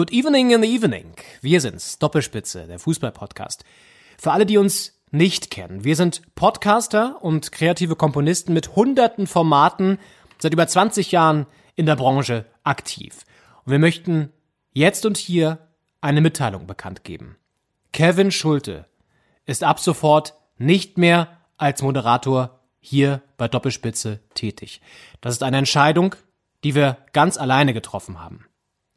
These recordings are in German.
Good evening in the evening. Wir sind's, Doppelspitze, der Fußball-Podcast. Für alle, die uns nicht kennen, wir sind Podcaster und kreative Komponisten mit hunderten Formaten, seit über 20 Jahren in der Branche aktiv. Und wir möchten jetzt und hier eine Mitteilung bekannt geben. Kevin Schulte ist ab sofort nicht mehr als Moderator hier bei Doppelspitze tätig. Das ist eine Entscheidung, die wir ganz alleine getroffen haben.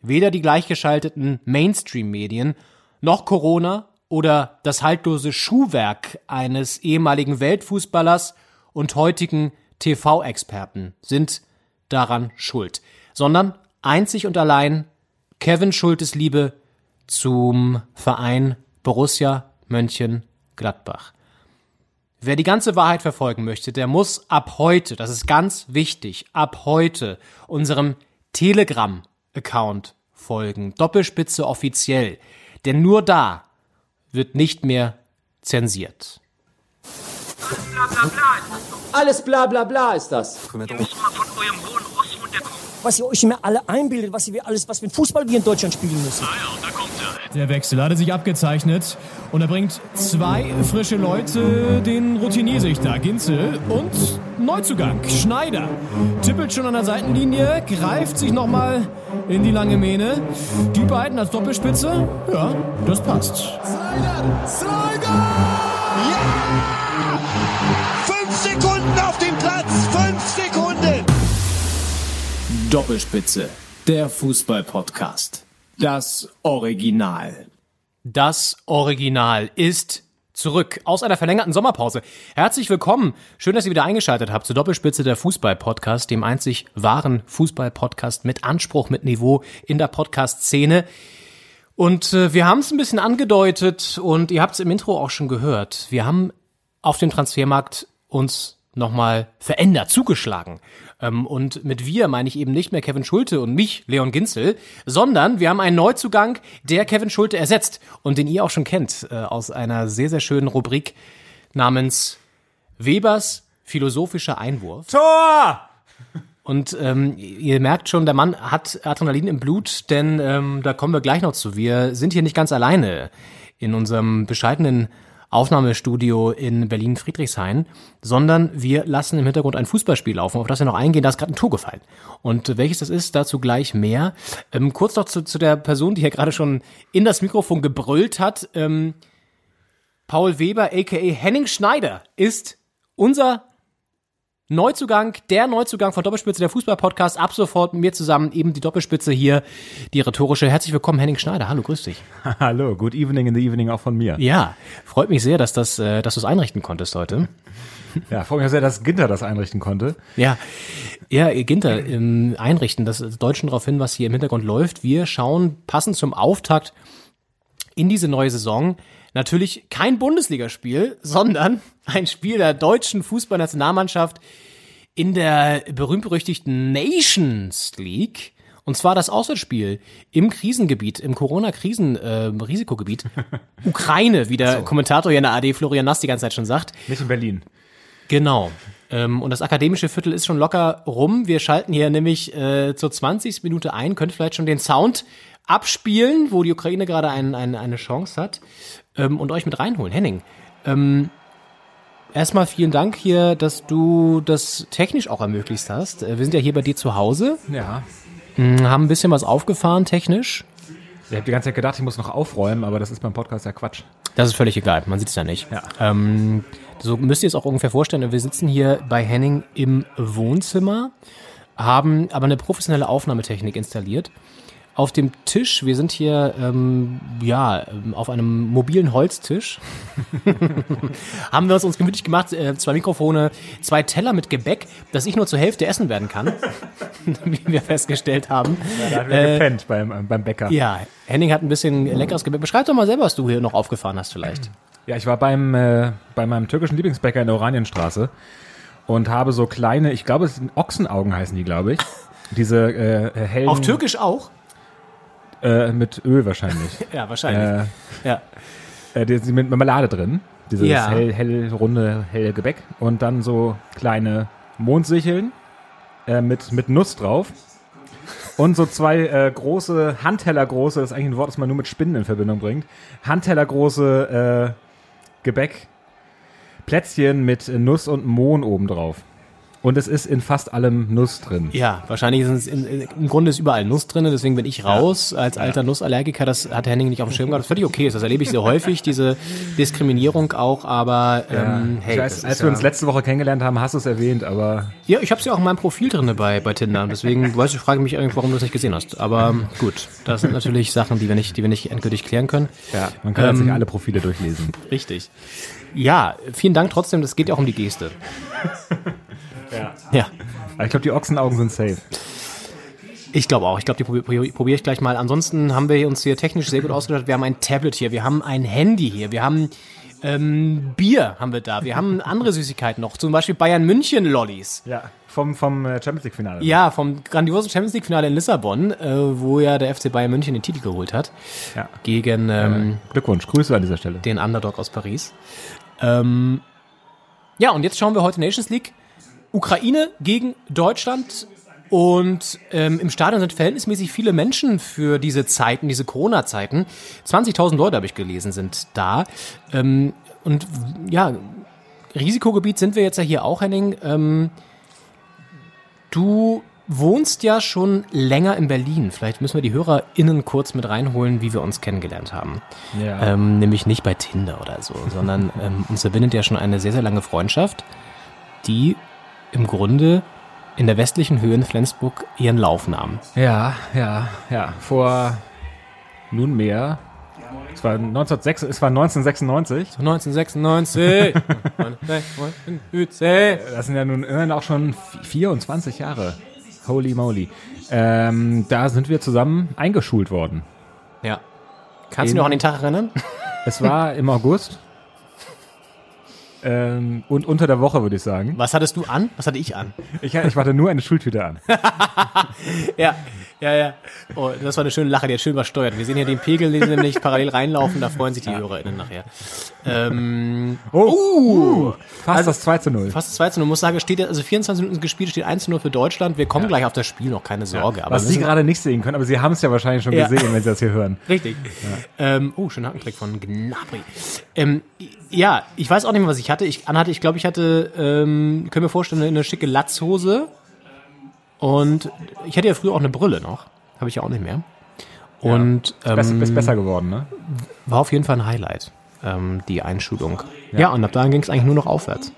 Weder die gleichgeschalteten Mainstream-Medien noch Corona oder das haltlose Schuhwerk eines ehemaligen Weltfußballers und heutigen TV-Experten sind daran schuld, sondern einzig und allein Kevin Schultes Liebe zum Verein Borussia Mönchengladbach. Wer die ganze Wahrheit verfolgen möchte, der muss ab heute, das ist ganz wichtig, ab heute unserem Telegram-Account folgen. Doppelspitze offiziell. Denn nur da wird nicht mehr zensiert. Alles bla bla bla ist das. Ihr müsst mal von eurem hohen Ross runterkommen. was ihr euch immer alle einbildet, was wir alles, was ein Fußball wir in Deutschland spielen müssen. Ah ja, da kommt er. Der Wechsel hatte sich abgezeichnet und er bringt zwei frische Leute, den Routinier sich da, Ginzel und Neuzugang, Schneider. Tippelt schon an der Seitenlinie, greift sich nochmal in die lange Mähne. Die beiden als Doppelspitze, ja, das passt. Slider! Slider! Ja! Fünf Sekunden auf dem Platz! Fünf Sekunden! Doppelspitze, der Fußball-Podcast. Das Original. Das Original ist zurück aus einer verlängerten Sommerpause. Herzlich willkommen. Schön, dass ihr wieder eingeschaltet habt zu Doppelspitze der Fußball-Podcast, dem einzig wahren Fußball-Podcast mit Anspruch, mit Niveau in der Podcast-Szene. Und äh, wir haben es ein bisschen angedeutet und ihr habt es im Intro auch schon gehört. Wir haben auf dem Transfermarkt uns nochmal verändert, zugeschlagen. Ähm, und mit wir meine ich eben nicht mehr Kevin Schulte und mich, Leon Ginzel, sondern wir haben einen Neuzugang, der Kevin Schulte ersetzt und den ihr auch schon kennt äh, aus einer sehr, sehr schönen Rubrik namens Webers philosophischer Einwurf. Tor! Und ähm, ihr merkt schon, der Mann hat Adrenalin im Blut, denn ähm, da kommen wir gleich noch zu. Wir sind hier nicht ganz alleine in unserem bescheidenen Aufnahmestudio in Berlin-Friedrichshain, sondern wir lassen im Hintergrund ein Fußballspiel laufen, auf das wir noch eingehen, da ist gerade ein Tor gefallen. Und welches das ist, dazu gleich mehr. Ähm, kurz noch zu, zu der Person, die hier gerade schon in das Mikrofon gebrüllt hat. Ähm, Paul Weber, aka Henning Schneider, ist unser Neuzugang, der Neuzugang von Doppelspitze, der Fußball-Podcast, ab sofort mit mir zusammen, eben die Doppelspitze hier, die rhetorische. Herzlich willkommen, Henning Schneider. Hallo, grüß dich. Hallo, good evening in the evening auch von mir. Ja, freut mich sehr, dass das, äh, dass du es einrichten konntest heute. Ja, freue mich sehr, dass Ginter das einrichten konnte. Ja, ja, Ginter, im Einrichten, das deutschen darauf hin, was hier im Hintergrund läuft. Wir schauen passend zum Auftakt in diese neue Saison natürlich kein Bundesligaspiel, sondern ein Spiel der deutschen Fußballnationalmannschaft in der berühmt-berüchtigten Nations League. Und zwar das Auswärtsspiel im Krisengebiet, im Corona-Krisen-Risikogebiet. Ukraine, wie der Kommentator hier in der AD Florian Nass die ganze Zeit schon sagt. Nicht in Berlin. Genau. Ähm, und das akademische Viertel ist schon locker rum. Wir schalten hier nämlich äh, zur 20. Minute ein. Könnt vielleicht schon den Sound abspielen, wo die Ukraine gerade ein, ein, eine Chance hat. Ähm, und euch mit reinholen. Henning, ähm, erstmal vielen Dank hier, dass du das technisch auch ermöglicht hast. Äh, Wir sind ja hier bei dir zu Hause, Ja. mh, haben ein bisschen was aufgefahren technisch. Ich habe die ganze Zeit gedacht, ich muss noch aufräumen, aber das ist beim Podcast ja Quatsch. Das ist völlig egal, man sieht es ja nicht. Ja. Ähm, so müsst ihr es auch ungefähr vorstellen. Wir sitzen hier bei Henning im Wohnzimmer, haben aber eine professionelle Aufnahmetechnik installiert. Auf dem Tisch, wir sind hier ähm, ja ähm, auf einem mobilen Holztisch, haben wir uns, uns gemütlich gemacht, äh, zwei Mikrofone, zwei Teller mit Gebäck, das ich nur zur Hälfte essen werden kann, wie wir festgestellt haben. Da haben wir gepennt beim, äh, beim Bäcker. Ja, Henning hat ein bisschen leckeres Gebäck. Beschreib doch mal selber, was du hier noch aufgefahren hast vielleicht. Ja, ich war beim, äh, bei meinem türkischen Lieblingsbäcker in der Oranienstraße und habe so kleine, ich glaube, es sind Ochsenaugen heißen die, glaube ich. Diese äh, hellen. Auf Türkisch auch? Äh, mit Öl wahrscheinlich. Ja, wahrscheinlich. äh, ja. äh, die sind mit Marmelade drin. Dieses Ja. hell, hell, runde, helle Gebäck. Und dann so kleine Mondsicheln äh, mit, mit Nuss drauf. und so zwei äh, große, Handtellergroße, das ist eigentlich ein Wort, das man nur mit Spinnen in Verbindung bringt, Handtellergroße Gebäck, Plätzchen mit Nuss und Mohn obendrauf. Und es ist in fast allem Nuss drin. Ja, wahrscheinlich ist es in, im Grunde ist überall Nuss drin, deswegen bin ich raus als alter Nussallergiker. Das hat Henning nicht auf dem Schirm gehabt. Das völlig okay ist. Das erlebe ich sehr häufig, diese Diskriminierung auch, aber ähm, hey, ich das weiß, ist als ja, wir uns letzte Woche kennengelernt haben, hast du es erwähnt, aber Ja, ich habe es ja auch in meinem Profil drin bei, bei Tinder. Deswegen, weißt du, ich frage mich eigentlich, warum du es nicht gesehen hast. Aber gut, das sind natürlich Sachen, die wir nicht, die wir nicht endgültig klären können. ja, man kann jetzt Ähm, nicht alle Profile durchlesen. Richtig. Ja, vielen Dank trotzdem. Das geht ja auch um die Geste. Ja. Ja. Aber ich glaube, die Ochsenaugen sind safe. Ich glaube auch. Ich glaube, die probiere probier ich gleich mal. Ansonsten haben wir uns hier technisch sehr gut ausgestattet. Wir haben ein Tablet hier, wir haben ein Handy hier, wir haben ähm, Bier haben wir da, wir haben andere Süßigkeiten noch, zum Beispiel Bayern München Lollis. Ja, vom, vom äh, Champions League Finale. Ja, vom grandiosen Champions League Finale in Lissabon, äh, wo ja der FC Bayern München den Titel geholt hat Ja. gegen ähm, Glückwunsch, Grüße an dieser Stelle. den Underdog aus Paris. Ähm, ja, und jetzt schauen wir heute Nations League. Ukraine gegen Deutschland. Und ähm, im Stadion sind verhältnismäßig viele Menschen für diese Zeiten, diese Corona-Zeiten. 20.000 Leute, habe ich gelesen, sind da. Ähm, und ja, Risikogebiet sind wir jetzt ja hier auch, Henning. Ähm, du wohnst ja schon länger in Berlin. Vielleicht müssen wir die HörerInnen kurz mit reinholen, wie wir uns kennengelernt haben. Ja. Ähm, nämlich nicht bei Tinder oder so, sondern ähm, uns verbindet ja schon eine sehr, sehr lange Freundschaft, die im Grunde in der westlichen Höhe in Flensburg ihren Lauf nahm. Ja, ja, ja. Vor nunmehr, es war, 1906, es war 1996. 1996. Das sind ja nun immerhin auch schon 24 Jahre. Holy moly. Ähm, da sind wir zusammen eingeschult worden. ja. Kannst du dich noch an den Tag erinnern? Es war im August. Ähm, und unter der Woche, würde ich sagen. Was hattest du an? Was hatte ich an? Ich, ich hatte nur eine Schultüte an. Ja, ja, ja. Oh, das war eine schöne Lache, die hat schön übersteuert. Wir sehen hier den Pegel, den sie nämlich parallel reinlaufen, da freuen sich die HörerInnen nachher. Ähm, Oh, fast das 2 zu 0. fast 2 zu 0. Muss sagen, es steht ja- also 24 Minuten gespielt, steht 1 zu 0 für Deutschland. Wir kommen gleich auf das Spiel noch, keine Sorge. aber Was Sie gerade nicht sehen können, aber Sie haben es ja wahrscheinlich schon Ja. gesehen, wenn Sie das hier hören. Richtig. Ähm, oh, schöner Hackenklick von Gnabry. Ähm, ja, ich weiß auch nicht mehr, was ich hatte. Ich anhatte, ich glaube, ich hatte, ähm, können wir vorstellen, eine schicke Latzhose. Und ich hatte ja früher auch eine Brille noch. Habe ich ja auch nicht mehr. Und Best, ähm, ist besser geworden, ne? war auf jeden Fall ein Highlight, ähm, die Einschulung. Ja, und ab da ging es eigentlich nur noch aufwärts.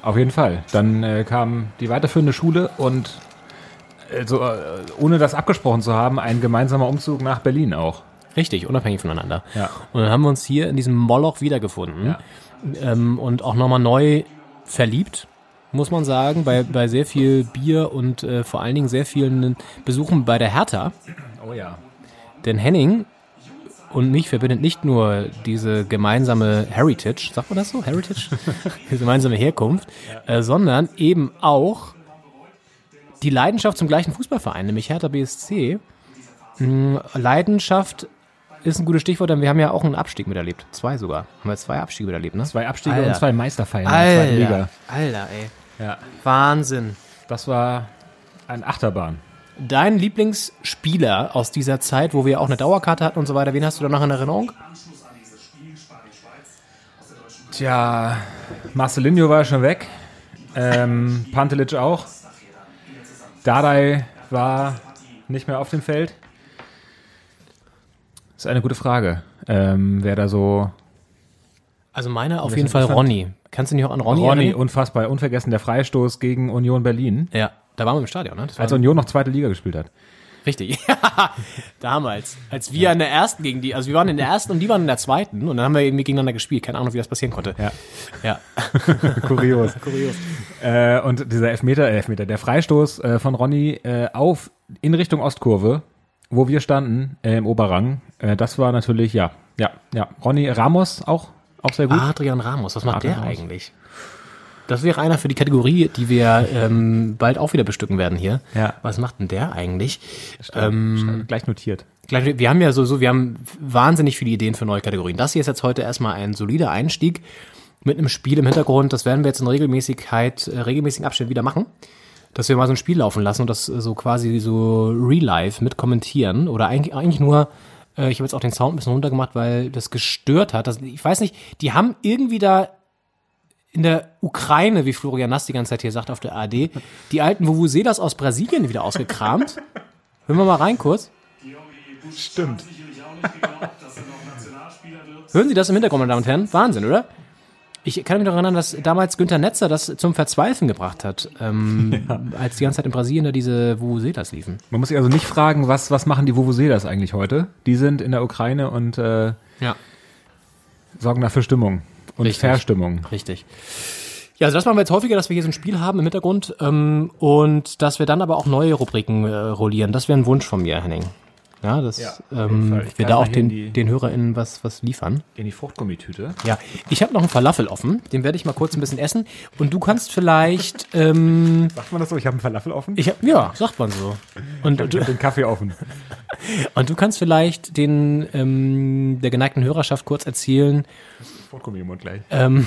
Auf jeden Fall. Dann äh, kam die weiterführende Schule und also, äh, ohne das abgesprochen zu haben, ein gemeinsamer Umzug nach Berlin auch. Richtig, unabhängig voneinander. Ja. Und dann haben wir uns hier in diesem Moloch wiedergefunden Ja. ähm, und auch nochmal neu verliebt, muss man sagen, bei, bei sehr viel Bier und äh, vor allen Dingen sehr vielen Besuchen bei der Hertha. Oh ja. Denn Henning und mich verbindet nicht nur diese gemeinsame Heritage, sagt man das so? Heritage? diese gemeinsame Herkunft, äh, sondern eben auch die Leidenschaft zum gleichen Fußballverein, nämlich Hertha BSC. Mh, Leidenschaft ist ein gutes Stichwort, denn wir haben ja auch einen Abstieg miterlebt. Zwei sogar. Haben wir zwei Abstiege miterlebt, ne? Zwei Abstiege Alter. und zwei Meisterfeiern in der zweiten Alter, Liga. Alter, ey. Ja. Wahnsinn. Das war ein Achterbahn. Dein Lieblingsspieler aus dieser Zeit, wo wir auch eine Dauerkarte hatten und so weiter, wen hast du da noch in Erinnerung? Tja, Marcelinho war schon weg. Ähm, Pantelic auch. Dardai war nicht mehr auf dem Feld. Das ist eine gute Frage. Ähm, wer da so. Also meine auf jeden Fall? Ronny. Kannst du dich noch an Ronny, Ronny, erinnern? unfassbar. Unvergessen der Freistoß gegen Union Berlin. Ja, da waren wir im Stadion, ne? Als Union noch zweite Liga gespielt hat. richtig. Damals. Als wir in der ersten gegen die, also wir waren in der ersten und die waren in der zweiten und dann haben wir irgendwie gegeneinander gespielt. Keine Ahnung, wie das passieren konnte. Ja. Ja. Kurios. Kurios. Äh, und dieser Elfmeter, Elfmeter, der Freistoß äh, von Ronny äh, auf in Richtung Ostkurve, wo wir standen äh, im Oberrang, äh, das war natürlich, ja, ja, ja. Ronny Ramos auch, auch sehr gut. Adrian Ramos, was macht Adrian der Ramos. eigentlich? Das wäre einer für die Kategorie, die wir ähm, bald auch wieder bestücken werden hier. Ja. Was macht denn der eigentlich? Ähm, Gleich notiert. Gleich, wir haben ja so, so, wir haben wahnsinnig viele Ideen für neue Kategorien. Das hier ist jetzt heute erstmal ein solider Einstieg mit einem Spiel im Hintergrund. Das werden wir jetzt in Regelmäßigkeit, äh, regelmäßigen Abständen wieder machen. dass wir mal so ein Spiel laufen lassen und das äh, so quasi so real-life mit kommentieren oder eigentlich, eigentlich nur, äh, ich habe jetzt auch den Sound ein bisschen runtergemacht, weil das gestört hat. Das, ich weiß nicht, die haben irgendwie da in der Ukraine, wie Florian Nass die ganze Zeit hier sagt auf der ARD, die alten Vuvuzelas aus Brasilien wieder ausgekramt. Hören wir mal rein kurz. Stimmt. Hören Sie das im Hintergrund, meine Damen und Herren? Wahnsinn, oder? Ich kann mich noch erinnern, dass damals Günther Netzer das zum Verzweifeln gebracht hat, ähm, als die ganze Zeit in Brasilien da diese Vuvuzelas liefen. Man muss sich also nicht fragen, was, was machen die Vuvuzelas eigentlich heute? Die sind in der Ukraine und äh, Ja. sorgen dafür Stimmung und Richtig. Verstimmung. Richtig. Ja, also das machen wir jetzt häufiger, dass wir hier so ein Spiel haben im Hintergrund ähm, und dass wir dann aber auch neue Rubriken äh, rollieren. Das wäre ein Wunsch von mir, Henning. Ja, dass Ja, ähm, wir da auch den, die- den HörerInnen was, was liefern. In die Fruchtgummitüte. Ja, ich habe noch einen Falafel offen, den werde ich mal kurz ein bisschen essen und du kannst vielleicht, ähm, Sagt man das so? Ich habe einen Falafel offen. ich hab, ja, sagt man so. Und, ich habe den Kaffee offen. und du kannst vielleicht den ähm, der geneigten Hörerschaft kurz erzählen, Fruchtgummi im Mund gleich. ähm,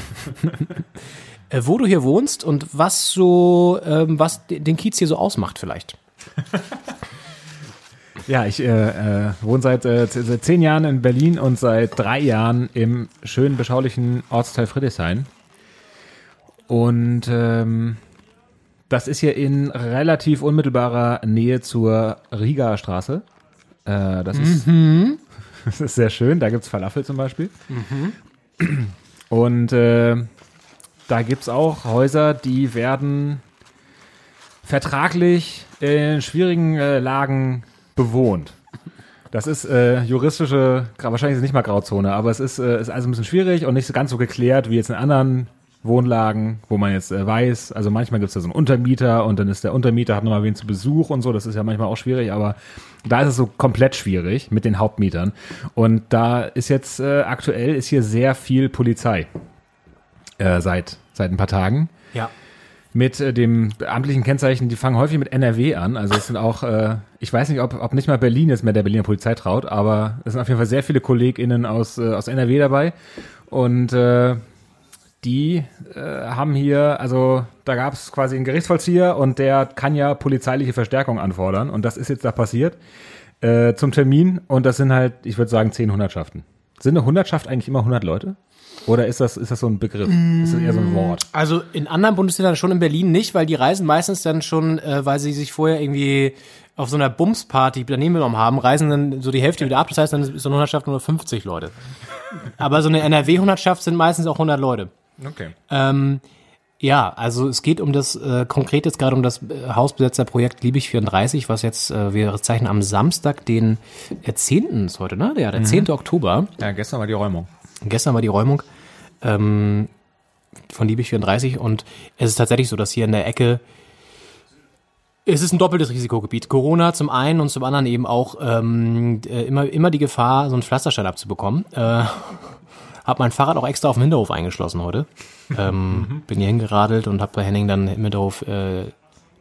äh, wo du hier wohnst und was so, ähm, was de- den Kiez hier so ausmacht vielleicht. Ja, ich äh, äh, wohne seit, äh, seit zehn Jahren in Berlin und seit drei Jahren im schönen, beschaulichen Ortsteil Friedrichshain. Und ähm, das ist hier in relativ unmittelbarer Nähe zur Riga Straße. Äh, das, ist, das ist sehr schön. Da gibt's Falafel zum Beispiel. Und äh, da gibt's auch Häuser, die werden vertraglich in schwierigen Lagen bewohnt. Das ist äh, juristische, wahrscheinlich ist es nicht mal Grauzone, aber es ist, äh, ist also ein bisschen schwierig und nicht so ganz so geklärt wie jetzt in anderen Wohnlagen, wo man jetzt äh, weiß, also manchmal gibt es da so einen Untermieter und dann ist der Untermieter, hat nochmal wen zu Besuch und so, das ist ja manchmal auch schwierig, aber da ist es so komplett schwierig mit den Hauptmietern. Und da ist jetzt äh, aktuell ist hier sehr viel Polizei äh, seit, seit ein paar Tagen Ja. Mit äh, dem amtlichen Kennzeichen, die fangen häufig mit NRW an. Also es sind auch, äh, ich weiß nicht, ob, ob nicht mal Berlin jetzt mehr der Berliner Polizei traut, aber es sind auf jeden Fall sehr viele KollegInnen aus, äh, aus NRW dabei. Und äh, die äh, haben hier, also da gab es quasi einen Gerichtsvollzieher und der kann ja polizeiliche Verstärkung anfordern. Und das ist jetzt da passiert äh, zum Termin. Und das sind halt, ich würde sagen, zehn Hundertschaften. Sind eine Hundertschaft eigentlich immer 100 Leute? Oder ist das, ist das so ein Begriff? Ist das eher so ein Wort? Also in anderen Bundesländern schon in Berlin nicht, weil die reisen meistens dann schon, äh, weil sie sich vorher irgendwie auf so einer Bumsparty daneben genommen haben, reisen dann so die Hälfte wieder ab. Das heißt, dann ist so eine Hundertschaft nur 50 Leute. Aber so eine NRW-Hundertschaft sind meistens auch 100 Leute. Okay. Ähm, ja, also es geht um das, äh, konkret jetzt gerade um das äh, Hausbesetzerprojekt Liebig 34, was jetzt, äh, wir zeichnen am Samstag, den äh, 10. ist heute, ne? Ja, der 10. Oktober. Ja, gestern war die Räumung. Gestern war die Räumung ähm, von Liebig 34 und es ist tatsächlich so, dass hier in der Ecke es ist ein doppeltes Risikogebiet. Corona zum einen und zum anderen eben auch ähm, äh, immer, immer die Gefahr, so einen Pflasterstein abzubekommen. Äh, hab mein Fahrrad auch extra auf dem Hinterhof eingeschlossen heute. Ähm, bin hier hingeradelt und hab bei Henning dann im Hinterhof äh,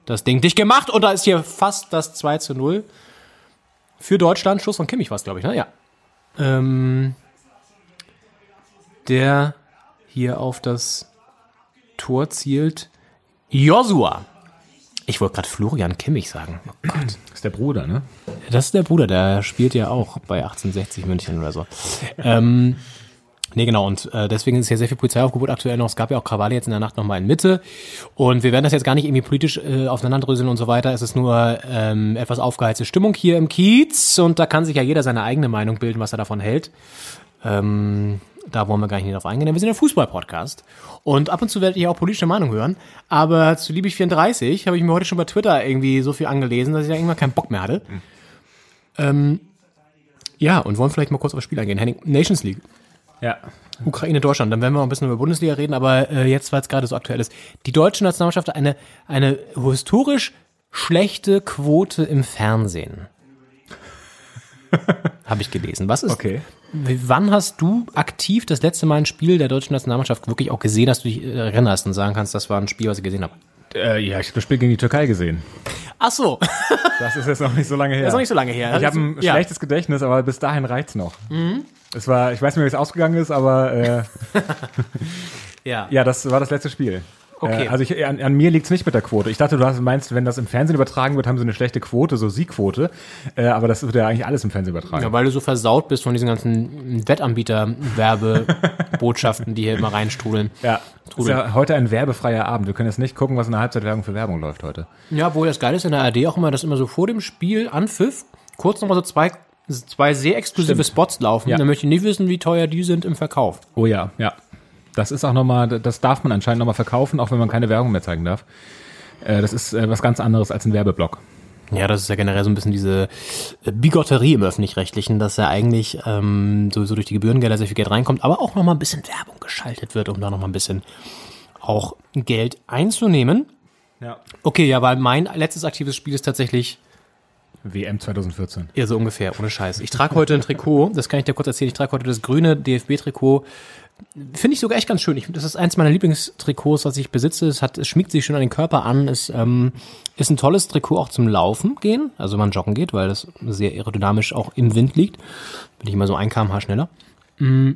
das Ding dicht gemacht und da ist hier fast das 2 zu 0 für Deutschland. Schuss von Kimmich war es, glaube ich, ne? Ja. Ähm, der hier auf das Tor zielt. Josua. Ich wollte gerade Florian Kimmich sagen. Oh Gott. ist der Bruder, ne? Das ist der Bruder, der spielt ja auch bei 1860 München oder so. ähm, nee, genau, und äh, deswegen ist hier sehr viel Polizeiaufgebot aktuell noch. Es gab ja auch Krawall jetzt in der Nacht nochmal in Mitte. Und wir werden das jetzt gar nicht irgendwie politisch äh, aufeinanderdröseln und so weiter. Es ist nur ähm, etwas aufgeheizte Stimmung hier im Kiez und da kann sich ja jeder seine eigene Meinung bilden, was er davon hält. Ähm, da wollen wir gar nicht drauf eingehen, denn wir sind ein Fußball-Podcast. Und ab und zu werde ich auch politische Meinung hören. Aber zu Liebig 34 habe ich mir heute schon bei Twitter irgendwie so viel angelesen, dass ich da irgendwann keinen Bock mehr hatte. Ähm, ja, und wollen vielleicht mal kurz auf das Spiel eingehen. Henning, Nations League. Ja. Ukraine, Deutschland. Dann werden wir noch ein bisschen über Bundesliga reden, aber äh, jetzt, weil es gerade so aktuell ist. Die deutsche Nationalmannschaft hat eine, eine historisch schlechte Quote im Fernsehen. Habe ich gelesen. Was ist, Okay. wann hast du aktiv das letzte Mal ein Spiel der deutschen Nationalmannschaft wirklich auch gesehen, dass du dich äh, erinnerst und sagen kannst, das war ein Spiel, was ich gesehen habe? Äh, ja, ich habe das Spiel gegen die Türkei gesehen. Ach so, Das ist jetzt noch nicht so lange her. das ist noch nicht so lange her. Ich habe ein ja. Mhm. schlechtes Gedächtnis, aber bis dahin reicht's noch. Es war, ich weiß nicht, wie es ausgegangen ist, aber äh, Ja. ja, das war das letzte Spiel. Okay. Äh, also ich, an, an mir liegt's nicht mit der Quote. Ich dachte, du hast, meinst, wenn das im Fernsehen übertragen wird, haben sie eine schlechte Quote, so Siegquote. Äh, aber das wird ja eigentlich alles im Fernsehen übertragen. Ja, weil du so versaut bist von diesen ganzen Wettanbieter-Werbebotschaften, die hier immer reinstrudeln. Ja, ist ja heute ein werbefreier Abend. Wir können jetzt nicht gucken, was in der Halbzeitwerbung für Werbung läuft heute. Ja, obwohl das Geile ist in der ARD auch immer, dass immer so vor dem Spiel anpfiff, kurz nochmal so zwei, zwei sehr exklusive Spots laufen. Ja. Dann möchte ich nicht wissen, wie teuer die sind im Verkauf. Oh ja, ja. Das ist auch nochmal, das darf man anscheinend nochmal verkaufen, auch wenn man keine Werbung mehr zeigen darf. Äh, das ist äh, was ganz anderes als ein Werbeblock. Ja, das ist ja generell so ein bisschen diese äh, Bigotterie im Öffentlich-Rechtlichen, dass ja eigentlich ähm, sowieso durch die Gebührengelder sehr viel Geld reinkommt, aber auch nochmal ein bisschen Werbung geschaltet wird, um da nochmal ein bisschen auch Geld einzunehmen. Ja. Okay, ja, weil mein letztes aktives Spiel ist tatsächlich WM 2014. Ja, so ungefähr, ohne Scheiß. Ich trage heute ein Trikot, das kann ich dir kurz erzählen. Ich trage heute das grüne DFB-Trikot. Finde ich sogar echt ganz schön. Ich, das ist eins meiner Lieblingstrikots, was ich besitze. Es, hat, es schmiegt sich schön an den Körper an. Es ähm, ist ein tolles Trikot auch zum Laufen gehen, also wenn man joggen geht, weil das sehr aerodynamisch auch im Wind liegt. Bin ich immer so ein kmh schneller. Mm.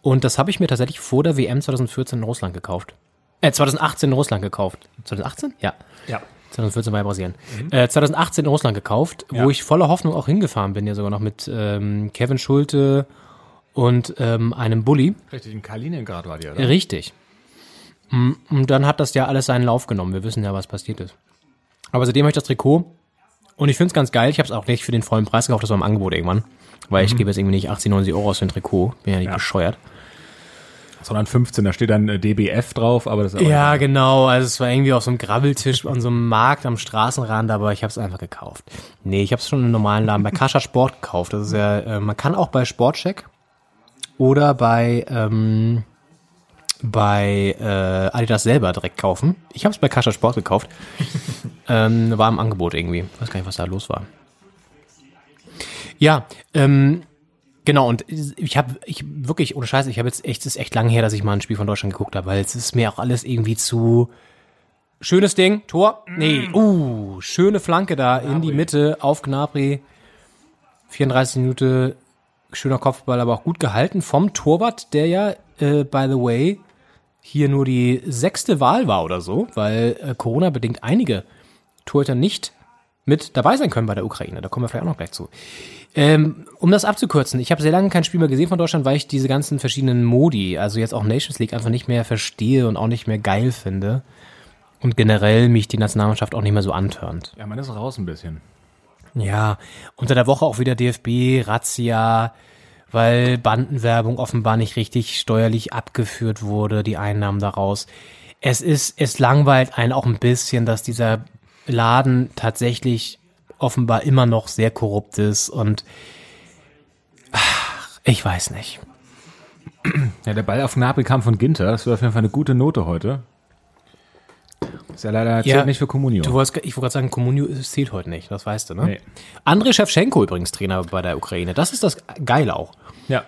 Und das habe ich mir tatsächlich vor der WM 2014 in Russland gekauft. Äh, 2018 in Russland gekauft. 2018? Ja. Ja. 2014 war ja Brasilien. Äh, 2018 in Russland gekauft, Ja. wo ich voller Hoffnung auch hingefahren bin, ja sogar noch mit ähm, Kevin Schulte und ähm, einem Bulli. Richtig, in Kaliningrad war die, oder? Richtig. Mm, Und dann hat das ja alles seinen Lauf genommen. Wir wissen ja, was passiert ist. Aber seitdem habe ich das Trikot und ich finde es ganz geil. Ich habe es auch nicht für den vollen Preis gekauft, das war im Angebot irgendwann. Weil ich gebe jetzt irgendwie nicht 80, 90 Euro aus für ein Trikot. Bin ja nicht Ja. bescheuert. Sondern 15, da steht dann DBF drauf, aber das ist Ja, genau. Also es war irgendwie auf so einem Grabbeltisch an so einem Markt am Straßenrand, aber ich habe es einfach gekauft. Nee, ich habe es schon im normalen Laden bei Kascha Sport gekauft. Das ist ja, äh, man kann auch bei Sportcheck oder bei ähm, bei äh, Adidas selber direkt kaufen. Ich habe es bei Kascha Sport gekauft. ähm, war im Angebot irgendwie. Weiß gar nicht, was da los war. Ja, ähm, Genau, und ich habe ich wirklich, ohne Scheiße, ich habe jetzt echt, es ist echt lange her, dass ich mal ein Spiel von Deutschland geguckt habe, weil es ist mir auch alles irgendwie zu schönes Ding, Tor, nee, uh, schöne Flanke da in die Mitte auf Gnabry, 34 Minuten, schöner Kopfball, aber auch gut gehalten vom Torwart, der ja, äh, by the way, hier nur die sechste Wahl war oder so, weil äh, Corona bedingt einige Torhüter nicht mit dabei sein können bei der Ukraine. Da kommen wir vielleicht auch noch gleich zu. Ähm, um das abzukürzen, ich habe sehr lange kein Spiel mehr gesehen von Deutschland, weil ich diese ganzen verschiedenen Modi, also jetzt auch Nations League, einfach nicht mehr verstehe und auch nicht mehr geil finde. Und generell mich die Nationalmannschaft auch nicht mehr so antörnt. Ja, man ist raus ein bisschen. Ja, unter der Woche auch wieder DFB, Razzia, weil Bandenwerbung offenbar nicht richtig steuerlich abgeführt wurde, die Einnahmen daraus. Es ist, es langweilt einen auch ein bisschen, dass dieser Laden tatsächlich offenbar immer noch sehr korrupt ist und ach, ich weiß nicht. Ja, der Ball auf Gnabry kam von Ginter. Das wird auf jeden Fall eine gute Note heute. Ist ja leider zählt nicht für Communio. Du wolltest, ich wollte gerade sagen, Communio zählt heute nicht, das weißt du, ne? Nee. Andrei Shevchenko übrigens Trainer bei der Ukraine. Das ist das Geile auch. Ja.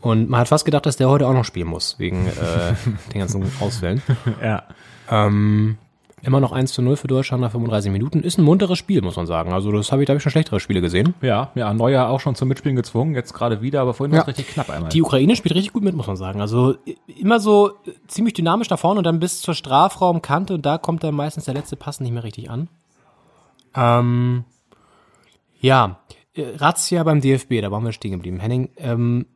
Und man hat fast gedacht, dass der heute auch noch spielen muss, wegen äh, den ganzen Ausfällen. Ja. Ähm, immer noch 1 zu 0 für Deutschland nach 35 Minuten. Ist ein munteres Spiel, muss man sagen. Also das habe ich, da habe ich schon schlechtere Spiele gesehen. Ja, ja, Neuer auch schon zum Mitspielen gezwungen, jetzt gerade wieder, aber vorhin war es Ja. richtig knapp einmal. Die Ukraine spielt richtig gut mit, muss man sagen. Also immer so äh, ziemlich dynamisch da vorne und dann bis zur Strafraumkante und da kommt dann meistens der letzte Pass nicht mehr richtig an. Ähm, ja, äh, Razzia beim DFB, da waren wir stehen geblieben. Henning, ähm,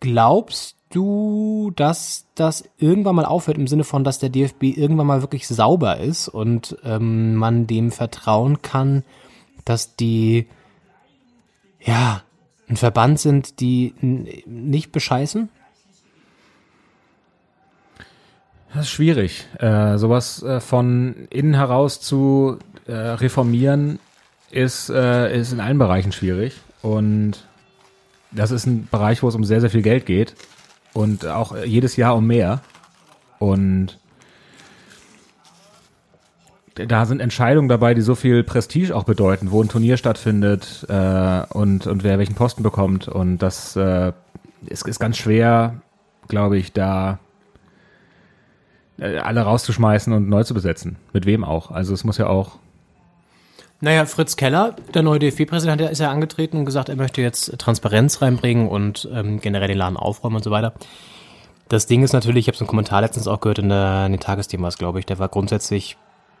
glaubst du, dass das irgendwann mal aufhört im Sinne von, dass der DFB irgendwann mal wirklich sauber ist und ähm, man dem vertrauen kann, dass die ja ein Verband sind, die nicht bescheißen? Das ist schwierig. Äh, sowas äh, von innen heraus zu äh, reformieren ist, äh, ist in allen Bereichen schwierig. Und das ist ein Bereich, wo es um sehr, sehr viel Geld geht. Und auch jedes Jahr um mehr. Und da sind Entscheidungen dabei, die so viel Prestige auch bedeuten, wo ein Turnier stattfindet äh, und, und wer welchen Posten bekommt. Und das äh, ist, ist ganz schwer, glaube ich, da äh, alle rauszuschmeißen und neu zu besetzen. Mit wem auch. Also es muss ja auch. Naja, Fritz Keller, der neue DFB-Präsident, der ist ja angetreten und gesagt, er möchte jetzt Transparenz reinbringen und ähm, generell den Laden aufräumen und so weiter. Das Ding ist natürlich, ich habe so einen Kommentar letztens auch gehört in, der, in den Tagesthemas, glaube ich, der war grundsätzlich,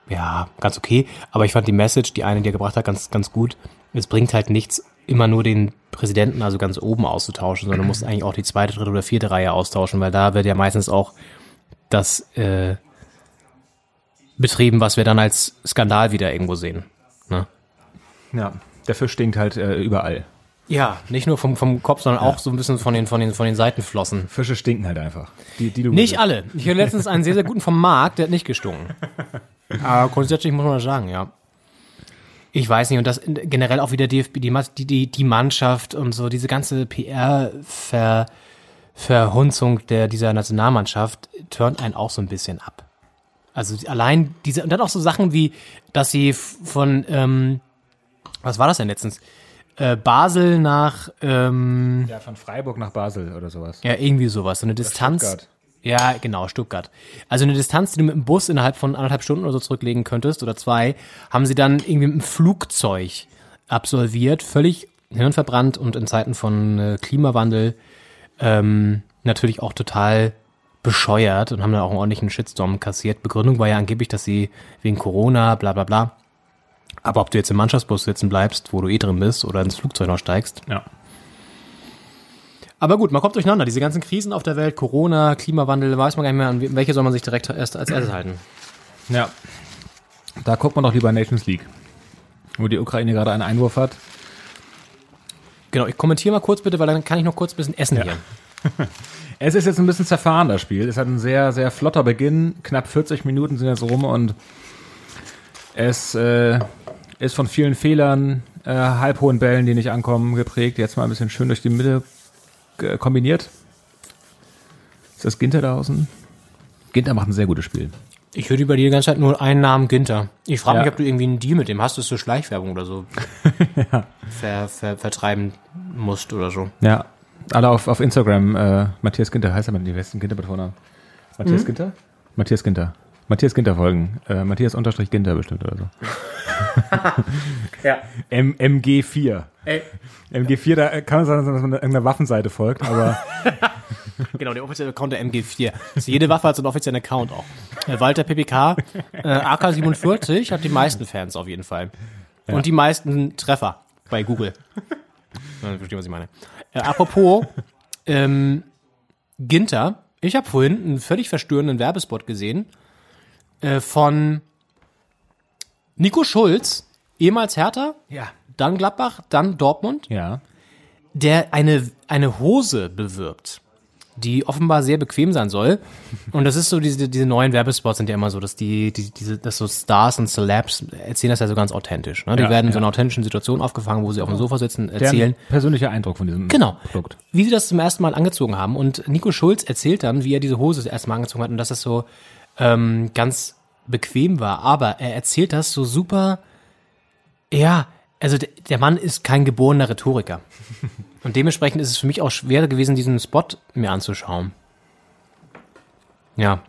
ja, ganz okay, aber ich fand die Message, die eine, die er gebracht hat, ganz, ganz gut. Es bringt halt nichts, immer nur den Präsidenten, also ganz oben auszutauschen, sondern du musst eigentlich auch die zweite, dritte oder vierte Reihe austauschen, weil da wird ja meistens auch das äh, betrieben, was wir dann als Skandal wieder irgendwo sehen. Ja, der Fisch stinkt halt äh, überall. Ja, nicht nur vom, vom Kopf, sondern auch so ein bisschen von den, von den, von den Seitenflossen. Fische stinken halt einfach. Die, die du Nicht alle. Ich hatte letztens einen sehr, sehr guten vom Markt, der hat nicht gestunken. Aber grundsätzlich muss man das sagen, ja. Ich weiß nicht, und das generell auch wieder DFB, die, die, die, Mannschaft und so, diese ganze PR-Ver, Verhunzung der, dieser Nationalmannschaft turnt einen auch so ein bisschen ab. Also allein diese, und dann auch so Sachen wie, dass sie von, ähm, was war das denn letztens? Äh, Basel nach, ähm, Ja, von Freiburg nach Basel oder sowas. ja, irgendwie sowas. So eine Distanz. Stuttgart. Ja, genau, Stuttgart. Also eine Distanz, die du mit dem Bus innerhalb von anderthalb Stunden oder so zurücklegen könntest oder zwei, haben sie dann irgendwie mit dem Flugzeug absolviert, völlig hirnverbrannt und in Zeiten von äh, Klimawandel ähm, natürlich auch total bescheuert und haben dann auch einen ordentlichen Shitstorm kassiert. Begründung war ja angeblich, dass sie wegen Corona, bla bla bla. Aber ob du jetzt im Mannschaftsbus sitzen bleibst, wo du eh drin bist, oder ins Flugzeug noch steigst, Ja. aber gut, man kommt durcheinander. Diese ganzen Krisen auf der Welt, Corona, Klimawandel, weiß man gar nicht mehr, an we- welche soll man sich direkt erst als erstes halten. Ja. Da guckt man doch lieber Nations League. Wo die Ukraine gerade einen Einwurf hat. Genau, ich kommentiere mal kurz bitte, weil dann kann ich noch kurz ein bisschen essen hier. Es ist jetzt ein bisschen zerfahren, das Spiel. Es hat ein sehr, sehr flotter Beginn. Knapp 40 Minuten sind jetzt rum und es äh, ist von vielen Fehlern, äh, halbhohen Bällen, die nicht ankommen, geprägt. Jetzt mal ein bisschen schön durch die Mitte kombiniert. Ist das Ginter da außen? Ginter macht ein sehr gutes Spiel. Ich höre über die ganze Zeit nur einen Namen Günther. Ich frage Ja. mich, ob du irgendwie einen Deal mit dem hast, dass du Schleichwerbung oder so ver, ver, vertreiben musst oder so. Ja. Alle auf, auf Instagram, äh, Matthias Ginter, heißt er mit die besten Ginter mit Vornamen. Matthias Ginter? Matthias Ginter. Matthias Ginter folgen. Äh, Matthias unterstrich Ginter bestimmt oder so. Ja. M MG4. Ey. MG4, da kann man sagen, dass man irgendeiner Waffenseite folgt, aber Genau, der offizielle Account der MG4. Also jede Waffe hat so einen offiziellen Account auch. Äh, Walter PPK, äh, AK-47 hat die meisten Fans auf jeden Fall. Und die meisten Treffer bei Google. Ja, Versteht, was ich meine. Äh, apropos, ähm, Ginter, ich habe vorhin einen völlig verstörenden Werbespot gesehen äh, von Nico Schulz, ehemals Hertha, ja. dann Gladbach, dann Dortmund Ja. der eine, eine Hose bewirbt, die offenbar sehr bequem sein soll. Und das ist so, diese, diese neuen Werbespots sind ja immer so, dass die, die diese, dass so Stars und Celebs erzählen das ja so ganz authentisch. Ne? Die Ja, werden in so einer authentischen Situation aufgefangen, wo sie auf dem Sofa sitzen, erzählen. persönlicher Eindruck von diesem Genau. Produkt. Wie sie das zum ersten Mal angezogen haben. Und Nico Schulz erzählt dann, wie er diese Hose das erste Mal angezogen hat und dass es so ähm, ganz bequem war. Aber er erzählt das so super, ja, also der, der Mann ist kein geborener Rhetoriker. Und dementsprechend ist es für mich auch schwer gewesen, diesen Spot mir anzuschauen. Ja,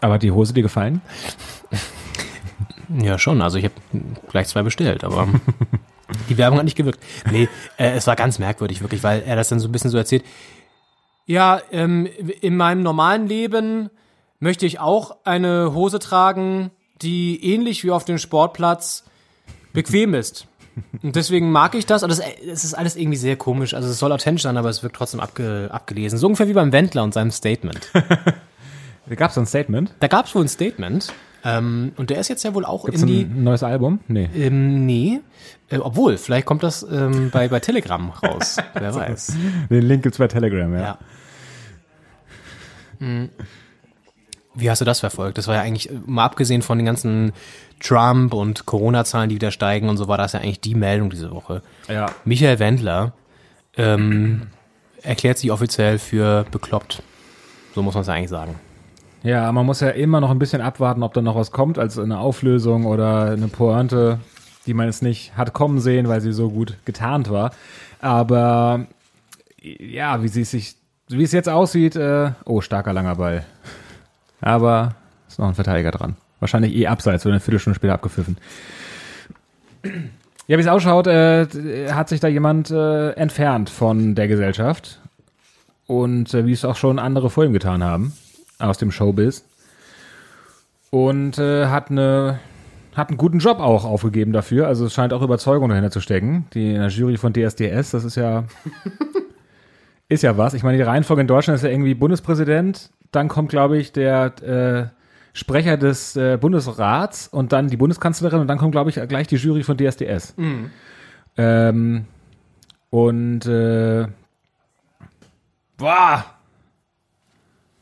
Aber hat die Hose dir gefallen? Ja, schon. Also ich habe gleich zwei bestellt, aber die Werbung hat nicht gewirkt. Nee, äh, es war ganz merkwürdig, wirklich, weil er das dann so ein bisschen so erzählt. Ja, ähm, in meinem normalen Leben möchte ich auch eine Hose tragen, die ähnlich wie auf dem Sportplatz bequem ist. Und deswegen mag ich das. Das, es ist alles irgendwie sehr komisch. Also es soll authentisch sein, aber es wirkt trotzdem abge, abgelesen. So ungefähr wie beim Wendler und seinem Statement. Da gab es ein Statement. Da gab es wohl ein Statement. Ähm, und der ist jetzt ja wohl auch Gibt's in die. ein neues Album? Nee. Ähm, nee. Äh, obwohl, vielleicht kommt das ähm, bei, bei Telegram raus. Wer weiß. Den Link gibt's bei Telegram, ja. Ja. Hm. Wie hast du das verfolgt? Das war ja eigentlich, äh, mal abgesehen von den ganzen Trump und Corona-Zahlen, die wieder steigen und so, war das ja eigentlich die Meldung diese Woche. Ja. Michael Wendler ähm, erklärt sich offiziell für bekloppt. So muss man es eigentlich sagen. Ja, man muss ja immer noch ein bisschen abwarten, ob da noch was kommt, als eine Auflösung oder eine Pointe, die man jetzt nicht hat kommen sehen, weil sie so gut getarnt war. Aber ja, wie sie es sich, wie es jetzt aussieht, äh, oh, starker langer Ball. Aber ist noch ein Verteidiger dran. Wahrscheinlich eh abseits, wird eine Viertelstunde später abgepfiffen. Ja, wie es ausschaut, äh, hat sich da jemand äh, entfernt von der Gesellschaft. und äh, wie es auch schon andere vor ihm getan haben aus dem Showbiz. Und äh, hat eine hat einen guten Job auch aufgegeben dafür. Also es scheint auch Überzeugung dahinter zu stecken. Die in der Jury von DSDS, das ist ja ist ja was. Ich meine, die Reihenfolge in Deutschland ist ja irgendwie Bundespräsident, dann kommt, glaube ich, der äh, Sprecher des äh, Bundesrats und dann die Bundeskanzlerin und dann kommt, glaube ich, gleich die Jury von DSDS. Ähm, und äh, boah.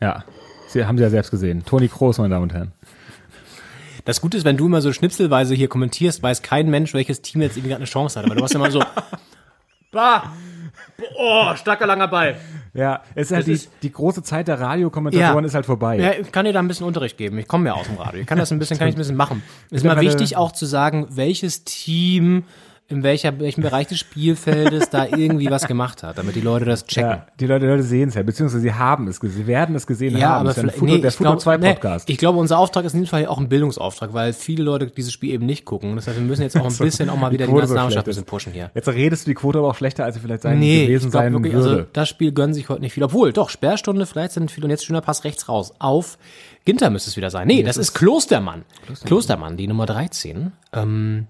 Ja, Sie haben Sie ja selbst gesehen. Toni Kroos, meine Damen und Herren. Das Gute ist, wenn du immer so schnipselweise hier kommentierst, weiß kein Mensch, welches Team jetzt irgendwie gerade eine Chance hat. Aber du hast immer so, bah, oh, starker langer Ball. Ja, es ist halt die, ist- die große Zeit der Radiokommentatoren Ja. ist halt vorbei. Ja, ich kann dir da ein bisschen Unterricht geben. Ich komme ja aus dem Radio. Ich kann das ein bisschen, kann ich ein bisschen machen. Ist immer meine- wichtig auch zu sagen, welches Team in welcher, welchem Bereich des Spielfeldes da irgendwie was gemacht hat, damit die Leute das checken. Ja, die Leute, die Leute sehen es ja, beziehungsweise sie haben es gesehen, sie werden es gesehen Ja, haben. aber Das ist vielleicht, Futo, nee, der ich Futo glaube, 2 nee, Podcast. ich glaube, unser Auftrag ist in diesem Fall auch ein Bildungsauftrag, weil viele Leute dieses Spiel eben nicht gucken. Das heißt, wir müssen jetzt auch ein bisschen auch mal wieder die so Nationalmannschaft ein bisschen ist. pushen hier. Jetzt redest du die Quote aber auch schlechter, als sie vielleicht sein Nee, gewesen ich glaube sein wirklich, würde. also das Spiel gönnen sich heute nicht viel. Obwohl, doch, Sperrstunde, vielleicht sind viele und jetzt schöner Pass rechts raus. Auf Ginter müsste es wieder sein. Nee, das, ist Klostermann. Klostermann. die Nummer 13. Ähm,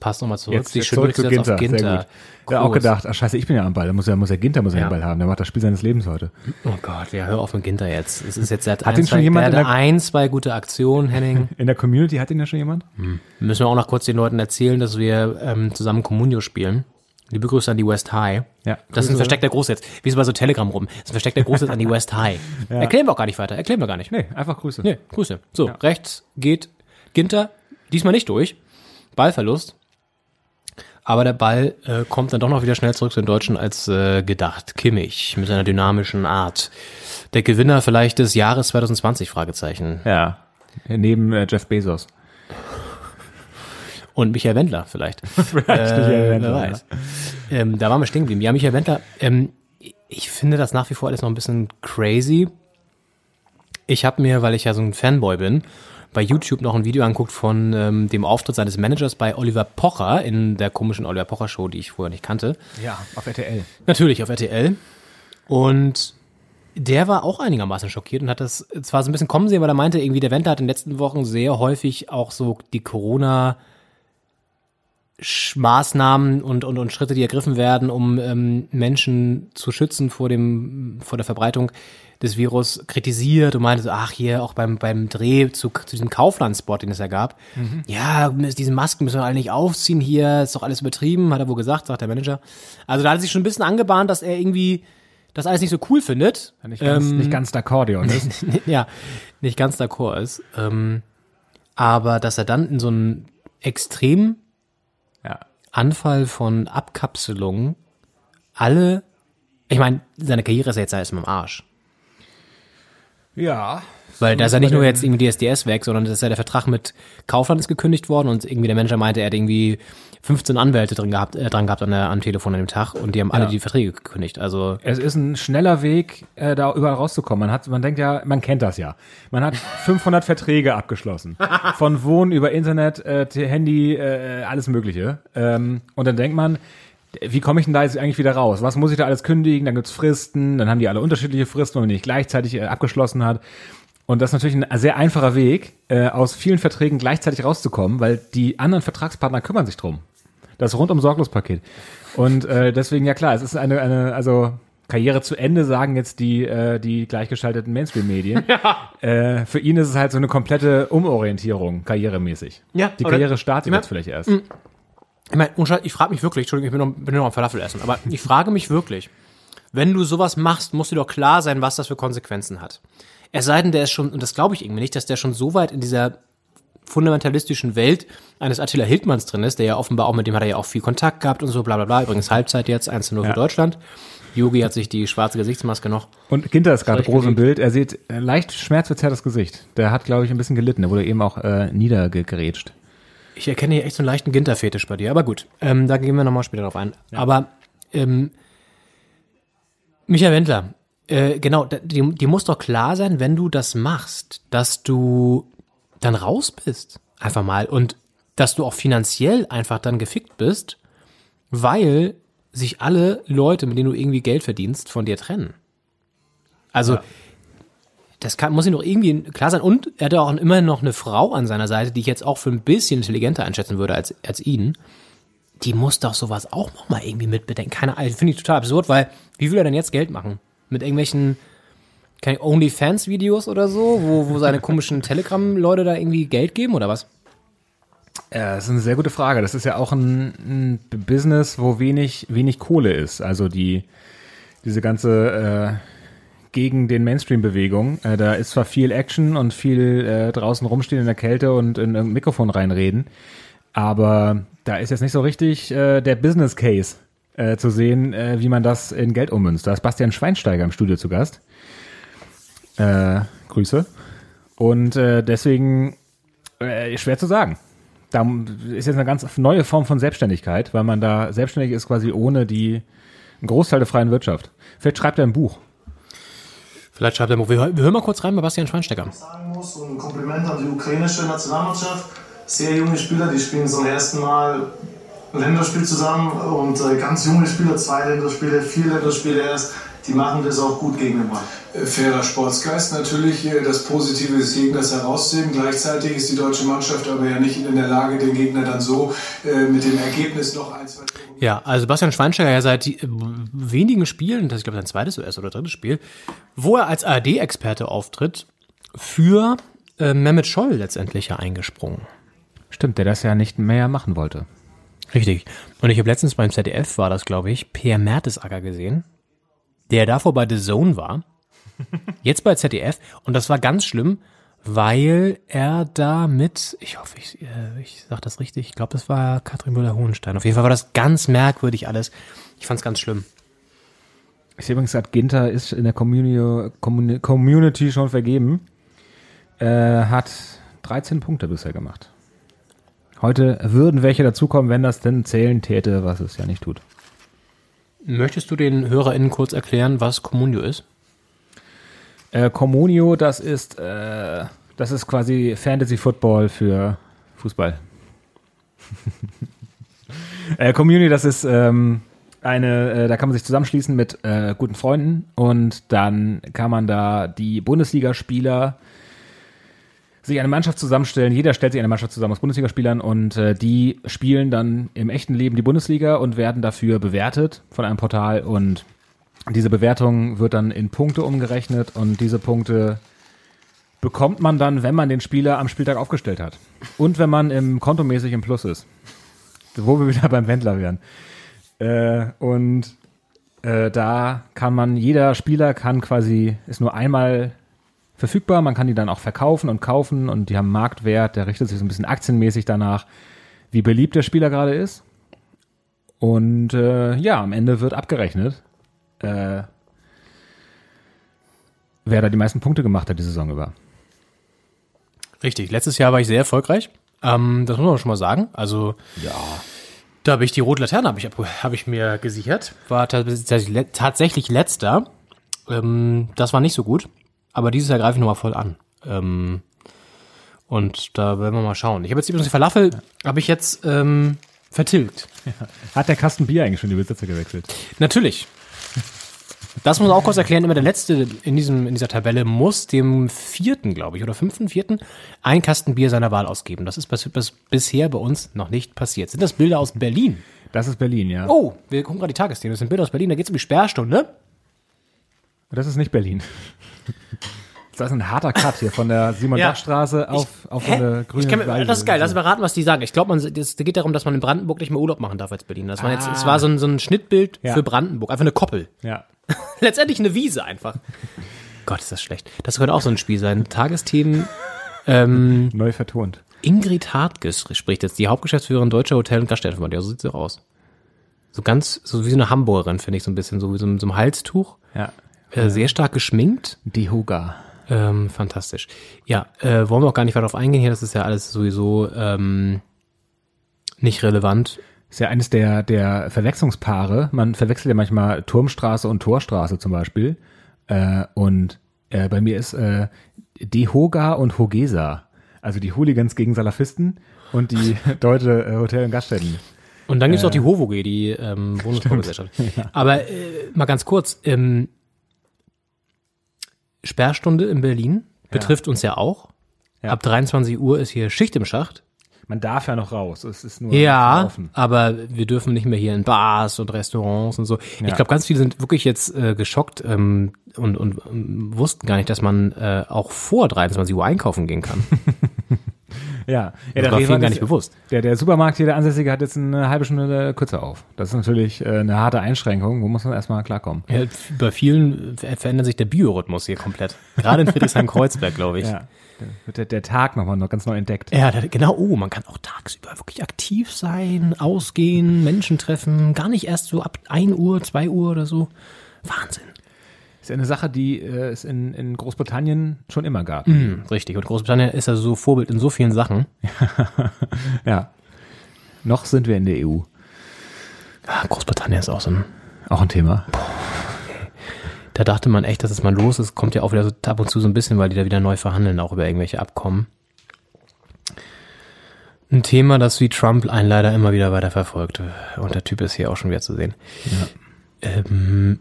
passt nochmal zurück. jetzt, Sie jetzt zurück zu Ginter. auf Ginter. Sehr gut. Ja, auch gedacht, ach scheiße, ich bin ja am Ball, da muss ja, muss ja Ginter muss ja, Ja. den Ball haben, der macht das Spiel seines Lebens heute. Oh Gott, ja, hör auf mit Ginter jetzt. Es ist jetzt seit Hat ein, schon zwei, jemand der ein, zwei gute Aktionen, Henning. In der Community hat ihn ja schon jemand? Müssen wir auch noch kurz den Leuten erzählen, dass wir ähm, zusammen Communio spielen. Liebe Grüße an die West High. Ja, Das ist ein versteckter Gruß jetzt. Wie ist bei so Telegram rum. Das ist ein versteckter Gruß jetzt an die West High. Erklären wir auch gar nicht weiter. Erklären wir gar nicht. Nee, einfach Grüße. Nee, Grüße. So, rechts geht Ginter diesmal nicht durch. Ballverlust. Aber der Ball äh, kommt dann doch noch wieder schnell zurück zu den Deutschen als äh, gedacht. Kimmich mit seiner dynamischen Art. Der Gewinner vielleicht des Jahres 2020, Fragezeichen. Ja. Neben äh, Jeff Bezos. Und Michael Wendler vielleicht. Vielleicht Äh, Wendler, wer weiß. Ähm, da waren wir stehen geblieben. Ja, Michael Wendler, ähm, ich finde das nach wie vor alles noch ein bisschen crazy. Ich habe mir, weil ich ja so ein Fanboy bin, bei YouTube noch ein Video anguckt von ähm, dem Auftritt seines Managers bei Oliver Pocher in der komischen Oliver Pocher Show, die ich vorher nicht kannte. Ja, auf RTL. Natürlich auf RTL. Und der war auch einigermaßen schockiert und hat das zwar so ein bisschen kommen sehen, weil er meinte, irgendwie der Wendler hat in den letzten Wochen sehr häufig auch so die Corona Maßnahmen und, und, und Schritte, die ergriffen werden, um ähm, Menschen zu schützen vor dem, vor der Verbreitung des Virus, kritisiert und meinte so, ach hier, auch beim, beim Dreh zu, zu diesem Kaufland-Spot, den es ja gab. Ja, diese Masken müssen wir alle nicht aufziehen hier, ist doch alles übertrieben, hat er wohl gesagt, sagt der Manager. Also da hat er sich schon ein bisschen angebahnt, dass er irgendwie das alles nicht so cool findet. Nicht ganz, Ähm, nicht ganz D'Akkordeon ist. ja, nicht ganz d'accord ist. Ähm, aber dass er dann in so einen extremen ja. Anfall von Abkapselung alle, ich meine, seine Karriere ist ja jetzt erstmal im Arsch. Ja. Weil da ist ja nicht nur jetzt irgendwie DSDS weg, sondern das ist ja der Vertrag mit Kaufland ist gekündigt worden und irgendwie der Manager meinte, er hat irgendwie 15 Anwälte drin gehabt, äh, dran gehabt an der, am Telefon an dem Tag und die haben alle Ja. die Verträge gekündigt. Also Es ist ein schneller Weg, äh, da überall rauszukommen. Man hat, man denkt ja, man kennt das ja. Man hat 500 Verträge abgeschlossen. Von Wohnen über Internet, äh, Handy, äh, alles Mögliche. Ähm, und dann denkt man, wie komme ich denn da jetzt eigentlich wieder raus? Was muss ich da alles kündigen? Dann gibt's Fristen, dann haben die alle unterschiedliche Fristen, wenn man die nicht gleichzeitig äh, abgeschlossen hat. Und das ist natürlich ein sehr einfacher Weg, äh, aus vielen Verträgen gleichzeitig rauszukommen, weil die anderen Vertragspartner kümmern sich drum. Das rundum sorglos Paket. Und äh, deswegen, ja klar, es ist eine, eine also Karriere zu Ende, sagen jetzt die, äh, die gleichgeschalteten Mainstream-Medien. äh, für ihn ist es halt so eine komplette Umorientierung, karrieremäßig. Ja, die oder- Karriere startet jetzt vielleicht erst. Ich meine, ich frage mich wirklich, Entschuldigung, ich bin noch, bin noch am Falafel essen, aber ich frage mich wirklich, wenn du sowas machst, muss dir doch klar sein, was das für Konsequenzen hat. Es sei denn, der ist schon, und das glaube ich irgendwie nicht, dass der schon so weit in dieser fundamentalistischen Welt eines Attila Hildmanns drin ist, der ja offenbar auch mit dem hat er ja auch viel Kontakt gehabt und so, bla bla bla. Übrigens Halbzeit jetzt, 1 0 für Ja. Deutschland. Yogi hat sich die schwarze Gesichtsmaske noch. Und Ginter ist gerade groß im? Bild. Er sieht äh, leicht schmerzverzerrtes Gesicht. Der hat, glaube ich, ein bisschen gelitten. Der wurde eben auch äh, niedergegrätscht. Ich erkenne hier echt so einen leichten Ginter-Fetisch bei dir, aber gut, ähm, da gehen wir nochmal später drauf ein. Aber ähm, Michael Wendler, äh, genau, die, die muss doch klar sein, wenn du das machst, dass du dann raus bist, einfach mal, und dass du auch finanziell einfach dann gefickt bist, weil sich alle Leute, mit denen du irgendwie Geld verdienst, von dir trennen. Also, das kann, muss ihm doch irgendwie klar sein. Und er hat ja auch immerhin noch eine Frau an seiner Seite, die ich jetzt auch für ein bisschen intelligenter einschätzen würde als, als ihn. Die muss doch sowas auch noch mal irgendwie mitbedenken. Keine Ahnung, finde ich total absurd, weil wie will er denn jetzt Geld machen? Mit irgendwelchen keine OnlyFans-Videos oder so, wo, wo seine komischen Telegram-Leute da irgendwie Geld geben oder was? Ja, das ist eine sehr gute Frage. Das ist ja auch ein, ein Business, wo wenig, wenig Kohle ist. Also die, diese ganze äh, gegen den Mainstream-Bewegung. Äh, da ist zwar viel Action und viel äh, draußen rumstehen in der Kälte und in irgendein Mikrofon reinreden, aber da ist jetzt nicht so richtig äh, der Business Case äh, zu sehen, äh, wie man das in Geld ummünzt. Da ist Bastian Schweinsteiger im Studio zu Gast. Äh, Grüße. Und äh, deswegen äh, schwer zu sagen. Da ist jetzt eine ganz neue Form von Selbstständigkeit, weil man da selbstständig ist quasi ohne die einen Großteil der freien Wirtschaft. Vielleicht schreibt er ein Buch. Vielleicht schreibt er, wir, wir hören mal kurz rein bei Bastian Schweinsteiger. sagen muss und ein Kompliment an die ukrainische Nationalmannschaft. Sehr junge Spieler, die spielen zum ersten Mal ein Länderspiel zusammen und äh, ganz junge Spieler, zwei Länderspiele, vier Länderspiele erst, die machen das auch gut gegen den Ball. Fairer Sportsgeist natürlich, äh, das Positive des Gegners herauszuheben. Gleichzeitig ist die deutsche Mannschaft aber ja nicht in der Lage, den Gegner dann so äh, mit dem Ergebnis noch ein, zwei Ja, also Bastian Schweinsteiger ja seit äh, wenigen Spielen, das ist glaube ich sein zweites US oder drittes Spiel, wo er als ARD-Experte auftritt, für äh, Mehmet Scholl letztendlich ja eingesprungen. Stimmt, der das ja nicht mehr machen wollte. Richtig. Und ich habe letztens beim ZDF, war das glaube ich, Per Mertesacker gesehen, der davor bei The Zone war, jetzt bei ZDF und das war ganz schlimm, weil er da mit, ich hoffe, ich, äh, ich sage das richtig, ich glaube, das war Katrin Müller-Hohenstein. Auf jeden Fall war das ganz merkwürdig alles. Ich fand es ganz schlimm. Ich sehe übrigens gerade, Ginter ist in der Community, Communi- Community schon vergeben. Äh, hat 13 Punkte bisher gemacht. Heute würden welche dazukommen, wenn das denn zählen täte, was es ja nicht tut. Möchtest du den HörerInnen kurz erklären, was Communio ist? Äh, Communio, das ist, äh, das ist quasi Fantasy Football für Fußball. äh, Community, das ist ähm, eine, äh, da kann man sich zusammenschließen mit äh, guten Freunden und dann kann man da die Bundesligaspieler sich eine Mannschaft zusammenstellen. Jeder stellt sich eine Mannschaft zusammen aus Bundesligaspielern und äh, die spielen dann im echten Leben die Bundesliga und werden dafür bewertet von einem Portal und diese Bewertung wird dann in Punkte umgerechnet und diese Punkte bekommt man dann, wenn man den Spieler am Spieltag aufgestellt hat. Und wenn man im kontomäßig im Plus ist. Wo wir wieder beim Wendler wären. Äh, und äh, da kann man, jeder Spieler kann quasi, ist nur einmal verfügbar, man kann die dann auch verkaufen und kaufen und die haben Marktwert, der richtet sich so ein bisschen aktienmäßig danach, wie beliebt der Spieler gerade ist. Und äh, ja, am Ende wird abgerechnet, äh, wer da die meisten Punkte gemacht hat die Saison über. Richtig. Letztes Jahr war ich sehr erfolgreich. Ähm, das muss man schon mal sagen. Also, ja. Da habe ich die rote Laterne habe ich, hab ich mir gesichert. War tatsächlich, le- tatsächlich letzter. Ähm, das war nicht so gut. Aber dieses Jahr greife ich nochmal voll an. Ähm, und da werden wir mal schauen. Ich habe jetzt übrigens die Falafel, habe ich jetzt ähm, vertilgt. Hat der Kasten Bier eigentlich schon die Besitzer gewechselt? Natürlich. Das muss man auch kurz erklären. Immer der letzte in diesem in dieser Tabelle muss dem vierten, glaube ich, oder fünften, vierten ein Kasten Bier seiner Wahl ausgeben. Das ist bis, bis, bisher bei uns noch nicht passiert. Sind das Bilder aus Berlin? Das ist Berlin, ja. Oh, wir gucken gerade die Tagesthemen. Das sind Bilder aus Berlin. Da geht es um die Sperrstunde. Das ist nicht Berlin. Das ist ein harter Cut hier von der Simon-Bach-Straße auf, auf so eine grüne Ich kann mir, Weise. das ist geil. Lass mal raten, was die sagen. Ich glaube, man, das geht darum, dass man in Brandenburg nicht mehr Urlaub machen darf als Berlin. Das war jetzt, es war so ein, so ein Schnittbild Ja. für Brandenburg. Einfach eine Koppel. Ja. Letztendlich eine Wiese einfach. Gott, ist das schlecht. Das könnte auch so ein Spiel sein. Tagesthemen. Ähm, Neu vertont. Ingrid Hartges spricht jetzt, die Hauptgeschäftsführerin Deutscher Hotel- und Gaststättenverband. Ja, so sieht sie aus. So ganz, so wie so eine Hamburgerin, finde ich, so ein bisschen, so wie so, so einem Halstuch. Ja. Äh, sehr stark geschminkt. Die Huga. Ähm, fantastisch. Ja, äh, wollen wir auch gar nicht weiter darauf eingehen hier. Das ist ja alles sowieso ähm, nicht relevant. Ist ja eines der, der Verwechslungspaare. Man verwechselt ja manchmal Turmstraße und Torstraße zum Beispiel. Äh, und äh, bei mir ist äh, Dehoga und Hogesa. Also die Hooligans gegen Salafisten und die deutsche äh, Hotel- und Gaststätten. Und dann gibt's auch die HOVOG, die ähm, Wohnungsbaugesellschaft. Aber äh, mal ganz kurz, ähm, Sperrstunde in Berlin. Betrifft uns ja auch. Ja. Ab 23 Uhr ist hier Schicht im Schacht. Man darf ja noch raus. Es ist nur Ja, offen. aber wir dürfen nicht mehr hier in Bars und Restaurants und so. Ich Ja. glaube, ganz viele sind wirklich jetzt äh, geschockt ähm, und, und ähm, wussten gar nicht, dass man äh, auch vor 23 Uhr einkaufen gehen kann. Ja, Das ja der war vielen gar nicht bewusst. Der, der Supermarkt hier, der Ansässige, hat jetzt eine halbe Stunde kürzer auf. Das ist natürlich äh, eine harte Einschränkung, wo muss man erstmal klarkommen. Ja, bei vielen ver- verändert sich der Biorhythmus hier komplett. Gerade in Friedrichshain-Kreuzberg, glaube ich. Ja. Wird der, der Tag nochmal noch ganz neu entdeckt. Ja, da- genau. Oh, man kann auch tagsüber wirklich aktiv sein, ausgehen, Menschen treffen. Gar nicht erst so ab 1 Uhr, 2 Uhr oder so. Wahnsinn. Ist ja eine Sache, die äh, es in, in Großbritannien schon immer gab. Hm, richtig. Und Großbritannien ist also so Vorbild in so vielen Sachen. Ja. Noch sind wir in der EU. Ah, Großbritannien ist auch so ein. Auch ein Thema. Da dachte man echt, dass es mal los ist. Kommt ja auch wieder so ab und zu so ein bisschen, weil die da wieder neu verhandeln, auch über irgendwelche Abkommen. Ein Thema, das wie Trump einen leider immer wieder weiter verfolgt. Und der Typ ist hier auch schon wieder zu sehen. Ja, ähm,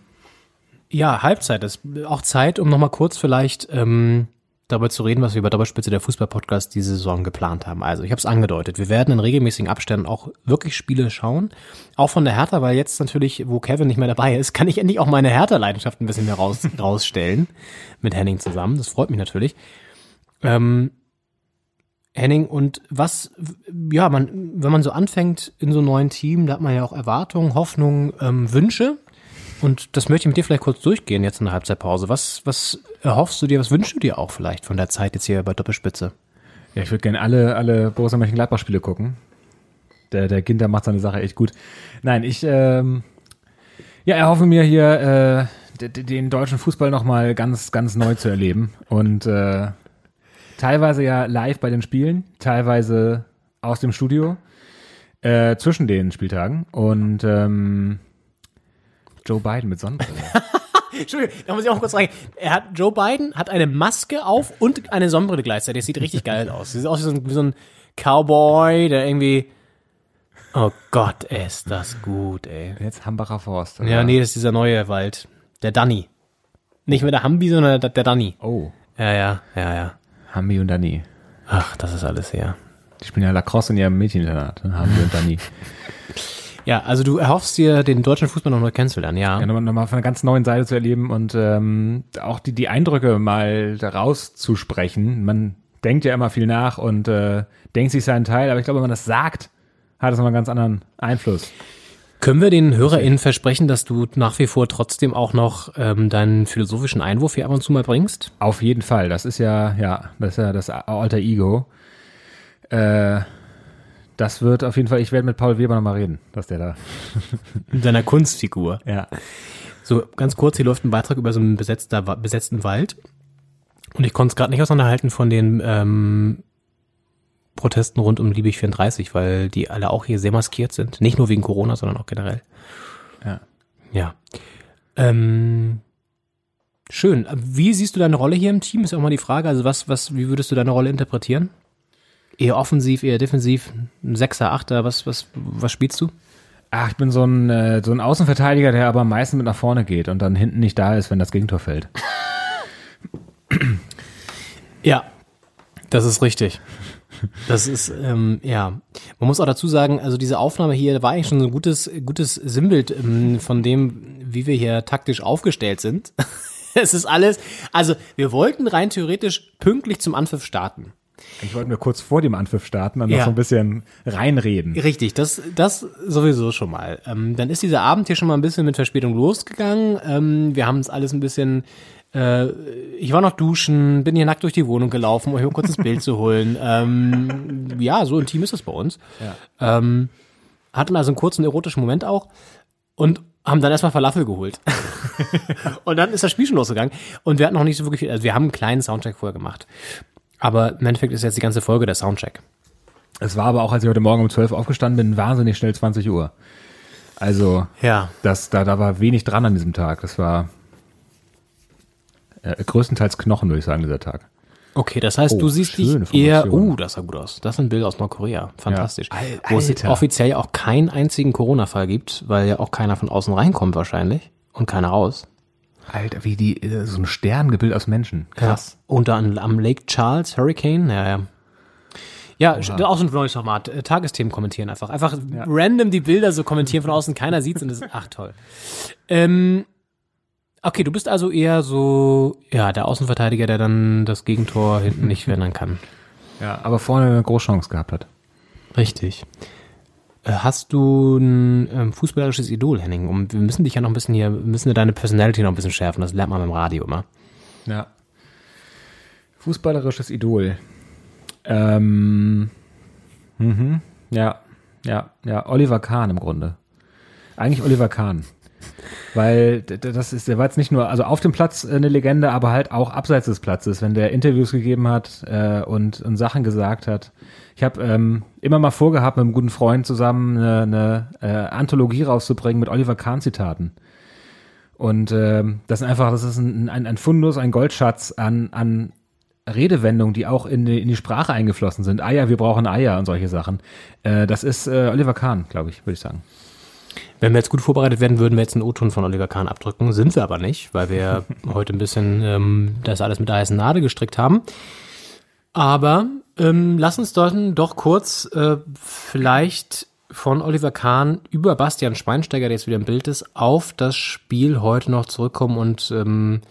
ja Halbzeit. Das ist auch Zeit, um nochmal kurz vielleicht ähm, darüber zu reden, was wir bei Doppelspitze der Fußball-Podcast diese Saison geplant haben. Also ich habe es angedeutet. Wir werden in regelmäßigen Abständen auch wirklich Spiele schauen. Auch von der Hertha, weil jetzt natürlich, wo Kevin nicht mehr dabei ist, kann ich endlich auch meine Hertha-Leidenschaft ein bisschen mehr raus, rausstellen. Mit Henning zusammen. Das freut mich natürlich. Ähm, Henning, und was, ja, man, wenn man so anfängt in so einem neuen Team, da hat man ja auch Erwartungen, Hoffnungen, ähm, Wünsche. Und das möchte ich mit dir vielleicht kurz durchgehen jetzt in der Halbzeitpause. Was, was erhoffst du dir, was wünschst du dir auch vielleicht von der Zeit jetzt hier bei Doppelspitze? Ja, ich würde gerne alle, alle Borussia Mönchengladbach-Spiele gucken. Der, der Ginter macht seine Sache echt gut. Nein, ich ähm, ja, erhoffe mir hier äh, den deutschen Fußball nochmal ganz, ganz neu zu erleben. Und äh, teilweise ja live bei den Spielen, teilweise aus dem Studio, äh, zwischen den Spieltagen. Und ähm, Joe Biden mit Sonnenbrille. Entschuldigung, da muss ich auch kurz sagen. Er hat, Joe Biden hat eine Maske auf und eine Sonnenbrille gleichzeitig. Das sieht richtig geil aus. Sieht aus wie so ein, wie so ein Cowboy, der irgendwie, oh Gott, ist das gut, ey. Jetzt Hambacher Forst. Ja, nee, das ist dieser neue Wald. Der Danny. Nicht mehr der Hambi, sondern der, der Danny. Oh, Ja, ja, ja, ja. Hambi und Dani. Ach, das ist alles her. Die spielen ja Lacrosse in ihrem Mädcheninternat. ne? Hambi und Dani. Ja, also du erhoffst dir, den deutschen Fußball noch mal kennenzulernen, ja. Ja, nochmal, nochmal von einer ganz neuen Seite zu erleben und ähm, auch die, die Eindrücke mal rauszusprechen. Man denkt ja immer viel nach und äh, denkt sich seinen Teil, aber ich glaube, wenn man das sagt, hat es nochmal einen ganz anderen Einfluss. Können wir den HörerInnen versprechen, dass du nach wie vor trotzdem auch noch ähm, deinen philosophischen Einwurf hier ab und zu mal bringst? Auf jeden Fall. Das ist ja, ja, das ist ja das alter Ego. Äh, das wird auf jeden Fall, ich werde mit Paul Weber nochmal reden, dass der da. In deiner Kunstfigur. Ja. So, ganz kurz, hier läuft ein Beitrag über so einen besetzter, besetzten Wald. Und ich konnte es gerade nicht auseinanderhalten von den ähm, Protesten rund um Liebig 34, weil die alle auch hier sehr maskiert sind. Nicht nur wegen Corona, sondern auch generell. Ja. Ja. Ähm, schön. Wie siehst du deine Rolle hier im Team? Ist auch mal die Frage. Also was, was, wie würdest du deine Rolle interpretieren? Eher offensiv, eher defensiv? Ein Sechser, Achter, was, was, was spielst du? Ach, ich bin so ein, äh, so ein Außenverteidiger, der aber meistens mit nach vorne geht und dann hinten nicht da ist, wenn das Gegentor fällt. Ja, das ist richtig. Das ist, ähm, ja. Man muss auch dazu sagen, also diese Aufnahme hier war eigentlich schon so ein gutes, gutes Sinnbild ähm, von dem, wie wir hier taktisch aufgestellt sind. es ist alles, also wir wollten rein theoretisch pünktlich zum Anpfiff starten. Ich wollte mir kurz vor dem Anpfiff starten und Ja. noch so ein bisschen reinreden. Richtig, das, das sowieso schon mal. Ähm, dann ist dieser Abend hier schon mal ein bisschen mit Verspätung losgegangen. Ähm, wir haben es alles ein bisschen. Äh, ich war noch duschen, bin hier nackt durch die Wohnung gelaufen, um hier kurz ins Bild zu holen. Ähm, ja, so intim ist das bei uns. Ähm, hatten also einen kurzen erotischen Moment auch und haben dann erstmal Falafel geholt. und dann ist das Spiel schon losgegangen. Und wir hatten noch nicht so wirklich viel, also wir haben einen kleinen Soundcheck vorher gemacht. Aber im Endeffekt ist jetzt die ganze Folge der Soundcheck. Es war aber auch, als ich heute Morgen um 12 aufgestanden bin, wahnsinnig schnell 20 Uhr. Also, Ja. das, da, da war wenig dran an diesem Tag. Das war äh, größtenteils Knochen, würde ich sagen, dieser Tag. Okay, das heißt, Oh, du siehst dich eher, uh, das sah gut aus. Das sind Bilder aus Nordkorea. Fantastisch. Ja. Wo es offiziell auch keinen einzigen Corona-Fall gibt, weil ja auch keiner von außen reinkommt wahrscheinlich und keiner raus. Alter, wie die, äh, so ein Sterngebild aus Menschen. Krass. Ja. Unter an, am Lake Charles Hurricane, ja, ja. Ja, st- auch so ein neues Format. Äh, Tagesthemen kommentieren einfach. Einfach random die Bilder so kommentieren von außen, keiner sieht's und das ist, ach toll. Ähm, okay, du bist also eher so, ja, der Außenverteidiger, der dann das Gegentor hinten nicht verändern kann. Ja, aber vorne eine große Chance gehabt hat. Richtig. Äh, Hast du ein ähm, fußballerisches Idol, Henning? Um, wir müssen dich ja noch ein bisschen hier, wir müssen deine Personality noch ein bisschen schärfen. Das lernt man beim Radio immer. Ja. Fußballerisches Idol. Ähm, mhm. Ja, ja, ja. Oliver Kahn im Grunde. Eigentlich Oliver Kahn. Weil das ist, der war jetzt nicht nur, also auf dem Platz äh, eine Legende, aber halt auch abseits des Platzes, wenn der Interviews gegeben hat äh, und, und Sachen gesagt hat. Ich habe ähm, immer mal vorgehabt, mit einem guten Freund zusammen eine, eine äh, Anthologie rauszubringen mit Oliver Kahn-Zitaten. Und ähm, das ist einfach, das ist ein, ein, ein Fundus, ein Goldschatz an, an Redewendungen, die auch in die, in die Sprache eingeflossen sind. Eier, wir brauchen Eier und solche Sachen. Äh, das ist äh, Oliver Kahn, glaube ich, würde ich sagen. Wenn wir jetzt gut vorbereitet werden, würden wir jetzt einen O-Ton von Oliver Kahn abdrücken. Sind wir aber nicht, weil wir heute ein bisschen ähm, das alles mit der heißen Nadel gestrickt haben. Aber ähm, lass uns doch, doch kurz äh, vielleicht von Oliver Kahn über Bastian Schweinsteiger, der jetzt wieder im Bild ist, auf das Spiel heute noch zurückkommen und ähm,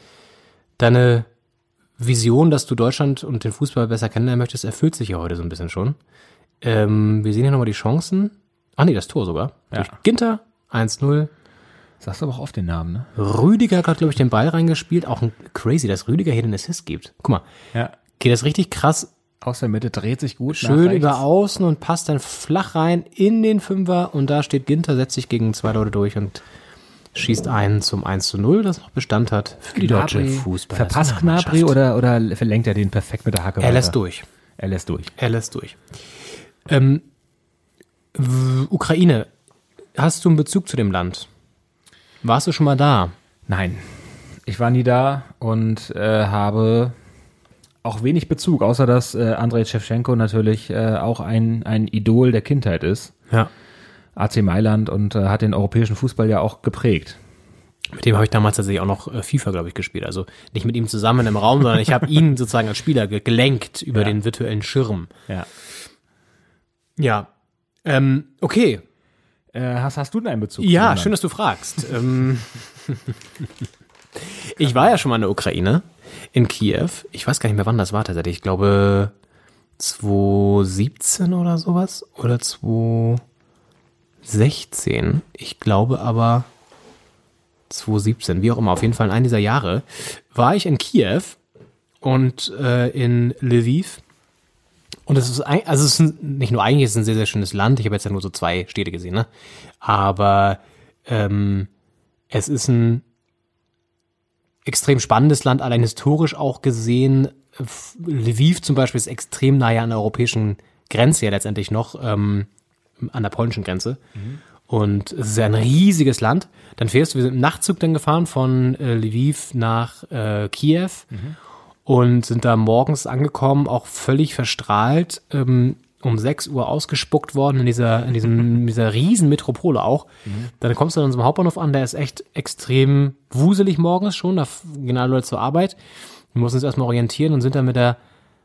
deine Vision, dass du Deutschland und den Fußball besser kennenlernen möchtest, erfüllt sich ja heute so ein bisschen schon. Ähm, wir sehen hier nochmal die Chancen. Ah nee, das Tor sogar. Ja. Durch Ginter 1-0. Sagst du aber auch oft den Namen, ne? Rüdiger hat, glaube ich, den Ball reingespielt. Auch ein crazy, dass Rüdiger hier den Assist gibt. Guck mal, Ja. geht das richtig krass Aus der Mitte dreht sich gut. schön über außen und passt dann flach rein in den Fünfer und da steht Ginter, setzt sich gegen zwei Leute durch und schießt einen zum 1 zu 0, das noch Bestand hat für die deutsche Fußball. Verpasst Gnabry oder, oder verlenkt er den perfekt mit der Hacke Er weiter? lässt durch. Er lässt durch. Er lässt durch. Ähm, Ukraine, hast du einen Bezug zu dem Land? Warst du schon mal da? Nein, ich war nie da und äh, habe auch wenig Bezug, außer dass äh, Andrei Shevchenko natürlich äh, auch ein, ein Idol der Kindheit ist. Ja. AC Mailand und äh, hat den europäischen Fußball ja auch geprägt. Mit dem habe ich damals tatsächlich auch noch äh, FIFA, glaube ich, gespielt. Also nicht mit ihm zusammen im Raum, sondern ich habe ihn sozusagen als Spieler ge gelenkt über Ja. den virtuellen Schirm. Ja. Ja. Ähm, okay. Äh, hast, hast du denn einen Bezug? zu Ja, schön, dass du fragst. ähm, ich war ja schon mal in der Ukraine, in Kiew. Ich weiß gar nicht mehr, wann das war tatsächlich. Ich glaube 2017 oder sowas. Oder 2016. Ich glaube aber 2017, wie auch immer. Auf jeden Fall in einem dieser Jahre war ich in Kiew und äh, in Lviv. Und es ist, ein, also es ist nicht nur eigentlich, es ist ein sehr, sehr schönes Land. Ich habe jetzt ja nur so zwei Städte gesehen, ne? Aber ähm, es ist ein extrem spannendes Land, allein historisch auch gesehen. Lviv zum Beispiel ist extrem nahe an der europäischen Grenze ja letztendlich noch, ähm, an der polnischen Grenze. Und es ist ja ein riesiges Land. Dann fährst du, wir sind im Nachtzug dann gefahren von äh, Lviv nach äh, Kiew und sind da morgens angekommen, auch völlig verstrahlt, ähm, um 6 Uhr ausgespuckt worden in dieser, in diesem, in dieser riesen Metropole auch. Dann kommst du an unserem Hauptbahnhof an, der ist echt extrem wuselig morgens schon, da gehen alle Leute zur Arbeit. Wir mussten uns erstmal orientieren und sind dann mit der,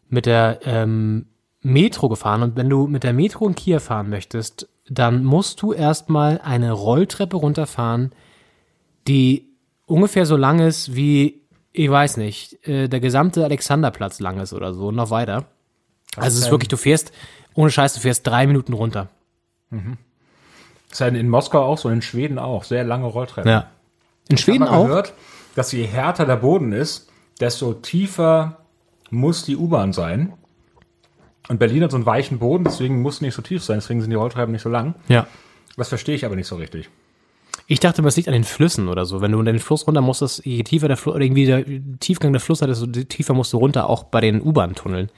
mit der ähm, Metro gefahren. Und wenn du mit der Metro in Kiew fahren möchtest, dann musst du erstmal eine Rolltreppe runterfahren, die ungefähr so lang ist wie, ich weiß nicht, äh, der gesamte Alexanderplatz lang ist oder so, noch weiter. Also es ist wirklich, du fährst, ohne Scheiß, du fährst drei Minuten runter. ist ja in, Moskau auch so, in Schweden auch. Sehr lange Rolltreppen. Ja. In Schweden Ich habe auch? gehört, dass je härter der Boden ist, desto tiefer muss die U-Bahn sein. Und Berlin hat so einen weichen Boden, deswegen muss nicht so tief sein, deswegen sind die Rolltreppen nicht so lang. Ja. Das verstehe ich aber nicht so richtig. Ich dachte, das liegt an den Flüssen oder so. Wenn du den Fluss runter musstest, je tiefer der Fluss, irgendwie der Tiefgang der Fluss hat, desto tiefer musst du runter, auch bei den U-Bahn-Tunneln.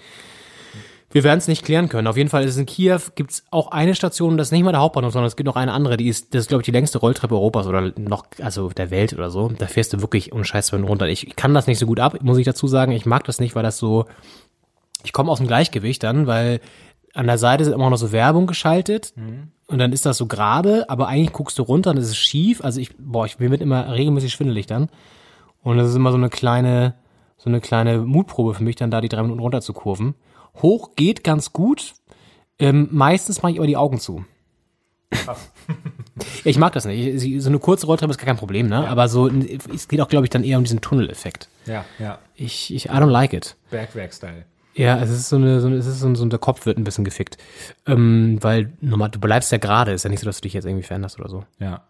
Wir werden es nicht klären können. Auf jeden Fall ist es in Kiew, gibt's auch eine Station, das ist nicht mal der Hauptbahnhof, sondern es gibt noch eine andere, die ist, das ist, glaube ich, die längste Rolltreppe Europas oder noch, also der Welt oder so. Da fährst du wirklich Scheiß wenn runter. Ich, ich kann das nicht so gut ab, muss ich dazu sagen. Ich mag das nicht, weil das so, ich komme aus dem Gleichgewicht dann, weil an der Seite ist immer noch so Werbung geschaltet und dann ist das so gerade, aber eigentlich guckst du runter und es ist schief. Also ich, boah, ich mir wird immer regelmäßig schwindelig dann. Und das ist immer so eine kleine, so eine kleine Mutprobe für mich, dann da die drei Minuten runter zu kurven. Hoch geht ganz gut. Ähm, meistens mache ich aber die Augen zu. Ja, ich mag das nicht. Ich- So eine kurze Rolltreppe ist gar kein Problem, ne? Aber so, es geht auch, glaube ich, dann eher um diesen Tunneleffekt. Ja, ja. Ich, ich, I don't like it. Bergwerk-Style. Ja, es ist so eine, so eine es ist so, ein- so der Kopf wird ein bisschen gefickt. Ähm, weil normal, du bleibst ja gerade, ist ja nicht so, dass du dich jetzt irgendwie veränderst oder so. Ja.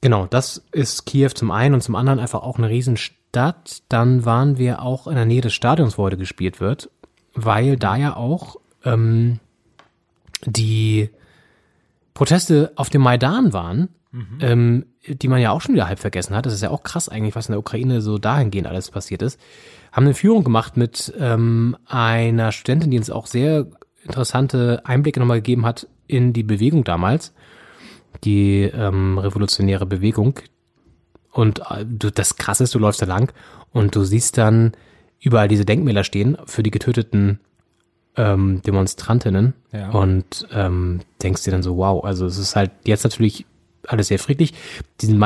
Genau, das ist Kiew zum einen und zum anderen einfach auch eine Riesenstadt. Dann waren wir auch in der Nähe des Stadions, wo heute gespielt wird, weil da ja auch ähm, die Proteste auf dem Maidan waren, ähm, die man ja auch schon wieder halb vergessen hat. Das ist ja auch krass eigentlich, was in der Ukraine so dahingehend alles passiert ist. Haben eine Führung gemacht mit ähm, einer Studentin, die uns auch sehr interessante Einblicke nochmal gegeben hat in die Bewegung damals die ähm, revolutionäre Bewegung. Und äh, du, das Krasse ist, du läufst da lang und du siehst dann überall diese Denkmäler stehen für die getöteten ähm, Demonstrantinnen Ja. und ähm, denkst dir dann so, wow, also es ist halt jetzt natürlich alles sehr friedlich. Diesen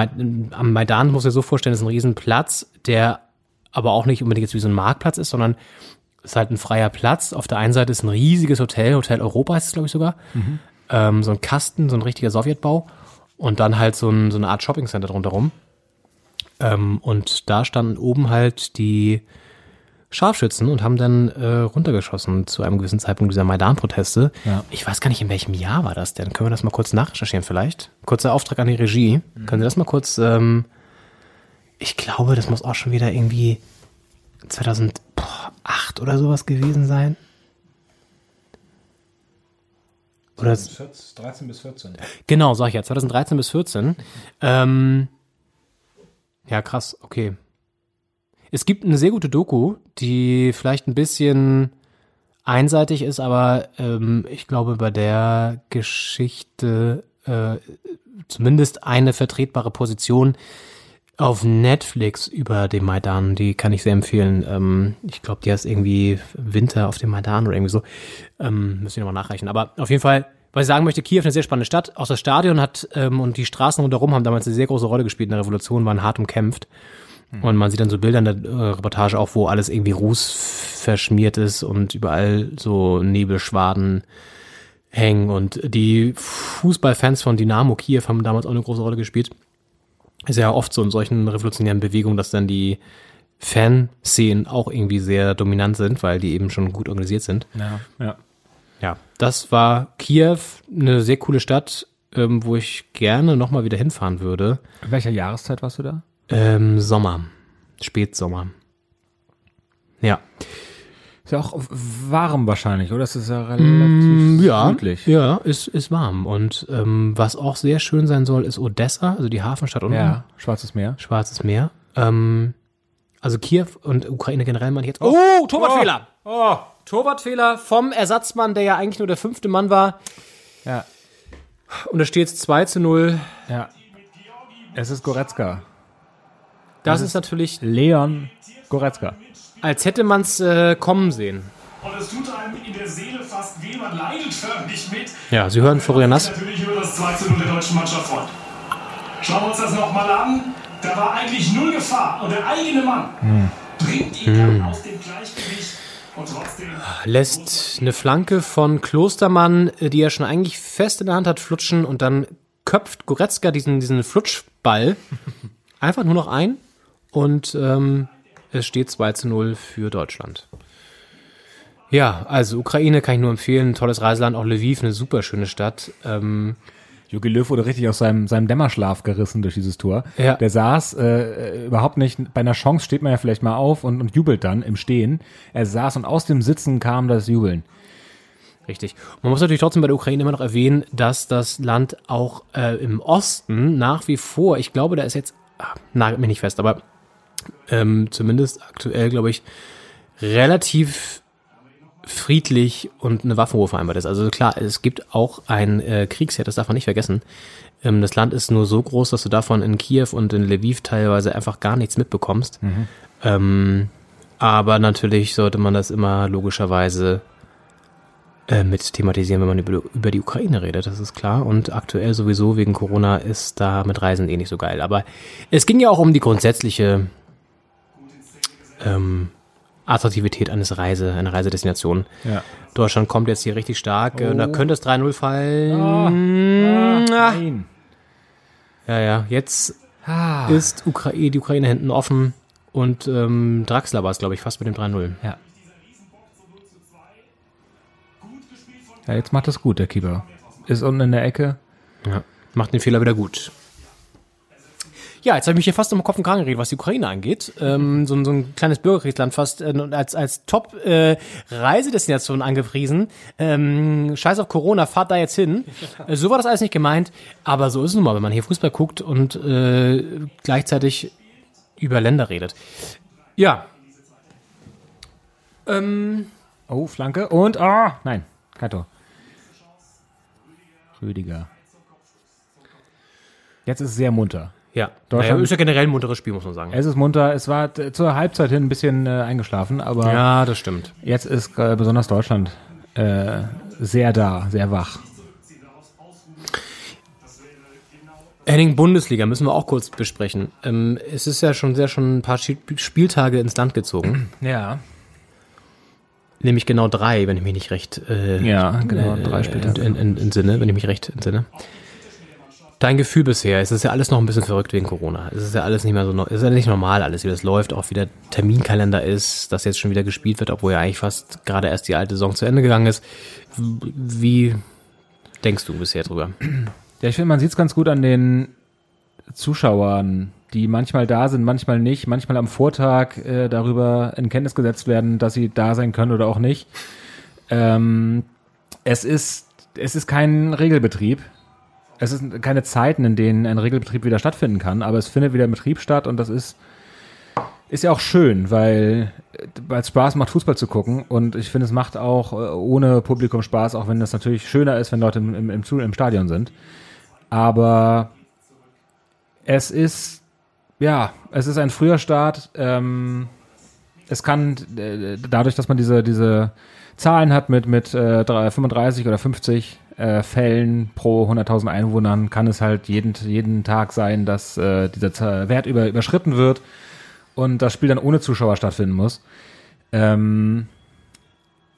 am Maidan muss ich so vorstellen, ist ein Riesenplatz, der aber auch nicht unbedingt jetzt wie so ein Marktplatz ist, sondern es ist halt ein freier Platz. Auf der einen Seite ist ein riesiges Hotel, Hotel Europa heißt es, glaube ich, sogar ähm, so ein Kasten, so ein richtiger Sowjetbau und dann halt so, ein, so eine Art Shoppingcenter drumherum. Ähm, und da standen oben halt die Scharfschützen und haben dann äh, runtergeschossen zu einem gewissen Zeitpunkt dieser Maidan-Proteste. Ja. Ich weiß gar nicht, in welchem Jahr war das denn? Können wir das mal kurz nachrecherchieren vielleicht? Kurzer Auftrag an die Regie. Können Sie das mal kurz, ähm, ich glaube, das muss auch schon wieder irgendwie 2008 oder sowas gewesen sein. Oder 13 bis 14. Genau, sag ich ja, 2013 bis 14. Ähm, ja, krass, okay. Es gibt eine sehr gute Doku, die vielleicht ein bisschen einseitig ist, aber ähm, ich glaube, bei der Geschichte äh, zumindest eine vertretbare Position auf Netflix über den Maidan, die kann ich sehr empfehlen. Ähm, ich glaube, die heißt irgendwie Winter auf dem Maidan oder irgendwie so. Ähm, müssen wir nochmal nachreichen. Aber auf jeden Fall, was ich sagen möchte, Kiew eine sehr spannende Stadt. Auch das Stadion hat ähm, und die Straßen rundherum haben damals eine sehr große Rolle gespielt in der Revolution, waren hart umkämpft. Und man sieht dann so Bilder in der äh, Reportage auch, wo alles irgendwie rußverschmiert ist und überall so Nebelschwaden hängen. Und die Fußballfans von Dynamo Kiew haben damals auch eine große Rolle gespielt. Ist ja oft so in solchen revolutionären Bewegungen, dass dann die Fanszenen auch irgendwie sehr dominant sind, weil die eben schon gut organisiert sind. Ja. ja. Ja, das war Kiew, eine sehr coole Stadt, ähm, wo ich gerne nochmal wieder hinfahren würde. In welcher Jahreszeit warst du da? Ähm, Sommer, Spätsommer. Ja. Ist ja auch warm wahrscheinlich, oder? Es ist ja relativ Mm, ja, gemütlich. ja, ist, ist warm. Und ähm, was auch sehr schön sein soll, ist Odessa, also die Hafenstadt unten. Ja, Schwarzes Meer. Schwarzes Meer. Ähm, also Kiew und Ukraine generell meine ich jetzt. Oh, Torwartfehler! Oh, Torwartfehler vom Ersatzmann, der ja eigentlich nur der fünfte Mann war. ja, Und da steht es 2 zu 0. ja. Es ist Goretzka. Das ist natürlich, Leon Goretzka. als hätte man es äh, kommen sehen. Und es tut einem in der Seele fast weh, man leidet förmlich mit. Ja, Sie hören Florian Nass. Natürlich über das 2 zu 0 der deutschen Mannschaft freut. Schauen wir uns das nochmal an. Da war eigentlich null Gefahr und der eigene Mann bringt ihn dann aus dem Gleichgewicht und trotzdem. lässt eine Flanke von Klostermann, äh, die er schon eigentlich fest in der Hand hat, flutschen und dann köpft Goretzka diesen, diesen Flutschball einfach nur noch ein und ähm, es steht 2 zu 0 für Deutschland. Ja, also Ukraine kann ich nur empfehlen, tolles Reiseland, auch Lviv, eine super schöne Stadt. Ähm, Jogi Löw wurde richtig aus seinem, seinem Dämmerschlaf gerissen durch dieses Tor. Ja. Der saß äh, überhaupt nicht, bei einer Chance steht man ja vielleicht mal auf und, und jubelt dann im Stehen. Er saß und aus dem Sitzen kam das Jubeln. Richtig. Man muss natürlich trotzdem bei der Ukraine immer noch erwähnen, dass das Land auch äh, im Osten nach wie vor, ich glaube, da ist jetzt, ah, nagelt mich nicht fest, aber ähm, zumindest aktuell, glaube ich, relativ friedlich und eine Waffenruhe vereinbart ist. Also klar, es gibt auch ein äh, Kriegsherd, das darf man nicht vergessen. Ähm, das Land ist nur so groß, dass du davon in Kiew und in Lviv teilweise einfach gar nichts mitbekommst. Ähm, aber natürlich sollte man das immer logischerweise äh, mit thematisieren, wenn man über, über die Ukraine redet, das ist klar. Und aktuell sowieso wegen Corona ist da mit Reisen eh nicht so geil. Aber es ging ja auch um die grundsätzliche ähm, Attraktivität eines Reise, einer Reisedestination. Ja. Deutschland kommt jetzt hier richtig stark. äh, Und da Oh. könnte es 3-0 fallen. Ah, Ah. nein. Ja, ja, jetzt Ah. ist Ukraine, die Ukraine hinten offen. Und ähm, Draxler war es, glaube ich, fast mit dem 3-0. Ja. Ja, jetzt macht es gut, der Keeper. Ist unten in der Ecke. Ja, macht den Fehler wieder gut. Ja, jetzt habe ich mich hier fast um Kopf und Kragen geredet, was die Ukraine angeht. Ähm, so, ein- so ein kleines Bürgerkriegsland fast äh, als, als Top-Reisedestination angepriesen. Ähm, scheiß auf Corona, fahrt da jetzt hin. Äh, so war das alles nicht gemeint, aber so ist es nun mal, wenn man hier Fußball guckt und äh, gleichzeitig über Länder redet. Ja. Ähm, Oh, Flanke. Und, ah, nein, kein Tor. Rüdiger. Jetzt ist es sehr munter. Ja, Deutschland- naja, ist ja generell ein munteres Spiel, muss man sagen. Es ist munter. Es war zur Halbzeit hin ein bisschen äh, eingeschlafen, aber Ja, das stimmt. jetzt ist äh, besonders Deutschland äh, sehr da, sehr wach. Henning, Bundesliga müssen wir auch kurz besprechen. Ähm, es ist ja schon sehr schon ein paar Spieltage ins Land gezogen. Ja. Nämlich genau drei, wenn ich mich nicht recht äh, Ja, genau, äh, drei Spieltage. In, in, in Sinne, wenn ich mich recht entsinne. Dein Gefühl bisher, es ist ja alles noch ein bisschen verrückt wegen Corona. Es ist ja alles nicht mehr so, es ist ja nicht normal alles, wie das läuft, auch wie der Terminkalender ist, dass jetzt schon wieder gespielt wird, obwohl ja eigentlich fast gerade erst die alte Saison zu Ende gegangen ist. Wie denkst du bisher drüber? Ja, ich finde, man sieht es ganz gut an den Zuschauern, die manchmal da sind, manchmal nicht, manchmal am Vortag äh, darüber in Kenntnis gesetzt werden, dass sie da sein können oder auch nicht. Ähm, es ist, es ist kein Regelbetrieb. Es sind keine Zeiten, in denen ein Regelbetrieb wieder stattfinden kann, aber es findet wieder Betrieb statt und das ist, ist ja auch schön, weil äh, weil es Spaß macht, Fußball zu gucken und ich finde, es macht auch äh, ohne Publikum Spaß, auch wenn das natürlich schöner ist, wenn Leute im, im, im, im Stadion sind. Aber es ist, ja, es ist ein früher Start. Ähm, es kann äh, dadurch, dass man diese, diese Zahlen hat mit, mit äh, drei- 35 oder 50 äh, Fällen pro 100.000 Einwohnern, kann es halt jeden, jeden Tag sein, dass äh, dieser Wert über, überschritten wird und das Spiel dann ohne Zuschauer stattfinden muss. Ähm,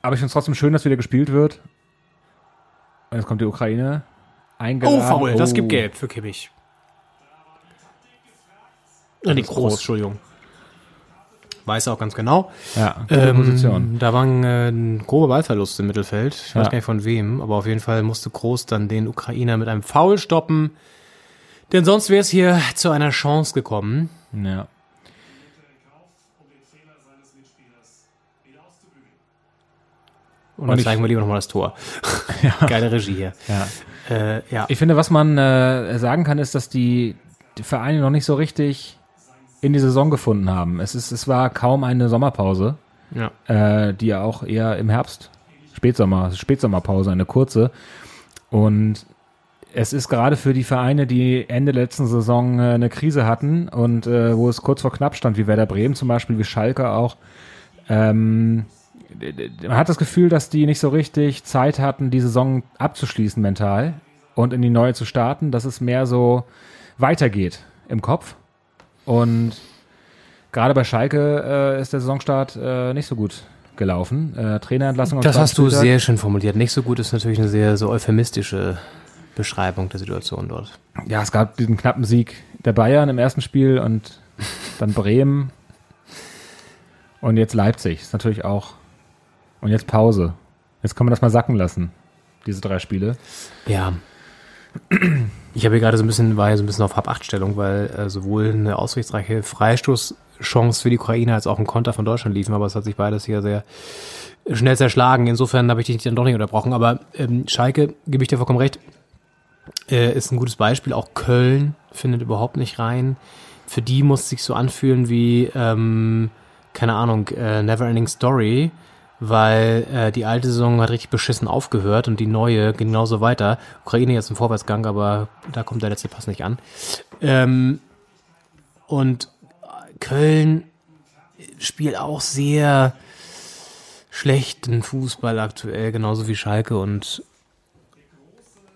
aber ich finde es trotzdem schön, dass wieder gespielt wird. Und jetzt kommt die Ukraine. Eingeladen. Oh, faul, das Oh. gibt Gelb für Kimmich. Ja, die ist Groß, groß. Entschuldigung. Weiß er auch ganz genau. Ja, gute Ähm, Position. Da war ein, äh, ein grober Ballverlust im Mittelfeld. Ich weiß Ja. gar nicht von wem, aber auf jeden Fall musste Groß dann den Ukrainer mit einem Foul stoppen. Denn sonst wäre es hier zu einer Chance gekommen. Ja. Und, Und dann ich- zeigen wir lieber nochmal das Tor. Geile Regie hier. Ja. Äh, ja. Ich finde, was man äh, sagen kann, ist, dass die, die Vereine noch nicht so richtig in die Saison gefunden haben. Es, ist, es war kaum eine Sommerpause, ja. äh, die ja auch eher im Herbst, Spätsommer, Spätsommerpause, eine kurze. Und es ist gerade für die Vereine, die Ende letzten Saison äh, eine Krise hatten und äh, wo es kurz vor knapp stand, wie Werder Bremen zum Beispiel, wie Schalke auch, ähm, man hat das Gefühl, dass die nicht so richtig Zeit hatten, die Saison abzuschließen mental und in die neue zu starten, dass es mehr so weitergeht im Kopf. Und gerade bei Schalke äh, ist der Saisonstart äh, nicht so gut gelaufen. Äh, Trainerentlassung. Das hast du sehr schön formuliert. Nicht so gut ist natürlich eine sehr so euphemistische Beschreibung der Situation dort. Ja, es gab diesen knappen Sieg der Bayern im ersten Spiel und dann Bremen und jetzt Leipzig. Ist natürlich auch. Und jetzt Pause. Jetzt kann man das mal sacken lassen, diese drei Spiele. Ja. Ich habe hier gerade so ein bisschen, war hier so ein bisschen auf Hab-8-Stellung, weil äh, sowohl eine ausrichtsreiche Freistoßchance für die Ukraine als auch ein Konter von Deutschland liefen, aber es hat sich beides hier sehr schnell zerschlagen. Insofern habe ich dich dann doch nicht unterbrochen. Aber ähm, Schalke, gebe ich dir vollkommen recht, äh, ist ein gutes Beispiel. Auch Köln findet überhaupt nicht rein. Für die muss es sich so anfühlen wie, ähm, keine Ahnung, äh, Neverending Story, weil äh, die alte Saison hat richtig beschissen aufgehört und die neue genauso weiter. Ukraine jetzt im Vorwärtsgang, aber da kommt der letzte Pass nicht an. Ähm, und Köln spielt auch sehr schlechten Fußball aktuell, genauso wie Schalke und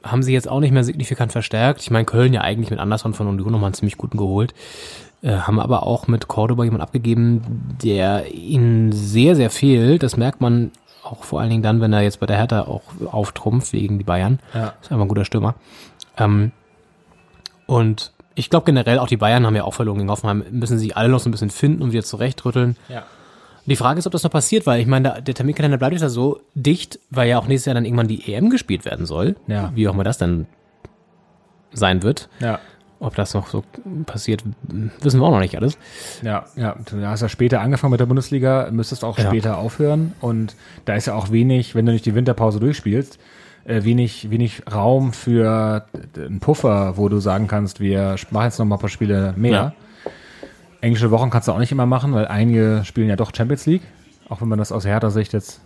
haben sie jetzt auch nicht mehr signifikant verstärkt. Ich meine, Köln ja eigentlich mit Anderson von Union nochmal einen ziemlich guten geholt. Äh, haben aber auch mit Cordoba jemand abgegeben, der ihnen sehr, sehr fehlt. Das merkt man auch vor allen Dingen dann, wenn er jetzt bei der Hertha auch auftrumpft gegen die Bayern. Ja. Ist einfach ein guter Stürmer. Ähm, und ich glaube generell, auch die Bayern haben ja auch verloren gegen Hoffenheim, müssen sich alle noch so ein bisschen finden und wieder zurechtrütteln. Ja. Die Frage ist, ob das noch passiert, weil ich meine, der- der Terminkalender bleibt ja so dicht, weil ja auch nächstes Jahr dann irgendwann die EM gespielt werden soll. Ja. Wie auch immer das dann sein wird. Ja. Ob das noch so passiert, wissen wir auch noch nicht alles. Ja, ja, du hast ja später angefangen mit der Bundesliga, müsstest auch Ja. später aufhören und da ist ja auch wenig, wenn du nicht die Winterpause durchspielst, äh, wenig, wenig Raum für einen Puffer, wo du sagen kannst, wir machen jetzt noch mal ein paar Spiele mehr. Ja. Englische Wochen kannst du auch nicht immer machen, weil einige spielen ja doch Champions League, auch wenn man das aus härter Sicht jetzt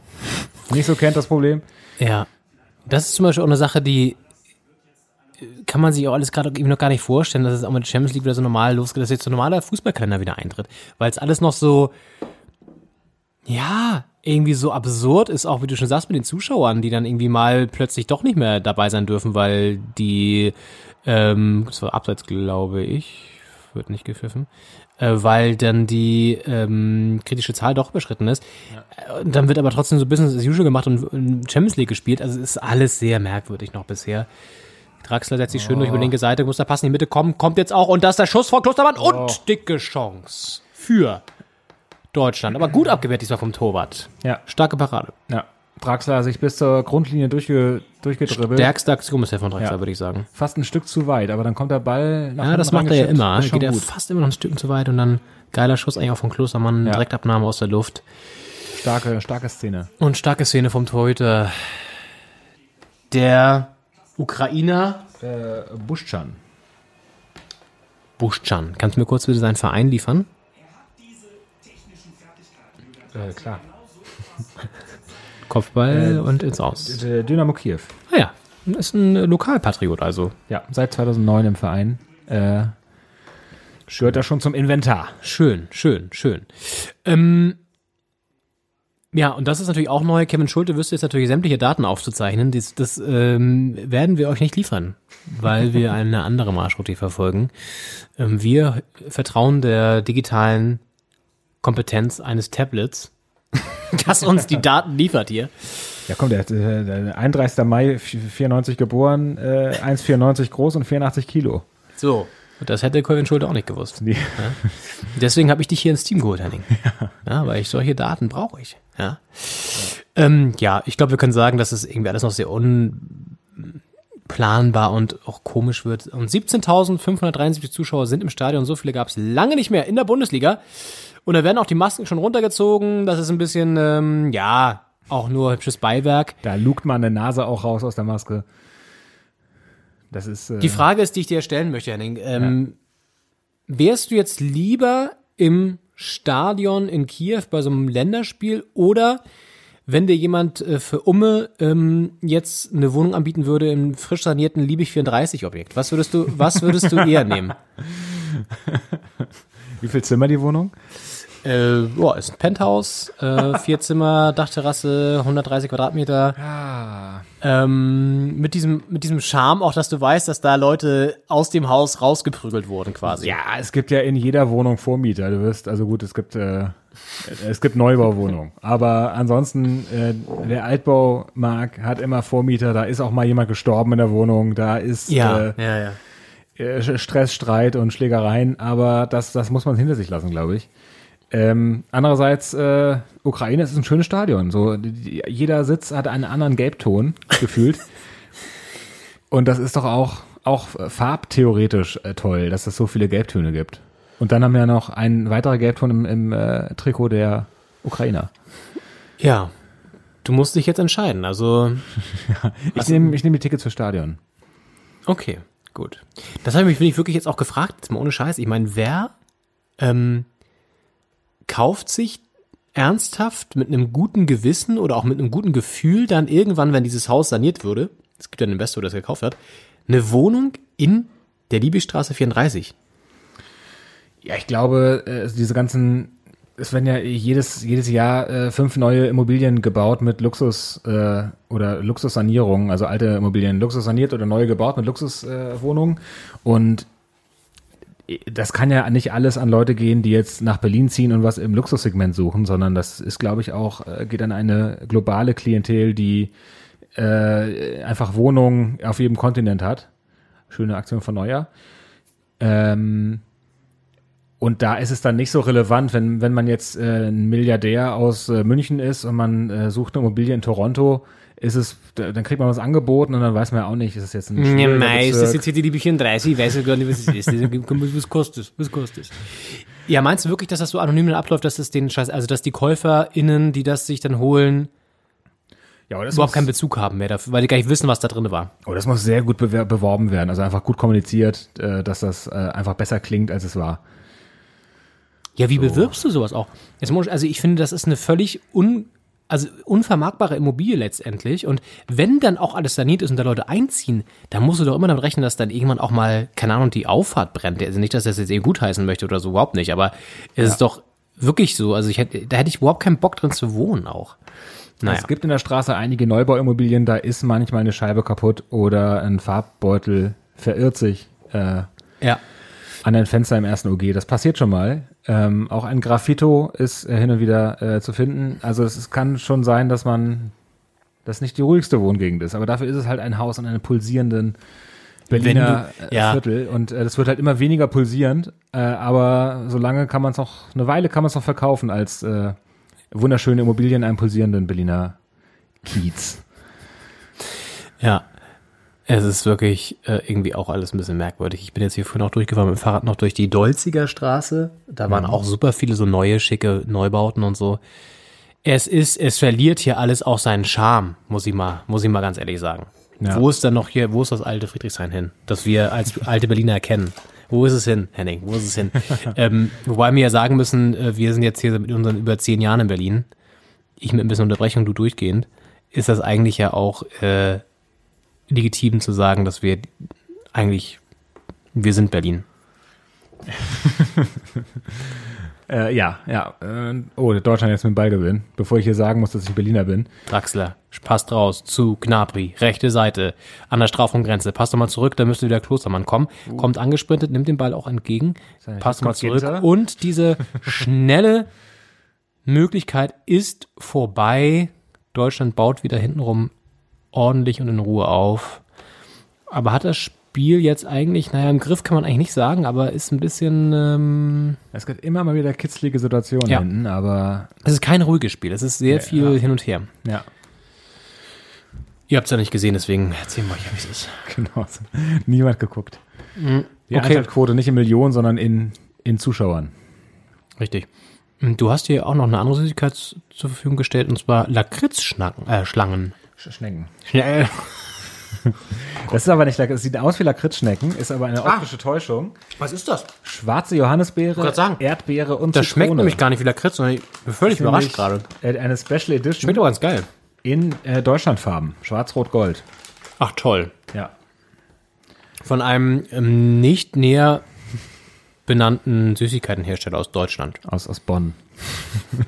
nicht so kennt, das Problem. Ja. Das ist zum Beispiel auch eine Sache, die kann man sich auch alles gerade irgendwie noch gar nicht vorstellen, dass es auch mit der Champions League wieder so normal losgeht, dass jetzt so ein normaler Fußballkalender wieder eintritt. Weil es alles noch so, ja, irgendwie so absurd ist, auch wie du schon sagst, mit den Zuschauern, die dann irgendwie mal plötzlich doch nicht mehr dabei sein dürfen, weil die, ähm, das war abseits, glaube ich, wird nicht gepfiffen, äh, weil dann die ähm, kritische Zahl doch überschritten ist. Äh, Und dann wird aber trotzdem so Business as usual gemacht und, und Champions League gespielt. Also es ist alles sehr merkwürdig noch bisher. Draxler setzt sich schön durch über die linke Seite, muss da passen in die Mitte kommen, kommt jetzt auch und das ist der Schuss von Klostermann und dicke Chance für Deutschland. Aber gut abgewehrt diesmal vom Torwart. Ja. Starke Parade. Ja. Draxler sich bis zur Grundlinie durchge, durchgedribbelt. Stärkste Aktion bisher von Draxler, Ja. würde ich sagen. Fast ein Stück zu weit, aber dann kommt der Ball nach Ja, das macht er ja immer. Ist Geht er fast immer noch ein Stück zu weit und dann geiler Schuss eigentlich auch von Klostermann, Ja. Direktabnahme aus der Luft. Starke, starke Szene. Und starke Szene vom Torhüter. Der Ukrainer Äh, Buschan. Buschan. Kannst du mir kurz bitte seinen Verein liefern? Äh, klar. Kopfball und ins Aus. Dynamo Kiew. Ah ja, ist ein Lokalpatriot also. Ja, seit 2009 im Verein. Äh, gehört er schon zum Inventar. Schön, schön, schön. Ähm, ja, und das ist natürlich auch neu. Kevin Schulte wüsste jetzt natürlich sämtliche Daten aufzuzeichnen. Das, das ähm, werden wir euch nicht liefern, weil wir eine andere Marschroute verfolgen. Ähm, wir vertrauen der digitalen Kompetenz eines Tablets, das uns die Daten liefert hier. Ja, komm, der, der, der 31. Mai 94 geboren, äh, 1,94 groß und 84 Kilo. So. Und das hätte Kevin Schulte auch nicht gewusst. Nee. Ja? Deswegen habe ich dich hier ins Team geholt, Henning. Ja, weil ich solche Daten brauche ich. Ja, ähm, ja ich glaube, wir können sagen, dass es irgendwie alles noch sehr unplanbar und auch komisch wird. Und 17.573 Zuschauer sind im Stadion. So viele gab es lange nicht mehr in der Bundesliga. Und da werden auch die Masken schon runtergezogen. Das ist ein bisschen, ähm, ja, auch nur hübsches Beiwerk. Da lugt man eine Nase auch raus aus der Maske. Das ist. Äh, Die Frage ist, die ich dir stellen möchte, Henning. Ähm, Wärst du jetzt lieber im Stadion in Kiew bei so einem Länderspiel oder wenn dir jemand äh, für Umme ähm, jetzt eine Wohnung anbieten würde im frisch sanierten Liebig 34 Objekt? Was würdest du, was würdest du eher nehmen? Wie viel Zimmer die Wohnung? Äh, boah, ist ein Penthouse, äh, vier Zimmer, Dachterrasse, 130 Quadratmeter. Ah. Ähm, mit diesem, mit diesem Charme auch, dass du weißt, dass da Leute aus dem Haus rausgeprügelt wurden quasi. Ja, es gibt ja in jeder Wohnung Vormieter. Du wirst, also gut, es gibt, äh, es gibt Neubauwohnungen. Aber ansonsten, äh, der Altbaumarkt hat immer Vormieter. Da ist auch mal jemand gestorben in der Wohnung. Da ist ja, äh, ja. ja. äh, Stress, Streit und Schlägereien. Aber das, das muss man hinter sich lassen, glaube ich. Ähm, andererseits, äh, Ukraine ist ein schönes Stadion. So, die, jeder Sitz hat einen anderen Gelbton gefühlt. Und das ist doch auch, auch farbtheoretisch äh, toll, dass es so viele Gelbtöne gibt. Und dann haben wir noch einen weiterer Gelbton im, im äh, Trikot der Ukrainer. Ja. Du musst dich jetzt entscheiden. Also, Ich nehme ich nehm die Tickets fürs Stadion. okay, gut. Das habe ich mich wirklich jetzt auch gefragt, jetzt mal ohne Scheiß. Ich meine, wer ähm, kauft sich ernsthaft mit einem guten Gewissen oder auch mit einem guten Gefühl dann irgendwann, wenn dieses Haus saniert würde, es gibt ja einen Investor, der es gekauft hat, eine Wohnung in der Liebigstraße 34. Ja, ich glaube, äh, diese ganzen es werden ja jedes, jedes Jahr äh, fünf neue Immobilien gebaut mit Luxus äh, oder Luxussanierungen, also alte Immobilien luxussaniert oder neue gebaut mit Luxuswohnungen. Wohnungen. und das kann ja nicht alles an Leute gehen, die jetzt nach Berlin ziehen und was im Luxussegment suchen, sondern das ist, glaube ich, auch, äh, geht an eine globale Klientel, die äh, einfach Wohnungen auf jedem Kontinent hat. Schöne Aktion von Neuer. Ähm, und da ist es dann nicht so relevant, wenn, wenn man jetzt äh, ein Milliardär aus äh, München ist und man äh, sucht eine Immobilie in Toronto, ist es, da- dann kriegt man was angeboten und dann weiß man ja auch nicht, ist es jetzt ein Ja, schwieriger mei, ist das jetzt hier die Liebe 34? Ich weiß ja gar nicht, was es ist. Was kostet es? Was kostet es? Ja, meinst du wirklich, dass das so anonym abläuft, dass es den Scheiß, also dass die KäuferInnen, die das sich dann holen, ja, aber das überhaupt muss, keinen Bezug haben mehr dafür, weil die gar nicht wissen, was da drin war? oh, das muss sehr gut beworben werden, also einfach gut kommuniziert, äh, dass das äh, einfach besser klingt, als es war. Ja, wie bewirbst du sowas auch? Jetzt muss, also ich finde, das ist eine völlig un, also unvermarktbare Immobilie letztendlich. Und wenn dann auch alles saniert ist und da Leute einziehen, dann musst du doch immer damit rechnen, dass dann irgendwann auch mal, keine Ahnung, die Auffahrt brennt. Also nicht, dass das jetzt eben gutheißen möchte oder so, überhaupt nicht. Aber es ist doch wirklich so. Also ich hätte, da hätte ich überhaupt keinen Bock drin zu wohnen auch. Naja. Es gibt in der Straße einige Neubauimmobilien, da ist manchmal eine Scheibe kaputt oder ein Farbbeutel verirrt sich äh, Ja. an ein Fenster im ersten OG. Das passiert schon mal. Ähm, auch ein Graffito ist äh, hin und wieder äh, zu finden. Also es, es kann schon sein, dass man das nicht die ruhigste Wohngegend ist, aber dafür ist es halt ein Haus an einem pulsierenden Berliner du- äh, ja. Viertel und äh, das wird halt immer weniger pulsierend, äh, aber solange kann man es noch, eine Weile kann man es noch verkaufen als wunderschöne Immobilien in einem pulsierenden Berliner Kiez. Ja. Es ist wirklich äh, irgendwie auch alles ein bisschen merkwürdig. Ich bin jetzt hier vorhin auch durchgefahren mit dem Fahrrad noch durch die Dolziger Straße. Da waren auch super viele so neue, schicke Neubauten und so. Es ist, es verliert hier alles auch seinen Charme, muss ich mal, muss ich mal ganz ehrlich sagen. Ja. Wo ist dann noch hier, wo ist das alte Friedrichshain hin, das wir als alte Berliner erkennen? Wo ist es hin, Henning? Wo ist es hin? ähm, wobei wir ja sagen müssen, äh, wir sind jetzt hier mit unseren über zehn Jahren in Berlin. Ich mit ein bisschen Unterbrechung, du durchgehend. Ist das eigentlich ja auch äh, legitim zu sagen, dass wir eigentlich, wir sind Berlin. Äh, ja, ja. Äh, oh, Deutschland jetzt mit dem Ball gewinnen, bevor ich hier sagen muss, dass ich Berliner bin. Draxler, passt raus zu Gnabry, rechte Seite, an der Strafraumgrenze. Passt doch mal zurück, da müsste wieder Klostermann kommen. Kommt angesprintet, nimmt den Ball auch entgegen, passt mal zurück. Ginter. Und diese schnelle Möglichkeit ist vorbei. Deutschland baut wieder hintenrum ordentlich und in Ruhe auf. Aber hat das Spiel jetzt eigentlich, naja, im Griff kann man eigentlich nicht sagen, aber ist ein bisschen, ähm, Es gibt immer mal wieder kitzlige Situationen Ja. hinten, aber es ist kein ruhiges Spiel. Es ist sehr viel hin und her. ja, Ihr habt es ja nicht gesehen, deswegen erzählen wir euch, wie es ist. genau. Niemand geguckt. Die Mhm. Okay. Einschaltquote nicht in Millionen, sondern in, in Zuschauern. Richtig. Und Du hast hier auch noch eine andere Süßigkeit zur Verfügung gestellt, und zwar Lakritzschlangen. Äh, Schlangen. Sch Schnecken. Schnell. Das ist aber nicht, es sieht aus wie Lakritzschnecken, ist aber eine optische Täuschung. Was ist das? Schwarze Johannisbeere, sagen. Erdbeere und Das schmeckt Zitrone. nämlich gar nicht wie Lakritz, sondern ich bin völlig überrascht gerade. Äh, Eine Special Edition Schmeckt aber ganz geil. in äh, Deutschlandfarben. Schwarz-Rot-Gold. Ach toll. Ja. Von einem ähm, nicht näher benannten Süßigkeitenhersteller aus Deutschland. Aus, aus Bonn.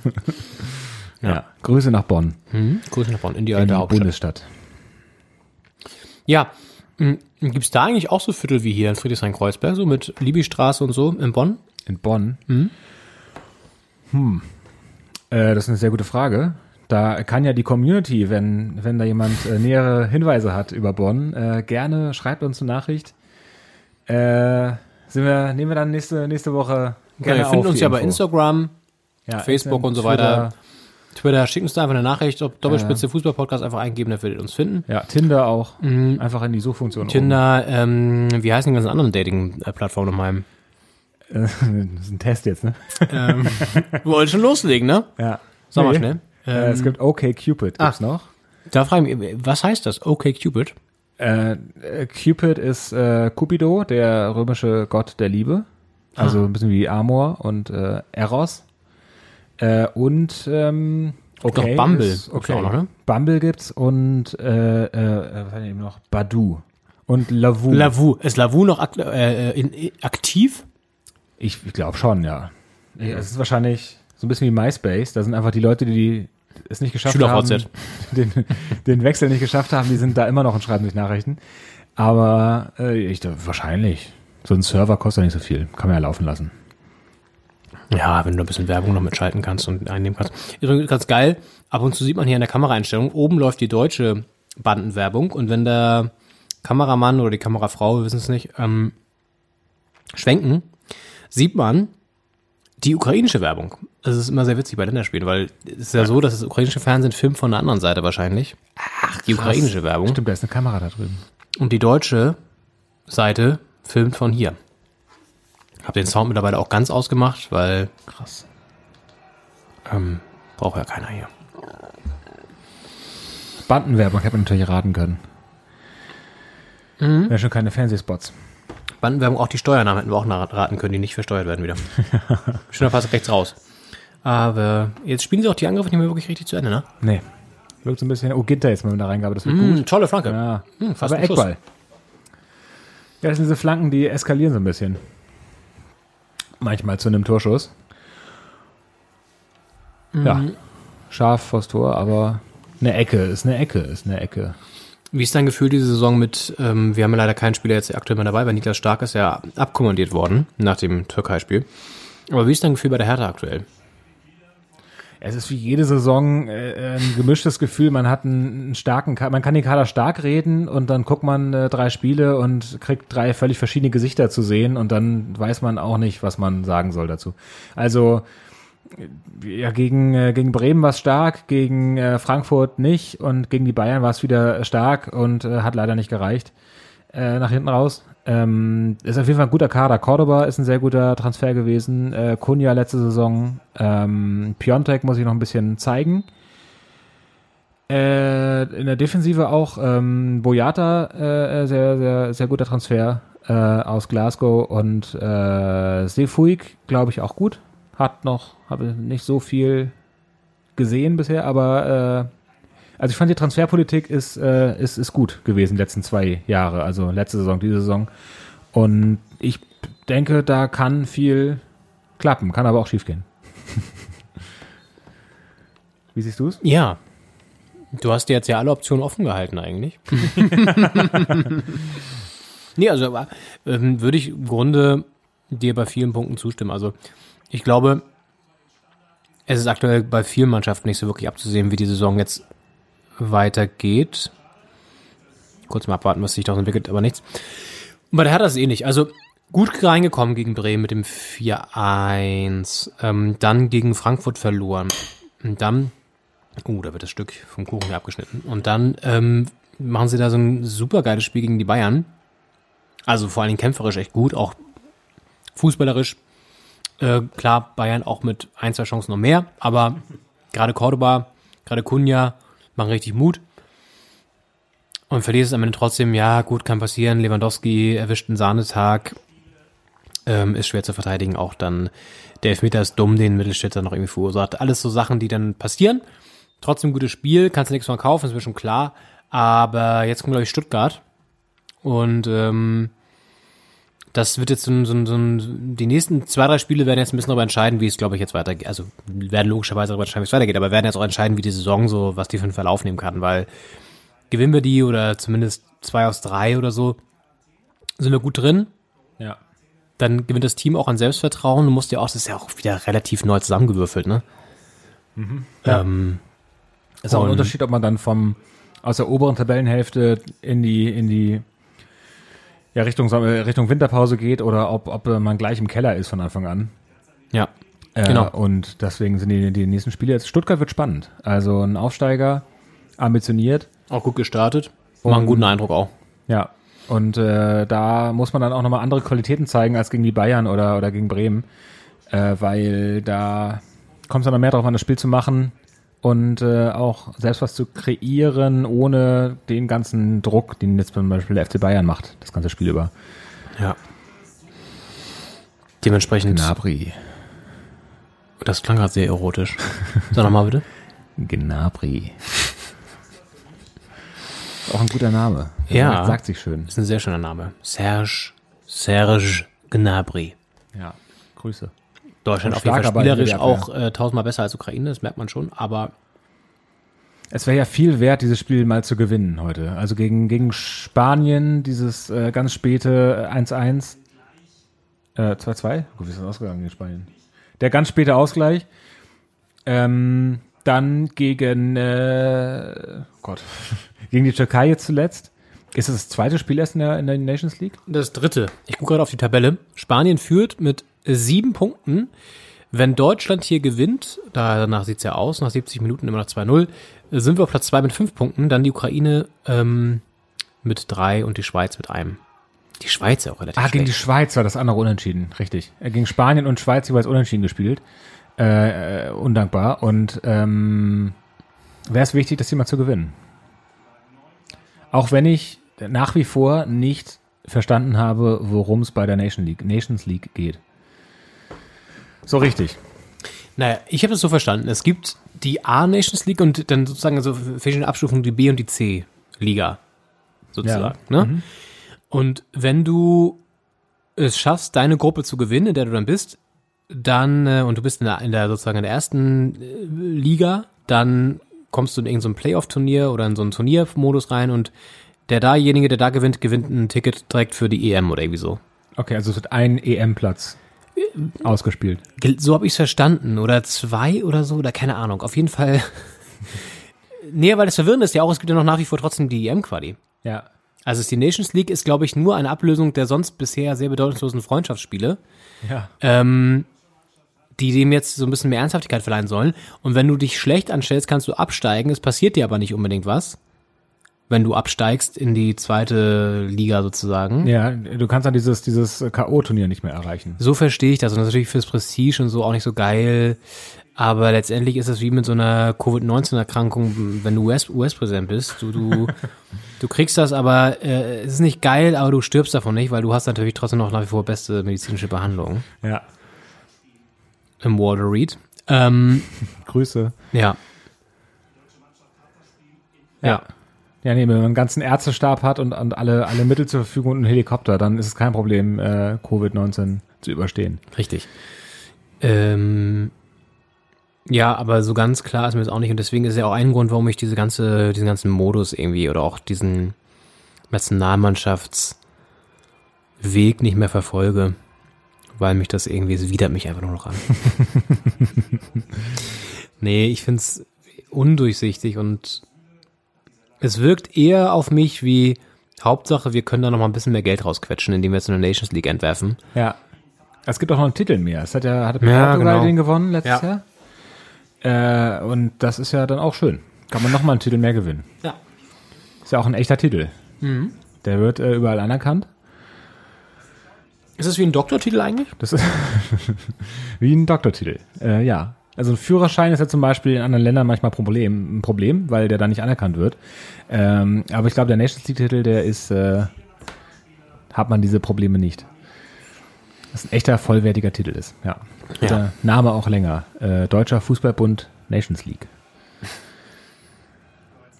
ja. Grüße nach Bonn. Hm? Grüße nach Bonn, in die In alte die Hauptstadt. Bundesstadt. Ja. Gibt es da eigentlich auch so Viertel wie hier in Friedrichshain-Kreuzberg, so mit Libystraße und so in Bonn? In Bonn? Hm. Äh, das ist eine sehr gute Frage. Da kann ja die Community, wenn, wenn da jemand äh, nähere Hinweise hat über Bonn, äh, gerne schreibt uns eine Nachricht. Äh, sind wir, nehmen wir dann nächste, nächste Woche Ja, gerne wir finden uns ja bei. Instagram, Ja, Facebook und so weiter. Twitter, schickt uns da einfach eine Nachricht, ob Doppelspitze Fußball-Podcast einfach eingeben, dann werdet ihr uns finden. Ja, Tinder auch. Einfach in die Suchfunktion. Mhm. Tinder, ähm, wie heißen die ganzen anderen Dating-Plattformen nochmal? Äh, das ist ein Test jetzt, ne? ähm, wir wollen schon loslegen, ne? Ja. Sag mal Nee. schnell. Äh, es gibt OK Cupid, gibt's Ah. noch. Da frage ich mich, was heißt das? Okay, Cupid? Äh, äh, Cupid ist äh, Cupido, der römische Gott der Liebe. Also ein bisschen wie Amor und äh, Eros. Äh, und ähm, okay, Doch, Bumble ist okay. auch noch, ne? Bumble gibt's und äh, äh, was denn eben noch? Badu und Lavu. Lavu. Ist Lavu noch akt äh, in, in, aktiv? ich ich glaube schon, ja. Ja, Es ist wahrscheinlich So ein bisschen wie MySpace. Da sind einfach die Leute, die es nicht geschafft haben, den, den Wechsel nicht geschafft haben, die sind da immer noch und schreiben sich Nachrichten. Aber äh, ich wahrscheinlich. So ein Server kostet ja nicht so viel. Kann man ja laufen lassen. Ja, wenn du ein bisschen Werbung noch mitschalten kannst und einnehmen kannst. Übrigens ganz geil, ab und zu sieht man hier in der Kameraeinstellung, oben läuft die deutsche Bandenwerbung und wenn der Kameramann oder die Kamerafrau, wir wissen es nicht, ähm, schwenken, sieht man die ukrainische Werbung. Das ist immer sehr witzig bei Länderspielen, weil es ist ja, so, dass das ukrainische Fernsehen filmt von der anderen Seite wahrscheinlich. Ach, die ukrainische Werbung. Stimmt, da ist eine Kamera da drüben. Und die deutsche Seite filmt von hier. Hab den Sound mittlerweile auch ganz ausgemacht, weil Krass. ähm, braucht ja keiner hier. Bandenwerbung hätte man natürlich raten können. Mhm. Wäre schon keine Fernsehspots. Bandenwerbung, auch die Steuernamen hätten wir auch raten können, die nicht versteuert werden wieder. Schöner Pass rechts raus. Aber jetzt spielen sie auch die Angriffe nicht mehr wirklich richtig zu Ende, ne? Nee. Wirkt so ein bisschen, oh, Ginter jetzt mal mit der Reingabe, das wird Mm, gut. tolle Flanke. Ja, Hm, fast aber Schuss. Eckball. Ja, das sind diese Flanken, die eskalieren so ein bisschen. Manchmal zu einem Torschuss. Ja, Mhm. scharf vors Tor, aber eine Ecke ist eine Ecke, ist eine Ecke. Wie ist dein Gefühl diese Saison mit, ähm, wir haben ja leider keinen Spieler jetzt aktuell mehr dabei, weil Niklas Stark ist ja abkommandiert worden nach dem Türkei-Spiel. Aber wie ist dein Gefühl bei der Hertha aktuell? Es ist wie jede Saison äh, ein gemischtes Gefühl. Man hat einen, einen starken, man kann den Kader stark reden und dann guckt man äh, drei Spiele und kriegt drei völlig verschiedene Gesichter zu sehen und dann weiß man auch nicht, was man sagen soll dazu. Also äh, ja, gegen, äh, gegen Bremen war es stark, gegen äh, Frankfurt nicht und gegen die Bayern war es wieder stark und äh, hat leider nicht gereicht äh, nach hinten raus. Ähm, ist auf jeden Fall ein guter Kader. Cordoba ist ein sehr guter Transfer gewesen. Äh, Kunja letzte Saison. Ähm, Piontek muss ich noch ein bisschen zeigen. Äh, in der Defensive auch ähm, Boyata, äh, sehr, sehr, sehr guter Transfer äh, aus Glasgow und äh, Sefuig, glaube ich, auch gut. Hat noch, habe nicht so viel gesehen bisher, aber äh, also ich fand die Transferpolitik ist, äh, ist, ist gut gewesen die letzten zwei Jahre, also letzte Saison, diese Saison. Und ich denke, da kann viel klappen, kann aber auch schiefgehen. Wie siehst du es? Ja. Du hast dir jetzt ja alle Optionen offen gehalten eigentlich. nee, also aber, ähm, würde ich im Grunde dir bei vielen Punkten zustimmen. Also ich glaube, es ist aktuell bei vielen Mannschaften nicht so wirklich abzusehen, wie die Saison jetzt weitergeht. Kurz mal abwarten, was sich daraus entwickelt, aber nichts. Und bei der Hertha ist es ähnlich. Also gut reingekommen gegen Bremen mit dem 4-1. Ähm, dann gegen Frankfurt verloren. Und dann, oh, da wird das Stück vom Kuchen abgeschnitten. Und dann ähm, machen sie da so ein super geiles Spiel gegen die Bayern. Also vor allen Dingen kämpferisch echt gut, auch fußballerisch. Äh, klar, Bayern auch mit ein, zwei Chancen noch mehr, aber gerade Cordoba, gerade Kunja machen richtig Mut. Und verlierst es am Ende trotzdem, ja, gut, kann passieren. Lewandowski erwischt einen Sahnetag. Ähm, ist schwer zu verteidigen. Auch dann der Elfmeter ist dumm, den Mittelstädter noch irgendwie verursacht. Alles so Sachen, die dann passieren. Trotzdem gutes Spiel, kannst du nichts von kaufen, ist mir schon klar. Aber jetzt kommt, glaube ich, Stuttgart. Und ähm, das wird jetzt so ein, so ein, so ein, die nächsten zwei, drei Spiele werden jetzt ein bisschen darüber entscheiden, wie es, glaube ich, jetzt weitergeht. Also werden logischerweise darüber entscheiden, wie es weitergeht, aber werden jetzt auch entscheiden, wie die Saison so, was die für einen Verlauf nehmen kann, weil gewinnen wir die oder zumindest zwei aus drei oder so, sind wir gut drin. Ja. Dann gewinnt das Team auch an Selbstvertrauen. Du musst ja auch, das ist ja auch wieder relativ neu zusammengewürfelt, ne? Ja. Ähm, Ist auch ein Unterschied, ob man dann vom aus der oberen Tabellenhälfte in die in die ja Richtung äh, Richtung Winterpause geht oder ob ob äh, man gleich im Keller ist von Anfang an. ja, Äh, Genau. Und deswegen sind die die nächsten Spiele jetzt Stuttgart wird spannend. Also ein Aufsteiger, ambitioniert. auch gut gestartet. Machen einen guten Eindruck auch. Ja. Und äh, da muss man dann auch nochmal andere Qualitäten zeigen als gegen die Bayern oder, oder gegen Bremen. Äh, weil da kommt es dann noch mehr drauf an, das Spiel zu machen und äh, auch selbst was zu kreieren, ohne den ganzen Druck, den jetzt zum Beispiel der FC Bayern macht, das ganze Spiel über. Ja. Dementsprechend, Gnabry. das klang gerade sehr erotisch. Sag nochmal bitte. Gnabry. Auch ein guter Name. Ja. Sagt, sagt sich schön. Das ist ein sehr schöner Name. Serge, Serge Gnabry. Ja. Grüße. Deutschland auf jeden Fall spielerisch auch äh, tausendmal besser als Ukraine, das merkt man schon. Aber Es wäre ja viel wert, dieses Spiel mal zu gewinnen heute. Also gegen, gegen Spanien, dieses äh, ganz späte 1-1. Äh, 2-2? Gut, wie ist das ausgegangen gegen Spanien? Der ganz späte Ausgleich. Ähm, dann gegen, äh, Gott, gegen die Türkei jetzt zuletzt. Ist das das zweite Spiel erst in der, in der Nations League? das dritte, ich gucke gerade auf die Tabelle. Spanien führt mit sieben Punkten. Wenn Deutschland hier gewinnt, danach sieht's ja aus, nach 70 Minuten immer noch 2-0, sind wir auf Platz zwei mit fünf Punkten, dann die Ukraine ähm, mit drei und die Schweiz mit einem. Die Schweiz ja auch relativ Ah, gegen die schlecht. Schweiz war das andere unentschieden, richtig. Äh, Gegen Spanien und Schweiz jeweils unentschieden gespielt. Äh, äh, undankbar. Und ähm, wäre es wichtig, das Thema zu gewinnen. Auch wenn ich nach wie vor nicht verstanden habe, worum es bei der Nation League, Nations League geht. So richtig. Naja, ich habe es so verstanden. Es gibt die A-Nations League und dann sozusagen so verschiedene Abstufungen, die B- und die C-Liga. Sozusagen. Ne? Und wenn du es schaffst, deine Gruppe zu gewinnen, in der du dann bist, dann, äh, und du bist in der, in der sozusagen in der ersten äh, Liga, dann kommst du in irgendein so ein Playoff-Turnier oder in so einen Turniermodus rein und der dajenige, der da gewinnt, gewinnt ein Ticket direkt für die EM oder irgendwie so. Okay, also es wird ein EM-Platz ausgespielt. So habe ich es verstanden. Oder zwei oder so, oder keine Ahnung. Auf jeden Fall. nee, weil das Verwirrende ist ja auch, es gibt ja noch nach wie vor trotzdem die EM-Quali. Ja. Also die Nations League ist, glaube ich, nur eine Ablösung der sonst bisher sehr bedeutungslosen Freundschaftsspiele, Ja. ähm, die dem jetzt so ein bisschen mehr Ernsthaftigkeit verleihen sollen. Und wenn du dich schlecht anstellst, kannst du absteigen. Es passiert dir aber nicht unbedingt was, wenn du absteigst in die zweite Liga sozusagen. Ja, du kannst dann dieses, dieses K.O.-Turnier nicht mehr erreichen. So verstehe ich das. Und das ist natürlich fürs Prestige und so auch nicht so geil. Aber letztendlich ist es wie mit so einer Covid-19-Erkrankung, wenn du US- US-Präsident bist. Du, du, du kriegst das, aber äh, es ist nicht geil, aber du stirbst davon nicht, weil du hast natürlich trotzdem noch nach wie vor beste medizinische Behandlung Ja. im Walter Reed. Ähm, Grüße. ja. Ja. Ja, nee, wenn man einen ganzen Ärztestab hat und, und alle, alle Mittel zur Verfügung und einen Helikopter, dann ist es kein Problem, äh, Covid-19 zu überstehen. Richtig. Ähm, ja, aber so ganz klar ist mir das auch nicht. Und deswegen ist ja auch ein Grund, warum ich diese ganze, diesen ganzen Modus irgendwie oder auch diesen Nationalmannschaftsweg nicht mehr verfolge. Weil mich das irgendwie, es widert mich einfach nur noch an. nee, ich find's undurchsichtig und es wirkt eher auf mich wie Hauptsache, wir können da noch mal ein bisschen mehr Geld rausquetschen, indem wir jetzt eine Nations League entwerfen. Ja. Es gibt auch noch einen Titel mehr. Es hat ja, hatte Ja, Portugal genau. den gewonnen letztes Ja. Jahr. Äh, und das ist ja dann auch schön. Kann man noch mal einen Titel mehr gewinnen. Ja. Ist ja auch ein echter Titel. Mhm. Der wird äh, überall anerkannt. Ist das wie ein Doktortitel eigentlich? Das ist wie ein Doktortitel. Äh, ja. Also ein Führerschein ist ja zum Beispiel in anderen Ländern manchmal Problem, ein Problem, weil der da nicht anerkannt wird. Ähm, aber ich glaube, der Nations League-Titel, der ist, äh, hat man diese Probleme nicht. Das ein echter, vollwertiger Titel ist, ja. Ja. Der Name auch länger. Äh, Deutscher Fußballbund Nations League.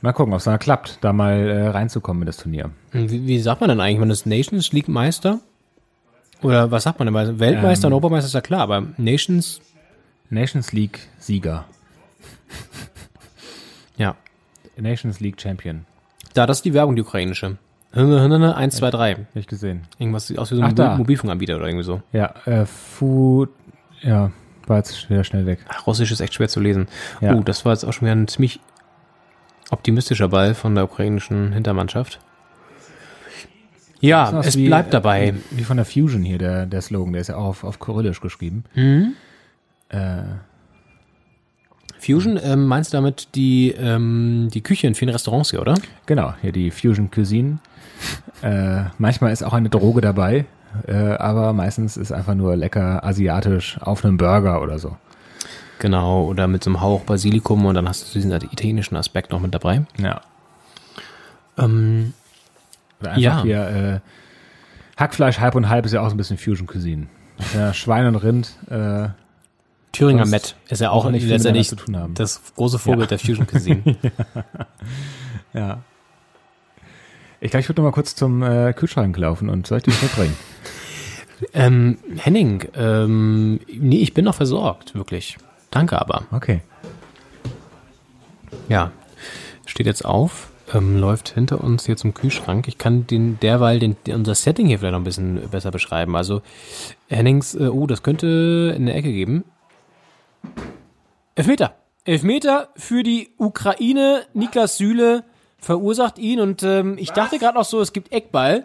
Mal gucken, ob es dann klappt, da mal äh, reinzukommen in das Turnier. Wie, wie sagt man denn eigentlich? Man ist Nations League Meister? Oder was sagt man denn? Weltmeister Ähm. und Europameister ist ja klar, aber Nations, Nations League Sieger. ja. Nations League Champion. Da, das ist die Werbung, die ukrainische. 1, 2, 3. Hab ich gesehen. Irgendwas sieht aus wie so ein Ach, da. Mobilfunkanbieter oder irgendwie so. Ja, äh, Food, ja, war jetzt wieder schnell weg. Ach, Russisch ist echt schwer zu lesen. Ja. Uh, das war jetzt auch schon wieder ein ziemlich optimistischer Ball von der ukrainischen Hintermannschaft. Ja, es wie, bleibt dabei. Wie von der Fusion hier, der, der Slogan, der ist ja auch auf, auf Kyrillisch geschrieben. Mhm. Äh, Fusion, ähm, meinst du damit die, ähm, die Küche in vielen Restaurants hier, oder? genau, hier die Fusion Cuisine. äh, manchmal ist auch eine Droge dabei, äh, aber meistens ist einfach nur lecker asiatisch auf einem Burger oder so. Genau, oder mit so einem Hauch Basilikum und dann hast du diesen italienischen Aspekt noch mit dabei. Ja. Ähm, Oder einfach Ja. hier äh, Hackfleisch halb und halb ist ja auch so ein bisschen Fusion Cuisine. Ja, Schwein und Rind. Äh, Thüringer Met ist ja auch auch nicht letztendlich miteinander zu tun haben. das große Vorbild der Fusion Cuisine. ja. Ich glaube, ich würde noch mal kurz zum äh, Kühlschrank laufen und soll ich die zurückbringen? Ähm, Henning, ähm, nee, ich bin noch versorgt, wirklich. Danke aber. Okay. Ja, steht jetzt auf, ähm, läuft hinter uns hier zum Kühlschrank. Ich kann den derweil den, unser Setting hier vielleicht noch ein bisschen besser beschreiben. Also Hennings, äh, oh, das könnte in der Ecke geben. Elfmeter. Elfmeter für die Ukraine. Niklas Süle verursacht ihn und ähm, ich dachte gerade noch so, es gibt Eckball.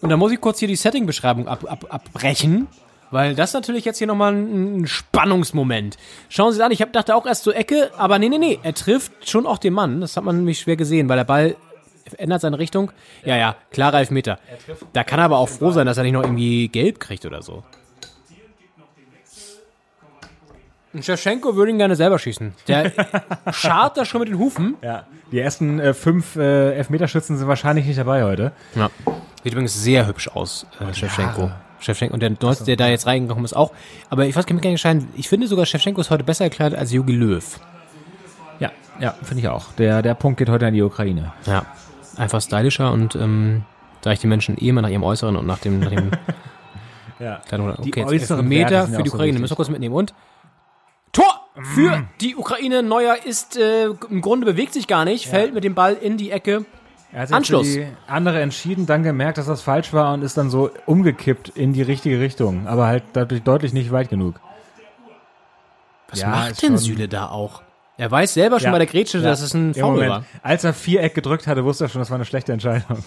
Und da muss ich kurz hier die Setting-Beschreibung ab, ab, abbrechen. Weil das natürlich jetzt hier nochmal ein, ein Spannungsmoment. Schauen Sie an, ich hab, dachte auch erst zur Ecke, aber nee, nee, nee, er trifft schon auch den Mann. Das hat man nämlich schwer gesehen, weil der Ball ändert seine Richtung. Ja, ja, klarer Elfmeter. Da kann er aber auch froh sein, dass er nicht noch irgendwie gelb kriegt oder so. Und Shevchenko würde ihn gerne selber schießen. Der schart da schon mit den Hufen. Ja. Die ersten äh, fünf äh, Elfmeterschützen sind wahrscheinlich nicht dabei heute. Ja. Sieht übrigens sehr hübsch aus, äh, Shevchenko. Shevchenko. Und der Neueste, der da jetzt reingekommen ist, auch. Aber ich weiß gar nicht. Ich finde sogar, Shevchenko ist heute besser gekleidet als Jogi Löw. Ja, ja, finde ich auch. Der, der Punkt geht heute an die Ukraine. Ja. Einfach stylischer und ähm, da ich die Menschen eh immer nach ihrem Äußeren und nach dem, nach dem Ja. Kleinen- okay, Die jetzt äußeren Meter für die so Ukraine. wichtig. Müssen wir kurz mitnehmen. Und für die Ukraine. Neuer ist äh, im Grunde bewegt sich gar nicht, fällt mit dem Ball in die Ecke. Er hat sich Anschluss. für die andere entschieden, dann gemerkt, dass das falsch war und ist dann so umgekippt in die richtige Richtung. Aber halt dadurch deutlich nicht weit genug. Was Ja, macht denn Süle da auch? Er weiß selber schon bei der Grätsche, dass es ein Foul war. Als er Viereck gedrückt hatte, wusste er schon, das war eine schlechte Entscheidung.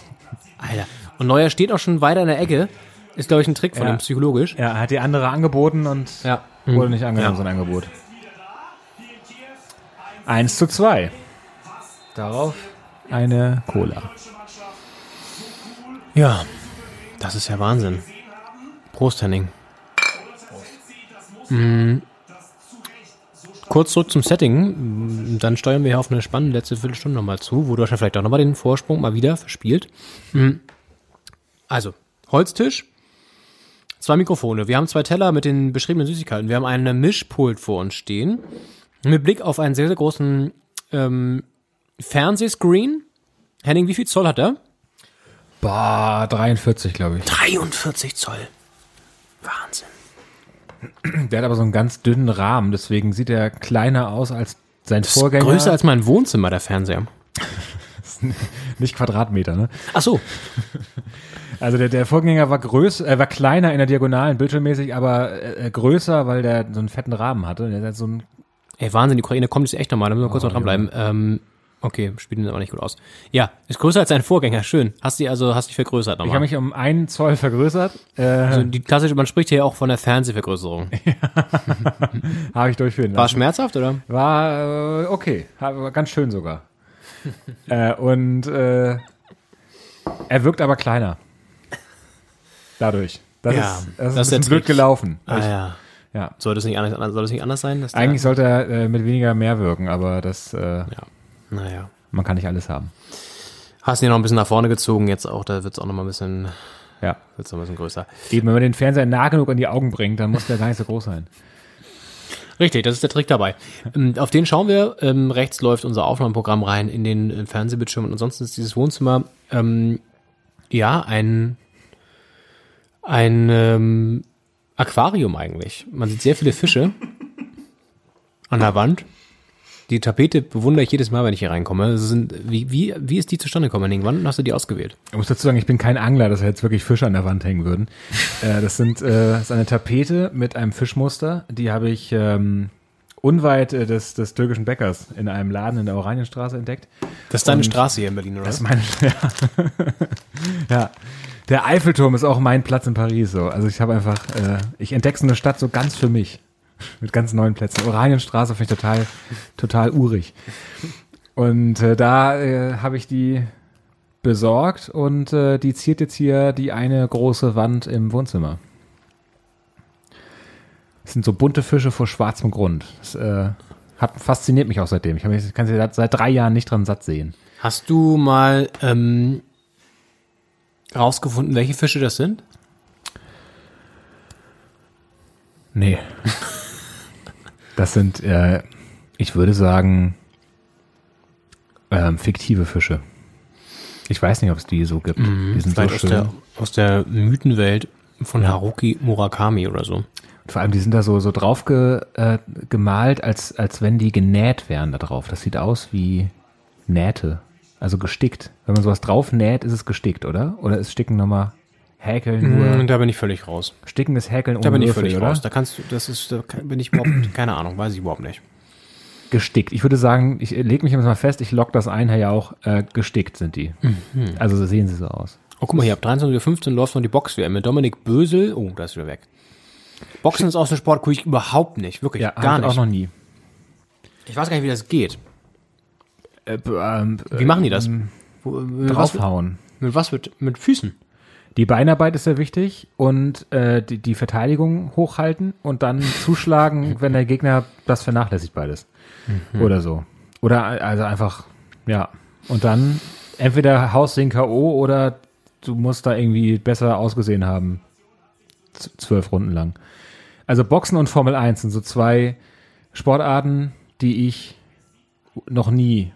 Alter. Und Neuer steht auch schon weiter in der Ecke. Ist, glaube ich, ein Trick von Ja. dem psychologisch. Ja, er hat die andere angeboten und Ja. wurde nicht angenommen, Ja. sein Angebot. 1 zu 2. Darauf eine Cola. Ja, das ist ja Wahnsinn. Prost, Henning. Mhm. Kurz zurück zum Setting. Dann steuern wir hier auf eine spannende letzte Viertelstunde nochmal zu, wo Deutschland vielleicht auch nochmal den Vorsprung mal wieder verspielt. Mhm. Also, Holztisch, zwei Mikrofone. Wir haben zwei Teller mit den beschriebenen Süßigkeiten. Wir haben einen Mischpult vor uns stehen. Mit Blick auf einen sehr, sehr großen ähm, Fernsehscreen. Henning, wie viel Zoll hat er? Bah, 43, glaube ich. 43 Zoll. Wahnsinn. Der hat aber so einen ganz dünnen Rahmen, deswegen sieht er kleiner aus als sein Vorgänger. Größer als mein Wohnzimmer, der Fernseher. nicht Quadratmeter, ne? Ach so. Also der, der Vorgänger war größer, äh, war kleiner in der Diagonalen, bildschirmmäßig, aber äh, größer, weil der so einen fetten Rahmen hatte. Der hat so ein Ey, Wahnsinn, die Ukraine kommt jetzt echt nochmal, da müssen wir kurz noch dranbleiben. Ähm, okay, spielt ihn aber nicht gut aus. Ja, ist größer als sein Vorgänger, schön. Hast die also, hast dich vergrößert Ich nochmal. habe mich um einen Zoll vergrößert. Äh, also die klassische, man spricht hier ja auch von der Fernsehvergrößerung. habe ich durchführen War lassen. schmerzhaft, oder? War äh, okay, war ganz schön sogar. äh, und äh, er wirkt aber kleiner. Dadurch. Das Ja, ist, das ist das ist der bisschen blöd gelaufen. Ah Ich- ja. Ja. Soll das nicht anders, soll das nicht anders sein? Eigentlich sollte er äh, mit weniger mehr wirken, aber das, äh, Ja. Naja. man kann nicht alles haben. Hast ihn noch ein bisschen nach vorne gezogen, jetzt auch, da wird's auch nochmal ein bisschen, Ja. wird's noch ein bisschen größer. Eben, wenn man den Fernseher nah genug an die Augen bringt, dann muss der gar nicht so groß sein. Richtig, das ist der Trick dabei. Ähm, Auf den schauen wir. Ähm, rechts läuft unser Aufnahmeprogramm rein in den äh, Fernsehbildschirm und ansonsten ist dieses Wohnzimmer ähm, ja ein ein ähm, Aquarium eigentlich. Man sieht sehr viele Fische an der Wand. Die Tapete bewundere ich jedes Mal, wenn ich hier reinkomme. Sind, wie, wie, wie ist die zustande gekommen, Henning? Wann hast du die ausgewählt? Ich muss dazu sagen, ich bin kein Angler, dass jetzt wirklich Fische an der Wand hängen würden. äh, das sind äh, das ist eine Tapete mit einem Fischmuster. Die habe ich ähm, unweit äh, des, des türkischen Bäckers in einem Laden in der Oranienstraße entdeckt. Das ist deine Und Straße hier in Berlin, oder? Das ist meine, ja. ja. Der Eiffelturm ist auch mein Platz in Paris so. Also ich habe einfach, äh, ich entdecke so eine Stadt so ganz für mich. Mit ganz neuen Plätzen. Oranienstraße finde ich total, total urig. Und äh, da äh, habe ich die besorgt und äh, die ziert jetzt hier die eine große Wand im Wohnzimmer. Das sind so bunte Fische vor schwarzem Grund. Das äh, hat, fasziniert mich auch seitdem. Ich mich- kann sie seit- seit drei Jahren nicht dran satt sehen. Hast du mal ähm, rausgefunden, welche Fische das sind? Nee. Das sind, äh, ich würde sagen, ähm, fiktive Fische. Ich weiß nicht, ob es die so gibt. Die sind so Mhm. Vielleicht aus schön. der, aus der Mythenwelt von Haruki Murakami oder so. Und vor allem, die sind da so, so drauf ge, äh, gemalt, als, als wenn die genäht wären da drauf. Das sieht aus wie Nähte. Also gestickt. Wenn man sowas drauf näht, ist es gestickt, oder? Oder ist Sticken nochmal Häkeln nur? Mm, Da bin ich völlig raus. Sticken ist Häkeln ohne Da bin ich Würfel, völlig oder? raus. Da kannst du, das ist, da bin ich überhaupt, keine Ahnung, weiß ich überhaupt nicht. Gestickt. Ich würde sagen, ich lege mich jetzt mal fest, ich lock das ein, Herr Jauch, äh, gestickt sind die. Mhm. Also so sehen sie so aus. Oh, guck mal hier, ab 23.15 Uhr läuft noch die Box-WM mit Dominik Bösel. Oh, da ist wieder weg. Boxen ist auch so ein Sport, gucke ich überhaupt nicht. Wirklich, Ja, gar nicht. auch noch nie. ich weiß gar nicht, wie das geht. Äh, ähm, Wie machen die das? Mit was, draufhauen. mit was mit, mit Füßen? Die Beinarbeit ist sehr wichtig und äh, die, die Verteidigung hochhalten und dann zuschlagen, wenn der Gegner das vernachlässigt beides. Mhm. Oder so. Oder also einfach, ja. Und dann entweder haust den K.O. oder du musst da irgendwie besser ausgesehen haben. Z- Zwölf Runden lang. Also Boxen und Formel 1 sind so zwei Sportarten, die ich noch nie,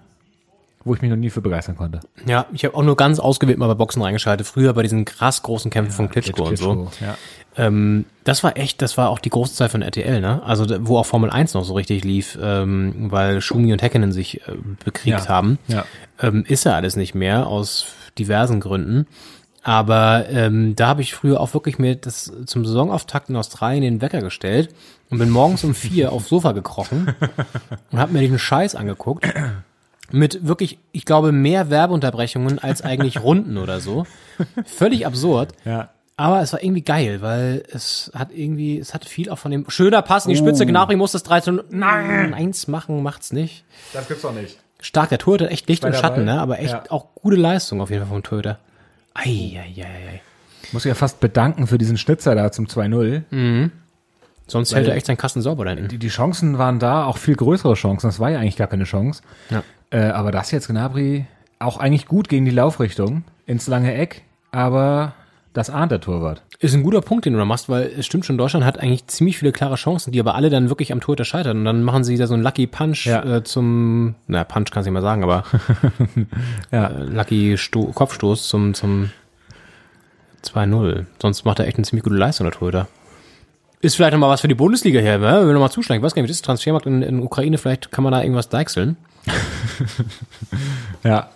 wo ich mich noch nie für begeistern konnte. Ja, ich habe auch nur ganz ausgewählt mal bei Boxen reingeschaltet. Früher bei diesen krass großen Kämpfen von Klitschko und so. Ja. Ähm, das war echt, das war auch die große Zeit von RTL, ne? Also wo auch Formel 1 noch so richtig lief, ähm, weil Schumi und Häkkinen sich äh, bekriegt Ja. haben. Ja. Ähm, ist ja alles nicht mehr, aus diversen Gründen. Aber ähm, da habe ich früher auch wirklich mir das zum Saisonauftakt in Australien den Wecker gestellt und bin morgens um vier aufs Sofa gekrochen und habe mir diesen Scheiß angeguckt. Mit wirklich, ich glaube, mehr Werbeunterbrechungen als eigentlich Runden oder so. Völlig absurd. Ja. Aber es war irgendwie geil, weil es hat irgendwie, es hat viel auch von dem schöner Pass in die Spitze, Gnabry muss das 13 Nein, eins machen, macht's nicht. Das gibt's doch nicht. Stark, der Torhüter hat echt Licht und Schatten, ne? Aber echt Ja. auch gute Leistung auf jeden Fall vom Torhüter. Eieiei. Muss ich ja fast bedanken für diesen Schnitzer da zum 2-0. Sonst Weil- hält er echt seinen Kasten sauber da hinten. Die, die Chancen waren da, auch viel größere Chancen. Das war ja eigentlich gar keine Chance. Ja. Äh, aber das jetzt Gnabry auch eigentlich gut gegen die Laufrichtung ins lange Eck, aber das ahnt der Torwart. Ist ein guter Punkt, den du da machst, weil es stimmt schon, Deutschland hat eigentlich ziemlich viele klare Chancen, die aber alle dann wirklich am Torhüter scheitern. Und dann machen sie da so einen Lucky Punch Ja. äh, zum, na, Punch kannst du nicht mal sagen, aber Ja. äh, Lucky Sto Kopfstoß zum, zum 2-0. Sonst macht er echt eine ziemlich gute Leistung, der Torhüter. Ist vielleicht noch mal was für die Bundesliga hier, ne? wenn wir noch mal zuschlagen. Ich weiß gar nicht, wie das ist, Transfermarkt in, in Ukraine, vielleicht kann man da irgendwas deichseln. Ja.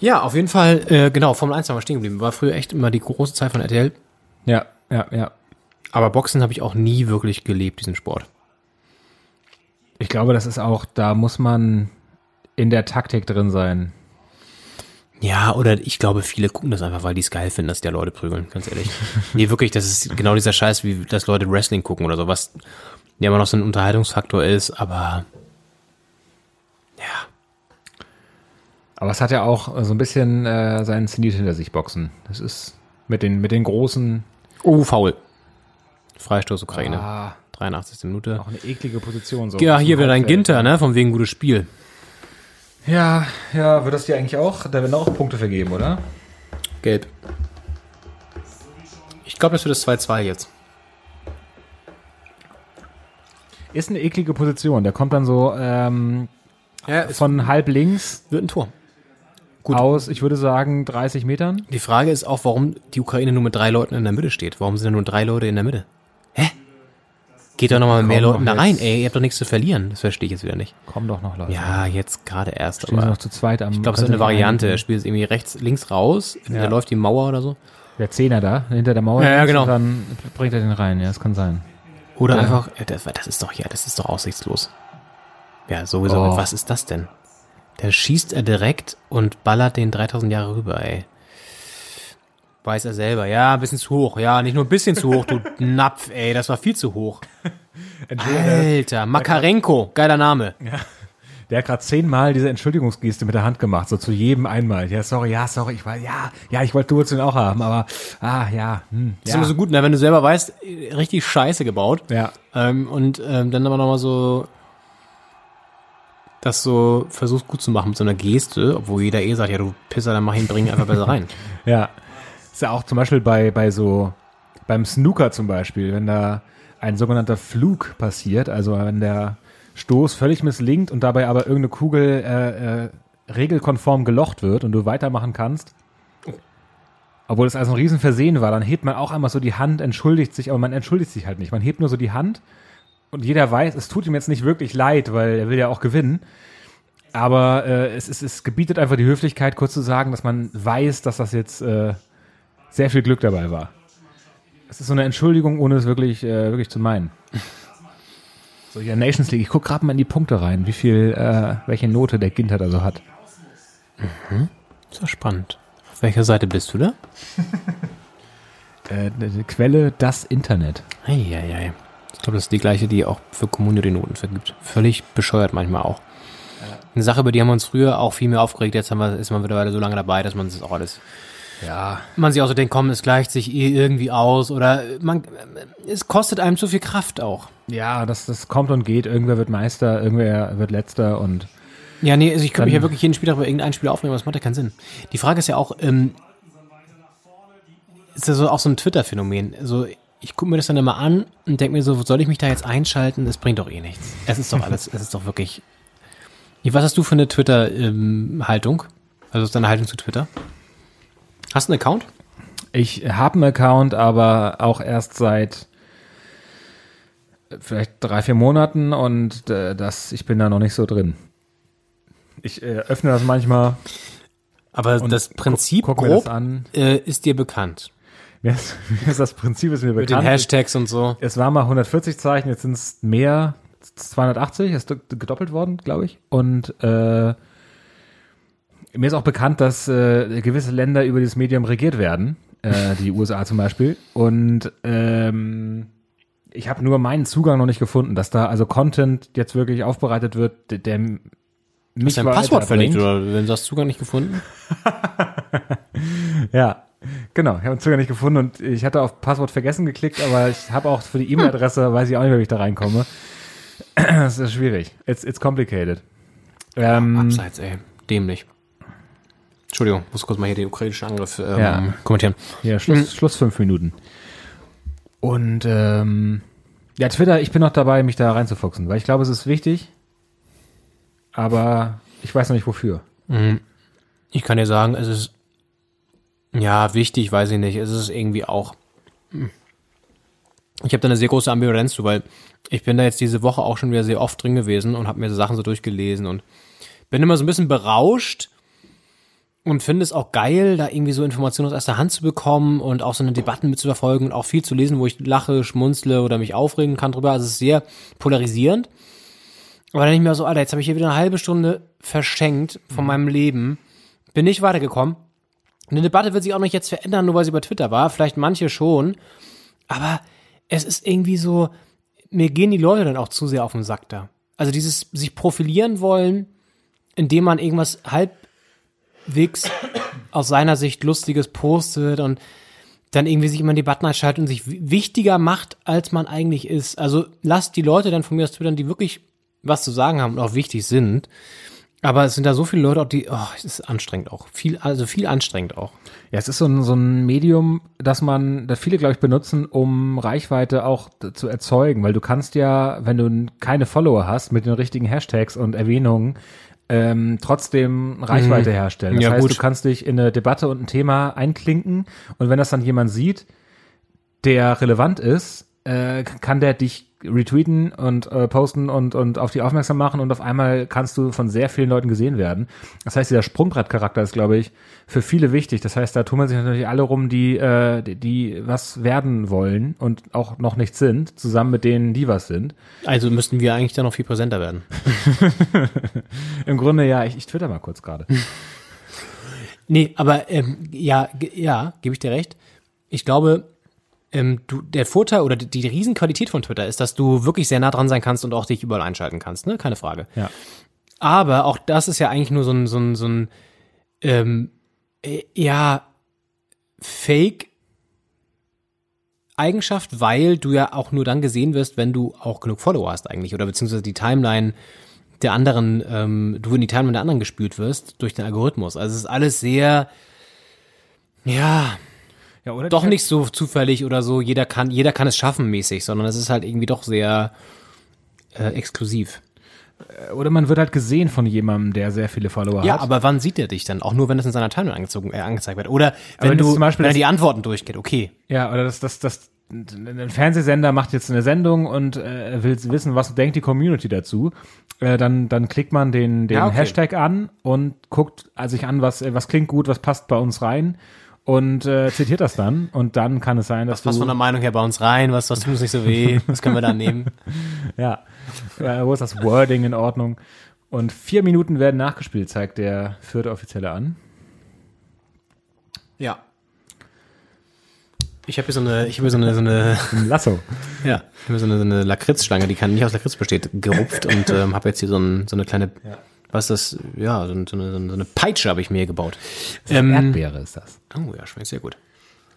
Ja, auf jeden Fall, äh, genau, Formel 1 haben wir stehen geblieben. War früher echt immer die große Zeit von RTL. Ja, ja, ja. Aber Boxen habe ich auch nie wirklich gelebt, diesen Sport. Ich glaube, das ist auch, da muss man in der Taktik drin sein. Ja, oder ich glaube, viele gucken das einfach, weil die es geil finden, dass die Leute prügeln, ganz ehrlich. nee, wirklich, das ist genau dieser Scheiß, wie dass Leute Wrestling gucken oder so, was ja immer noch so ein Unterhaltungsfaktor ist, aber ja, Aber es hat ja auch so ein bisschen äh, seinen Zenit hinter sich, Boxen. Das ist mit den, mit den großen, oh, faul. Freistoß Ukraine. Ah. 83. Minute. auch eine eklige Position. So Ja, hier wieder dein Halbfeld. Ginter, ne, von wegen gutes Spiel. Ja, ja, wird das dir eigentlich auch, da werden auch Punkte vergeben, oder? Gelb. Ich glaube, das wird das 2-2 jetzt. Ist eine eklige Position. Der kommt dann so ähm, Ja, von halb links wird ein Tor. aus, ich würde sagen, 30 Metern. Die Frage ist auch, warum die Ukraine nur mit drei Leuten in der Mitte steht. Warum sind da nur drei Leute in der Mitte? Hä? Geht doch nochmal mit mehr Leuten da rein, ey. Ihr habt doch nichts zu verlieren. Das verstehe ich jetzt wieder nicht. Kommen doch noch Leute. Ja, jetzt gerade erst, Stehen aber noch zu zweit am. ich glaube, es ist eine Variante. Er spielt es irgendwie rechts, links raus, da läuft die Mauer oder so. Der Zehner da, hinter der Mauer. Ja, ja, genau. Und dann bringt er den rein, ja, das kann sein. Oder Ja. einfach, ja, das, das ist doch, ja, das ist doch aussichtslos. Ja, sowieso. Oh. Was ist das denn? Dann schießt er direkt und ballert den 3000 Jahre rüber, ey. Weiß er selber. Ja, ein bisschen zu hoch. Ja, nicht nur ein bisschen zu hoch, du Napf, ey. Das war viel zu hoch. Alter, Makarenko. Geiler Name. Der hat gerade zehnmal diese Entschuldigungsgeste mit der Hand gemacht, so zu jedem einmal. Ja, sorry, ja, sorry, ich war, ja, ja, ich wollte Durzin auch haben, aber, ah, ja, hm, Das ist ja. immer so gut, ne? wenn du selber weißt, richtig scheiße gebaut. Ja. Ähm, und ähm, dann aber nochmal so das so versuchst gut zu machen mit so einer Geste, obwohl jeder eh sagt, ja du Pisser, dann mach ihn, bring ihn einfach besser rein. Ja. Ist ja auch zum Beispiel bei, bei so, beim Snooker zum Beispiel, wenn da ein sogenannter Flug passiert, also wenn der Stoß völlig misslingt und dabei aber irgendeine Kugel äh, äh, regelkonform gelocht wird und du weitermachen kannst, obwohl es also ein Riesenversehen war, dann hebt man auch einmal so die Hand, entschuldigt sich, aber man entschuldigt sich halt nicht. Man hebt nur so die Hand und jeder weiß, es tut ihm jetzt nicht wirklich leid, weil er will ja auch gewinnen. Aber äh, es, es, es gebietet einfach die Höflichkeit, kurz zu sagen, dass man weiß, dass das jetzt äh, sehr viel Glück dabei war. Es ist so eine Entschuldigung, ohne es wirklich, äh, wirklich zu meinen. So, hier Nations League, ich gucke gerade mal in die Punkte rein, wie viel, äh, welche Note der Ginter da so hat. Ist ja spannend. Auf welcher Seite bist du da? Äh, die Quelle, das Internet. Eieiei. Ich glaube, das ist die gleiche, die auch für Kommune die Noten vergibt. Völlig bescheuert manchmal auch. Eine Sache, über die haben wir uns früher auch viel mehr aufgeregt. Jetzt wir, ist man mittlerweile so lange dabei, dass man das auch alles, Ja. man sich auch so denkt, komm, es gleicht sich eh irgendwie aus oder man, es kostet einem zu viel Kraft auch. Ja, das, das kommt und geht. Irgendwer wird Meister, irgendwer wird Letzter und Ja, nee, also ich könnte mich ja wirklich jeden Spieltag über irgendein Spiel aufregen, aber das macht ja keinen Sinn. Die Frage ist ja auch, ähm, ist ja so auch so ein Twitter-Phänomen. Also ich gucke mir das dann immer an und denke mir so, soll ich mich da jetzt einschalten? Das bringt doch eh nichts. Es ist doch alles, es ist doch wirklich. Was hast du für eine Twitter-Haltung? also was ist deine Haltung zu Twitter? Hast du einen Account? Ich habe einen Account, aber auch erst seit vielleicht drei, vier Monaten und äh, das, ich bin da noch nicht so drin. Ich äh, öffne das manchmal, Aber das Prinzip grob das. Äh, ist dir bekannt. Mir ist, mir ist das Prinzip ist mir Mit den bekannt. Hashtags und so. Es war mal 140 Zeichen, jetzt sind es mehr, 280, ist gedoppelt worden, glaube ich. Und äh, mir ist auch bekannt, dass äh, gewisse Länder über dieses Medium regiert werden, äh, die USA zum Beispiel. Und ähm, ich habe nur meinen Zugang noch nicht gefunden, dass da also Content jetzt wirklich aufbereitet wird, der- der mich Hast dein Passwort verlegt oder wenn du hast Zugang nicht gefunden? Ja, genau. Ich habe den Zugang nicht gefunden und ich hatte auf Passwort vergessen geklickt, aber ich habe auch für die E-Mail-Adresse, weiß ich auch nicht, wie ich da reinkomme. Das ist schwierig. It's, it's complicated. Ähm, Abseits, ey. Dämlich. Entschuldigung, muss kurz mal hier den ukrainischen Angriff ähm, Ja. kommentieren. ja, Schluss, Schluss fünf Minuten. Und ähm, ja, Twitter, ich bin noch dabei, mich da reinzufuchsen, weil ich glaube, es ist wichtig, aber ich weiß noch nicht wofür. Ich kann dir sagen, es ist ja wichtig, weiß ich nicht. Es ist irgendwie auch. hm. Ich habe da eine sehr große Ambivalenz zu, weil ich bin da jetzt diese Woche auch schon wieder sehr oft drin gewesen und habe mir so Sachen so durchgelesen und bin immer so ein bisschen berauscht und finde es auch geil, da irgendwie so Informationen aus erster Hand zu bekommen und auch so eine Debatten mitzuverfolgen und auch viel zu lesen, wo ich lache, schmunzle oder mich aufregen kann drüber. Also es ist sehr polarisierend. Aber dann denke ich mir so, Alter, jetzt habe ich hier wieder eine halbe Stunde verschenkt von meinem Leben. Bin nicht weitergekommen. Eine Debatte wird sich auch nicht jetzt verändern, nur weil sie bei Twitter war. Vielleicht manche schon. Aber es ist irgendwie so, mir gehen die Leute dann auch zu sehr auf den Sack da. Also dieses sich profilieren wollen, indem man irgendwas halbwegs aus seiner Sicht Lustiges postet und dann irgendwie sich immer in Debatten einschaltet und sich wi- wichtiger macht, als man eigentlich ist. Also lasst die Leute dann von mir aus twittern, die wirklich was zu sagen haben und auch wichtig sind. Aber es sind da so viele Leute auch, die, oh, es ist anstrengend auch. Viel, also viel anstrengend auch. Ja, es ist so ein, so ein Medium, das man, das viele, glaube ich, benutzen, um Reichweite auch zu erzeugen, weil du kannst ja, wenn du keine Follower hast mit den richtigen Hashtags und Erwähnungen, ähm, trotzdem Reichweite herstellen. Das Ja, heißt, gut. du kannst dich in eine Debatte und ein Thema einklinken und wenn das dann jemand sieht, der relevant ist, äh, kann der dich retweeten und äh, posten und, und auf die aufmerksam machen und auf einmal kannst du von sehr vielen Leuten gesehen werden. Das heißt, dieser Sprungbrettcharakter ist, glaube ich, für viele wichtig. Das heißt, da tummeln sich natürlich alle rum, die, äh, die, die was werden wollen und auch noch nicht sind, zusammen mit denen, die was sind. Also müssten wir eigentlich da noch viel präsenter werden. Im Grunde, ja, ich, ich twitter mal kurz gerade. Nee, aber ähm, ja, ja, gebe ich dir recht. Ich glaube, ähm, du, der Vorteil oder die, die Riesenqualität von Twitter ist, dass du wirklich sehr nah dran sein kannst und auch dich überall einschalten kannst, ne? Keine Frage. Ja. Aber auch das ist ja eigentlich nur so ein, so ein, so ein ähm, äh, ja, Fake Eigenschaft, weil du ja auch nur dann gesehen wirst, wenn du auch genug Follower hast eigentlich oder beziehungsweise die Timeline der anderen, ähm, du in die Timeline der anderen gespült wirst durch den Algorithmus. Also es ist alles sehr, ja, ja oder doch nicht so zufällig oder so, jeder kann, jeder kann es schaffen mäßig, sondern es ist halt irgendwie doch sehr äh, exklusiv. Äh, Oder man wird halt gesehen von jemandem, der sehr viele Follower Ja, hat. aber wann sieht er dich dann? Auch nur, wenn es in seiner Timeline angezogen, äh, angezeigt wird. Oder wenn, du, zum Beispiel wenn er die Antworten durchgeht, okay. Ja, oder das, das, das, ein Fernsehsender macht jetzt eine Sendung und äh, will wissen, was denkt die Community dazu. Äh, dann, dann klickt man den, den Ja, okay. Hashtag an und guckt äh, sich an, was, äh, was klingt gut, was passt bei uns rein und äh, zitiert das dann. Und dann kann es sein, dass Was du von der Meinung her bei uns rein? Was, was tut uns nicht so weh? Was können wir da nehmen? ja, äh, wo ist das Wording in Ordnung? Und vier Minuten werden nachgespielt, zeigt der vierte Offizielle an. Ja. Ich habe hier so eine, ich habe hier so eine, so eine, Ein Lasso. ja, ich habe hier so eine, so eine Lakritzschlange, die kann nicht aus Lakritz besteht, gerupft und ähm, habe jetzt hier so, ein, so eine kleine, was ist das, ja, so eine, so eine, Peitsche habe ich mir gebaut. Ähm, Erdbeere ist das. oh ja, schmeckt sehr gut.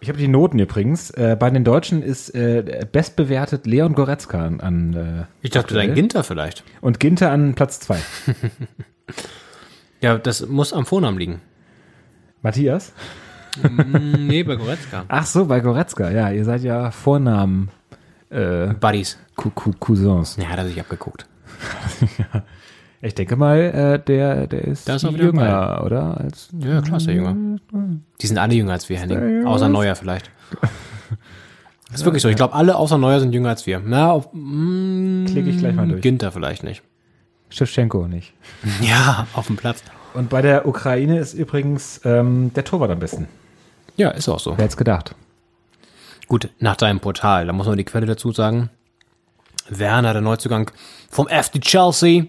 Ich habe die Noten übrigens. Äh, bei den Deutschen ist äh, bestbewertet Leon Goretzka an, an äh, Ich dachte, dein Ginter vielleicht. und Ginter an Platz zwei. Ja, das muss am Vornamen liegen. Matthias? Nee, bei Goretzka. Ach so, bei Goretzka. Ja, ihr seid ja Vornamen äh, Buddies. Cou- Cou- Cousins. Ja, hat er sich abgeguckt. Ich denke mal, äh, der, der ist Da ist er jünger, oder? Als, Ja, klar ist er jünger. Die sind alle jünger als wir, Henning. Außer Neuer vielleicht. Das ist wirklich so. Ich glaube, alle außer Neuer sind jünger als wir. Na, auf, mm, Klicke ich gleich mal durch. Ginter vielleicht nicht. Shevchenko nicht. Ja, auf dem Platz. Und bei der Ukraine ist übrigens ähm, der Torwart am besten. Ja, ist auch so. Wer hätte es gedacht? Gut, nach deinem Portal, da muss man die Quelle dazu sagen. Werner, der Neuzugang vom FC Chelsea.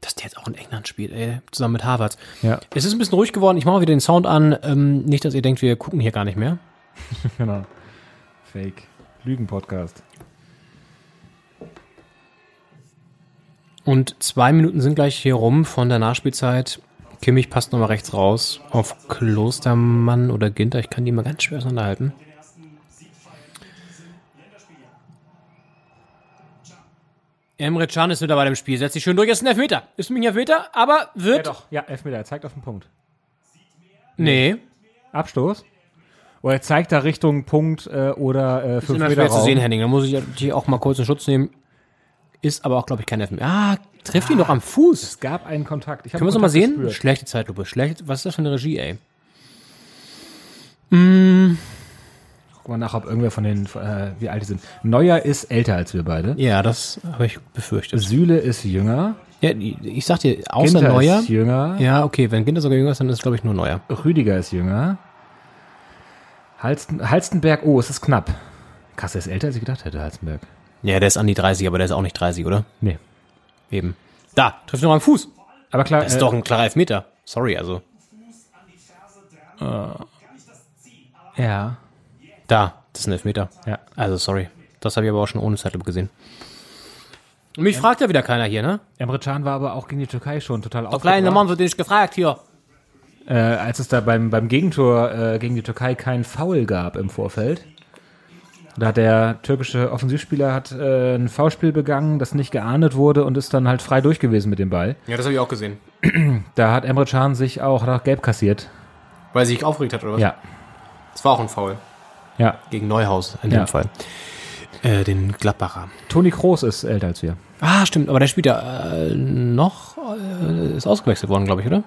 Dass der jetzt auch in England spielt, ey, zusammen mit Harvard. Ja. Es ist ein bisschen ruhig geworden. Ich mache mal wieder den Sound an. Ähm, nicht, dass ihr denkt, wir gucken hier gar nicht mehr. Genau. Fake. Lügen-Podcast. Und zwei Minuten sind gleich hier rum von der Nachspielzeit. Kimmich passt nochmal rechts raus auf Klostermann oder Ginter. Ich kann die mal ganz schwer auseinanderhalten. Emre Can ist mit dabei im Spiel. Setzt sich schön durch. Ist ein Elfmeter. Ist ein Elfmeter, aber wird. Ja, Elfmeter. Er zeigt auf den Punkt. Nee. Abstoß? Oder er zeigt da Richtung Punkt äh, oder äh, Ist fünf immer Meter schwer zu Raum. sehen, Henning. Da muss ich die auch mal kurz in Schutz nehmen. Ist aber auch, glaube ich, kein Elfmeter. Ah, trifft ihn doch am Fuß. Es gab einen Kontakt. Ich Können wir es nochmal sehen? gespürt. Schlechte Zeitlupe. Schlecht. Was ist das für eine Regie, ey? Guck mal nach, ob irgendwer von den, äh, wie alt die sind. Neuer ist älter als wir beide. Ja, das habe ich befürchtet. Süle ist jünger. Ja, ich sag dir, außer Ginter Neuer. ist jünger. Ja, okay, wenn Ginter sogar jünger ist, dann ist es, glaube ich, nur Neuer. Rüdiger ist jünger. Halsten, Halstenberg, oh, es ist knapp. Krass, er ist älter, als ich gedacht hätte, Halstenberg. Ja, der ist an die 30, aber der ist auch nicht 30, oder? Nee. Eben. Da, trifft noch am Fuß. Aber klar, Das ist äh, doch ein klarer Elfmeter. Sorry, also. ja. Da, das ist ein Elfmeter. Ja. Also, sorry. Das habe ich aber auch schon ohne Zeitlupe gesehen. Mich fragt ja wieder keiner hier, ne? Emre Can war aber auch gegen die Türkei schon total Der kleine aufgebracht. Mann wird nicht gefragt hier. Äh, als es da beim, beim Gegentor äh, gegen die Türkei kein Foul gab im Vorfeld. Da hat der türkische Offensivspieler hat äh, ein Foulspiel begangen, das nicht geahndet wurde und ist dann halt frei durch gewesen mit dem Ball. Ja, das habe ich auch gesehen. Da hat Emre Can sich auch, hat auch gelb kassiert. Weil sie sich aufgeregt hat, oder was? Ja. Das war auch ein Foul. Ja. Gegen Neuhaus in Ja. dem Fall. Äh, den Gladbacher. Toni Kroos ist älter als wir. Ah, stimmt, aber der spielt ja äh, noch, äh, ist ausgewechselt worden, glaube ich, oder?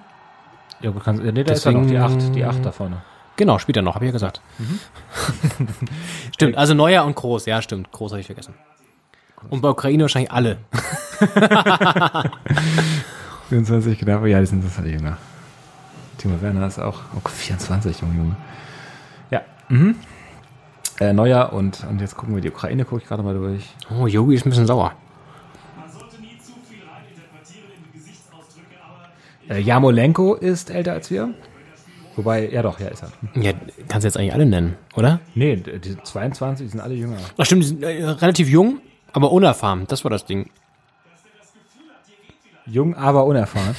Ja, du kannst, nee, da ist ja noch die Deswegen- 8, die 8 da vorne. Genau, spielt er noch, habe ich ja gesagt. stimmt, also Neuer und Groß, ja, stimmt. Groß habe ich vergessen. Und bei Ukraine wahrscheinlich alle. 24 knapp, ja, die sind das alle jünger. Timo Werner ist auch oh, 24, Junge, Junge. Ja, mhm. Äh, Neuer und, und jetzt gucken wir die Ukraine, gucke ich gerade mal durch. Oh, Yogi ist ein bisschen sauer. Äh, Jamolenko ist älter als wir. Wobei, ja doch, ja ist er. Ja, kannst du jetzt eigentlich alle nennen, oder? Nee, die die 22, die sind alle jünger. Ach stimmt, die sind äh, relativ jung, aber unerfahren. Das war das Ding. Jung, aber unerfahren.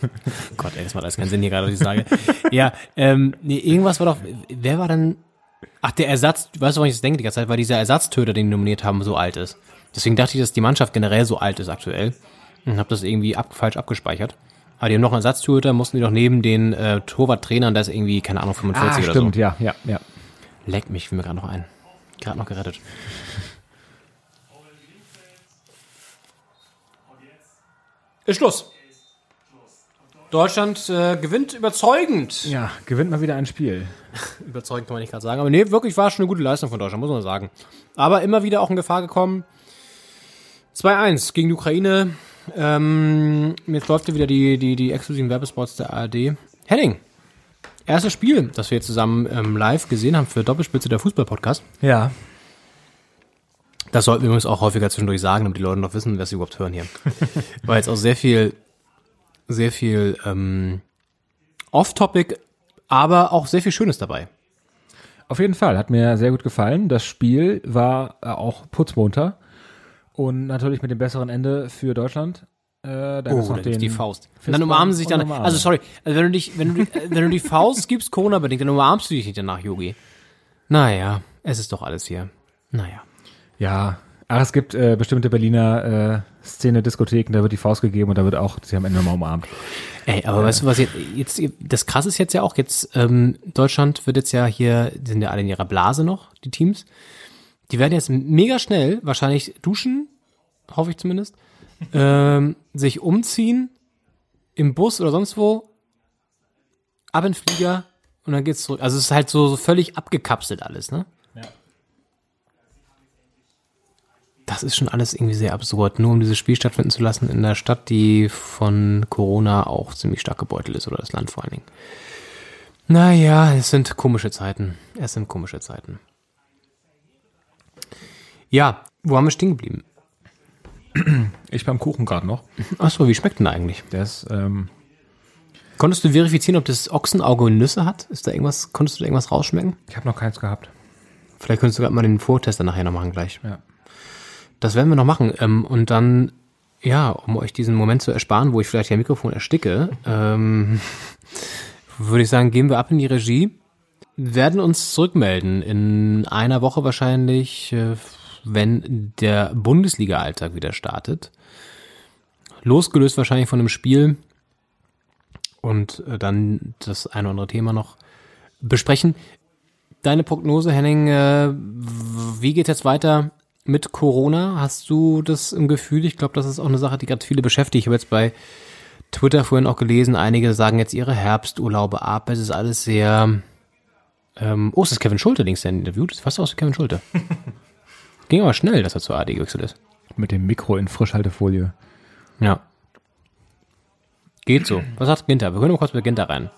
Gott, ey, das macht alles keinen Sinn hier gerade, was ich sage. ja, ähm, nee, irgendwas war doch, wer war denn, ach, der Ersatz, weißt du, was ich jetzt denke die ganze Zeit, weil dieser Ersatztöter, den die nominiert haben, so alt ist. Deswegen dachte ich, dass die Mannschaft generell so alt ist aktuell. Und habe das irgendwie ab, falsch abgespeichert. Aber die haben noch einen Ersatztöter, mussten die doch neben den äh, Torwarttrainern, da ist irgendwie, keine Ahnung, 45 Ah, oder stimmt, so. ja, ja, ja. Leck mich, fiel mir gerade noch ein. Gerade noch gerettet. Ist Schluss. Deutschland äh, gewinnt überzeugend. Ja, gewinnt mal wieder ein Spiel. Überzeugend kann man nicht gerade sagen. Aber nee, wirklich war schon eine gute Leistung von Deutschland, muss man sagen. Aber immer wieder auch in Gefahr gekommen. 2-1 gegen die Ukraine. Ähm, jetzt läuft ja wieder die, die, die exklusiven Werbespots der ARD. Henning, erstes Spiel, das wir jetzt zusammen ähm, live gesehen haben für Doppelspitze der Fußball-Podcast. Ja. Das sollten wir übrigens auch häufiger zwischendurch sagen, damit die Leute noch wissen, was sie überhaupt hören hier. War jetzt auch sehr viel, sehr viel ähm, Off-Topic, aber auch sehr viel Schönes dabei. Auf jeden Fall, hat mir sehr gut gefallen. Das Spiel war äh, auch putzmunter und natürlich mit dem besseren Ende für Deutschland. Äh, da gab's Oh, noch gibt's die Faust. Dann umarmen sie sich dann. Also sorry, also wenn du dich, wenn du, die- wenn du die Faust gibst, Corona bedingt, dann umarmst du dich nicht danach, Yogi. Naja, es ist doch alles hier. Naja. Ja, ach, es gibt äh, bestimmte Berliner äh, Szene, Diskotheken, da wird die Faust gegeben und da wird auch, sie am Ende mal umarmt. Ey, aber weißt du, was jetzt, jetzt, das krasse ist jetzt ja auch, jetzt, ähm, Deutschland wird jetzt ja hier, die sind ja alle in ihrer Blase noch, die Teams. Die werden jetzt mega schnell, wahrscheinlich duschen, hoffe ich zumindest, ähm, sich umziehen, im Bus oder sonst wo, ab in den Flieger und dann geht's zurück. Also es ist halt so, so völlig abgekapselt alles, ne? Ja. Das ist schon alles irgendwie sehr absurd, nur um dieses Spiel stattfinden zu lassen in einer Stadt, die von Corona auch ziemlich stark gebeutelt ist, oder das Land vor allen Dingen. Naja, es sind komische Zeiten. Es sind komische Zeiten. Ja, wo haben wir stehen geblieben? Ich beim Kuchen gerade noch. Achso, wie schmeckt denn eigentlich? Der ist, ähm, Konntest du verifizieren, ob das Ochsenauge Nüsse hat? Ist da irgendwas, konntest du da irgendwas rausschmecken? ich habe noch keins gehabt. Vielleicht könntest du gerade mal den Vortester nachher noch machen gleich. Ja. Das werden wir noch machen. Ähm, und dann, ja, um euch diesen Moment zu ersparen, wo ich vielleicht ihr Mikrofon ersticke, ähm, würde ich sagen, gehen wir ab in die Regie, werden uns zurückmelden in einer Woche wahrscheinlich, äh, wenn der Bundesliga-Alltag wieder startet. Losgelöst wahrscheinlich von einem Spiel und äh, dann das eine oder andere Thema noch besprechen. Deine Prognose, Henning, äh, wie geht jetzt weiter mit Corona? Hast du das im Gefühl? Ich glaube, das ist auch eine Sache, die gerade viele beschäftigt. Ich habe jetzt bei Twitter vorhin auch gelesen, einige sagen jetzt ihre Herbsturlaube ab. Es ist alles sehr. Ähm, oh, es ist Kevin Schulte, links der interviewt. Das ist fast aus wie Kevin Schulte. Ging aber schnell, dass er zur AD gewechselt ist. Mit dem Mikro in Frischhaltefolie. Ja. Geht so. Was sagt Ginter? Wir hören mal kurz mit Ginter rein.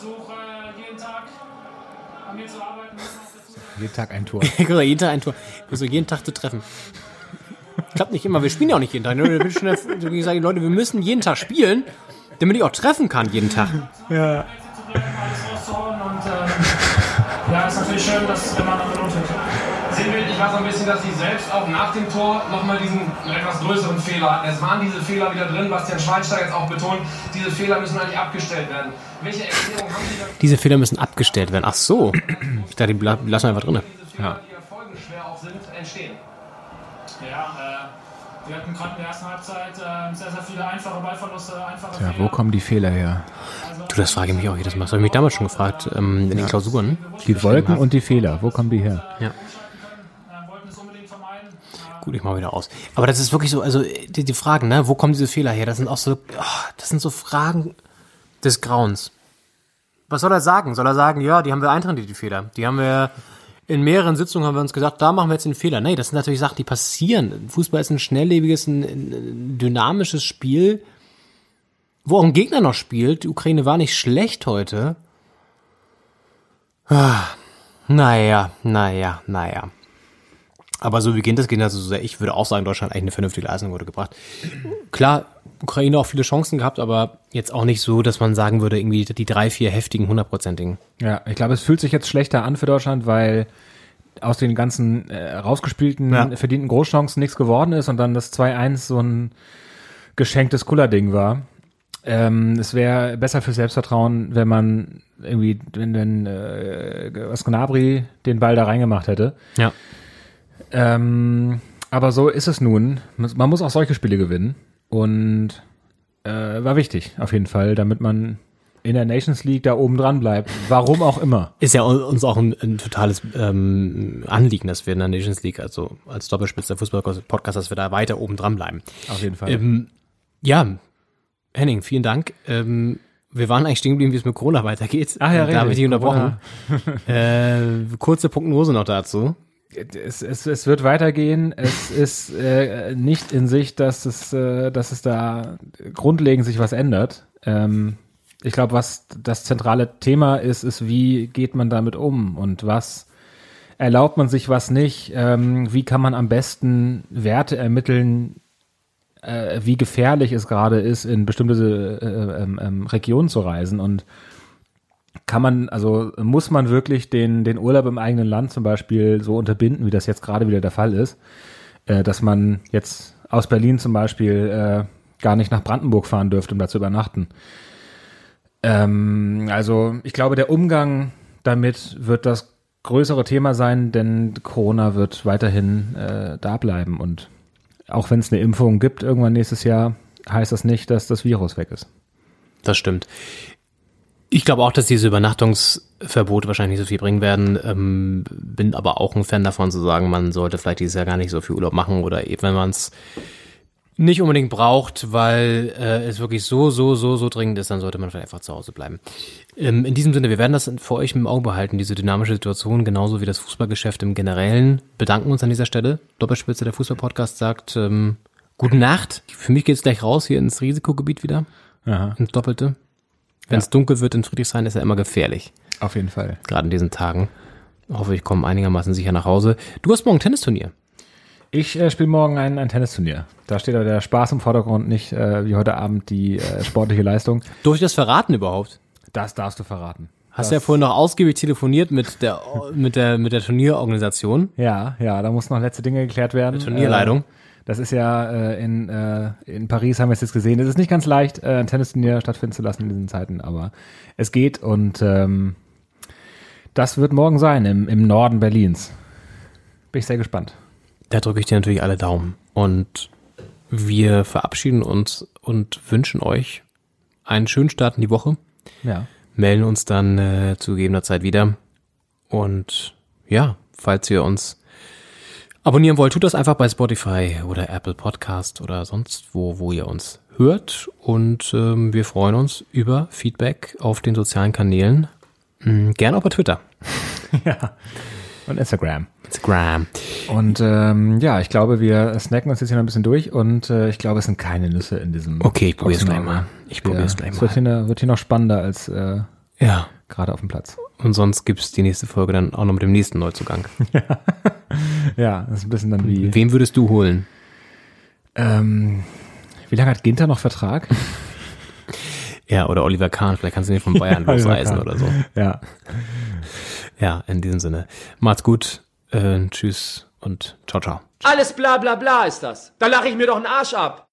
Versuche äh, jeden Tag an mir zu arbeiten. muss man auch dazu sagen. Jeden Tag ein Tor. Genau, jeden Tag ein Tor. Also jeden Tag zu treffen. Klappt nicht immer. Wir spielen ja auch nicht jeden Tag. Ne? Ich sage, Leute, wir müssen jeden Tag spielen, damit ich auch treffen kann jeden Tag. alles natürlich schön, dass wenn man dann belohnt wird. Sinnbildlich war so ein bisschen, dass sie selbst auch nach dem Tor nochmal diesen etwas größeren Fehler hatten. Es waren diese Fehler wieder drin, Bastian Schweinsteiger jetzt auch betont, diese Fehler müssen eigentlich abgestellt werden. Welche Erklärung haben Sie dafür, Diese Fehler müssen abgestellt werden. Ach so. Ich dachte, die lassen wir einfach drin. ja. die ja folgenschwer auch sind, entstehen? Ja, äh, wir hatten gerade in der ersten Halbzeit äh, sehr, sehr viele einfache Ballverluste, einfache Ja, Fehler. wo kommen die Fehler her? Du, das frage ich mich auch jedes Mal. Das habe ich mich damals schon gefragt, ähm, in den Klausuren. Die Wolken und die Fehler, wo kommen die her? Ja. wollten es unbedingt vermeiden. Gut, ich mache wieder aus. Aber das ist wirklich so, also die, die Fragen, ne, wo kommen diese Fehler her? Das sind auch so, ah, das sind so Fragen des Grauens. Was soll er sagen? Soll er sagen, ja, die haben wir eintrainiert, die Fehler. Die haben wir in mehreren Sitzungen haben wir uns gesagt, da machen wir jetzt den Fehler. Nee, das sind natürlich Sachen, die passieren. Fußball ist ein schnelllebiges, ein, ein dynamisches Spiel, wo auch ein Gegner noch spielt. Die Ukraine war nicht schlecht heute. Ah, naja, naja, naja. Aber so wie geht das das so sehr. Ich würde auch sagen, Deutschland hat eigentlich eine vernünftige Leistung wurde gebracht. Klar, Ukraine auch viele Chancen gehabt, aber jetzt auch nicht so, dass man sagen würde, irgendwie die drei, vier heftigen, hundertprozentigen. Ja, ich glaube, es fühlt sich jetzt schlechter an für Deutschland, weil aus den ganzen äh, rausgespielten, Ja. verdienten Großchancen nichts geworden ist und dann das 2-1 so ein geschenktes Kuller-Ding war. Ähm, es wäre besser für Selbstvertrauen, wenn man irgendwie, wenn, wenn äh, was Gnabry den Ball da reingemacht hätte. Ja. Ähm, aber so ist es nun. Man muss auch solche Spiele gewinnen. Und äh, war wichtig, auf jeden Fall, damit man in der Nations League da oben dran bleibt. Warum auch immer. Ist ja un- uns auch ein, ein totales ähm, Anliegen, dass wir in der Nations League, also als Doppelspitze Fußball-Podcast, dass wir da weiter oben dran bleiben. Auf jeden Fall. Ähm, ja, Henning, vielen Dank. Ähm, wir waren eigentlich stehen geblieben, wie es mit Corona weitergeht. Ach ja, da habe ich dich richtig, unterbrochen. äh, kurze Prognose noch dazu. es, es, es wird weitergehen. Es ist äh, nicht in Sicht, dass es, äh, dass es da grundlegend sich was ändert. Ähm, ich glaube, was das zentrale Thema ist, ist, wie geht man damit um und was erlaubt man sich, was nicht? Ähm, wie kann man am besten Werte ermitteln, äh, wie gefährlich es gerade ist, in bestimmte äh, ähm, ähm, Regionen zu reisen und kann man, also muss man wirklich den, den Urlaub im eigenen Land zum Beispiel so unterbinden, wie das jetzt gerade wieder der Fall ist, äh, dass man jetzt aus Berlin zum Beispiel äh, gar nicht nach Brandenburg fahren dürfte, um da zu übernachten. Ähm, also ich glaube, der Umgang damit wird das größere Thema sein, denn Corona wird weiterhin äh, da bleiben und auch wenn es eine Impfung gibt irgendwann nächstes Jahr, heißt das nicht, dass das Virus weg ist. Das stimmt. Ich glaube auch, dass diese Übernachtungsverbote wahrscheinlich nicht so viel bringen werden. Ähm, bin aber auch ein Fan davon zu sagen, man sollte vielleicht dieses Jahr gar nicht so viel Urlaub machen oder eben, wenn man es nicht unbedingt braucht, weil äh, es wirklich so, so, so, so dringend ist, dann sollte man vielleicht einfach zu Hause bleiben. Ähm, in diesem Sinne, wir werden das für euch im Auge behalten, diese dynamische Situation, genauso wie das Fußballgeschäft im Generellen. Bedanken uns an dieser Stelle. Doppelspitze, der Fußballpodcast sagt, ähm, gute Nacht. Für mich geht's gleich raus hier ins Risikogebiet wieder. Aha. Ins Doppelte. Wenn es dunkel wird in Friedrichshain, ist ja immer gefährlich. Auf jeden Fall. Gerade in diesen Tagen. Hoffe, ich komme einigermaßen sicher nach Hause. Du hast morgen Tennisturnier. Ich äh, spiele morgen ein, ein Tennisturnier. Da steht aber der Spaß im Vordergrund, nicht äh, wie heute Abend die äh, sportliche Leistung. Durfte ich das verraten überhaupt? Das darfst du verraten. Hast du ja vorhin noch ausgiebig telefoniert mit der, mit der, mit der Turnierorganisation. Ja, ja, da muss noch letzte Dinge geklärt werden. Turnierleitung. Äh, das ist ja äh, in, äh, in Paris haben wir es jetzt gesehen. Es ist nicht ganz leicht, äh, ein Tennisturnier stattfinden zu lassen in diesen Zeiten, aber es geht und ähm, das wird morgen sein im, im Norden Berlins. Bin ich sehr gespannt. Da drücke ich dir natürlich alle Daumen. Und wir verabschieden uns und wünschen euch einen schönen Start in die Woche. Ja. Melden uns dann äh, zu gegebener Zeit wieder. Und ja, falls ihr uns abonnieren wollt, tut das einfach bei Spotify oder Apple Podcast oder sonst wo, wo ihr uns hört. Und ähm, wir freuen uns über Feedback auf den sozialen Kanälen. Mhm, gerne auch bei Twitter. ja. Und Instagram. Instagram. Und ähm, ja, ich glaube, wir snacken uns jetzt hier noch ein bisschen durch und äh, ich glaube, es sind keine Nüsse in diesem. Okay, ich probier's gleich Boxenauge. mal. Ich probier's gleich Es wird mal. hier, wird hier noch spannender als äh, Ja. gerade auf dem Platz. Und sonst gibt's die nächste Folge dann auch noch mit dem nächsten Neuzugang. Ja, das ist ein bisschen dann wie. Wen würdest du holen? Ähm, wie lange hat Ginter noch Vertrag? Ja, oder Oliver Kahn, vielleicht kannst du ihn von Bayern losreißen Kahn. oder so. Ja. Ja, in diesem Sinne. Macht's gut, äh, tschüss und ciao, ciao. Alles bla bla bla ist das. Da lache ich mir doch einen Arsch ab.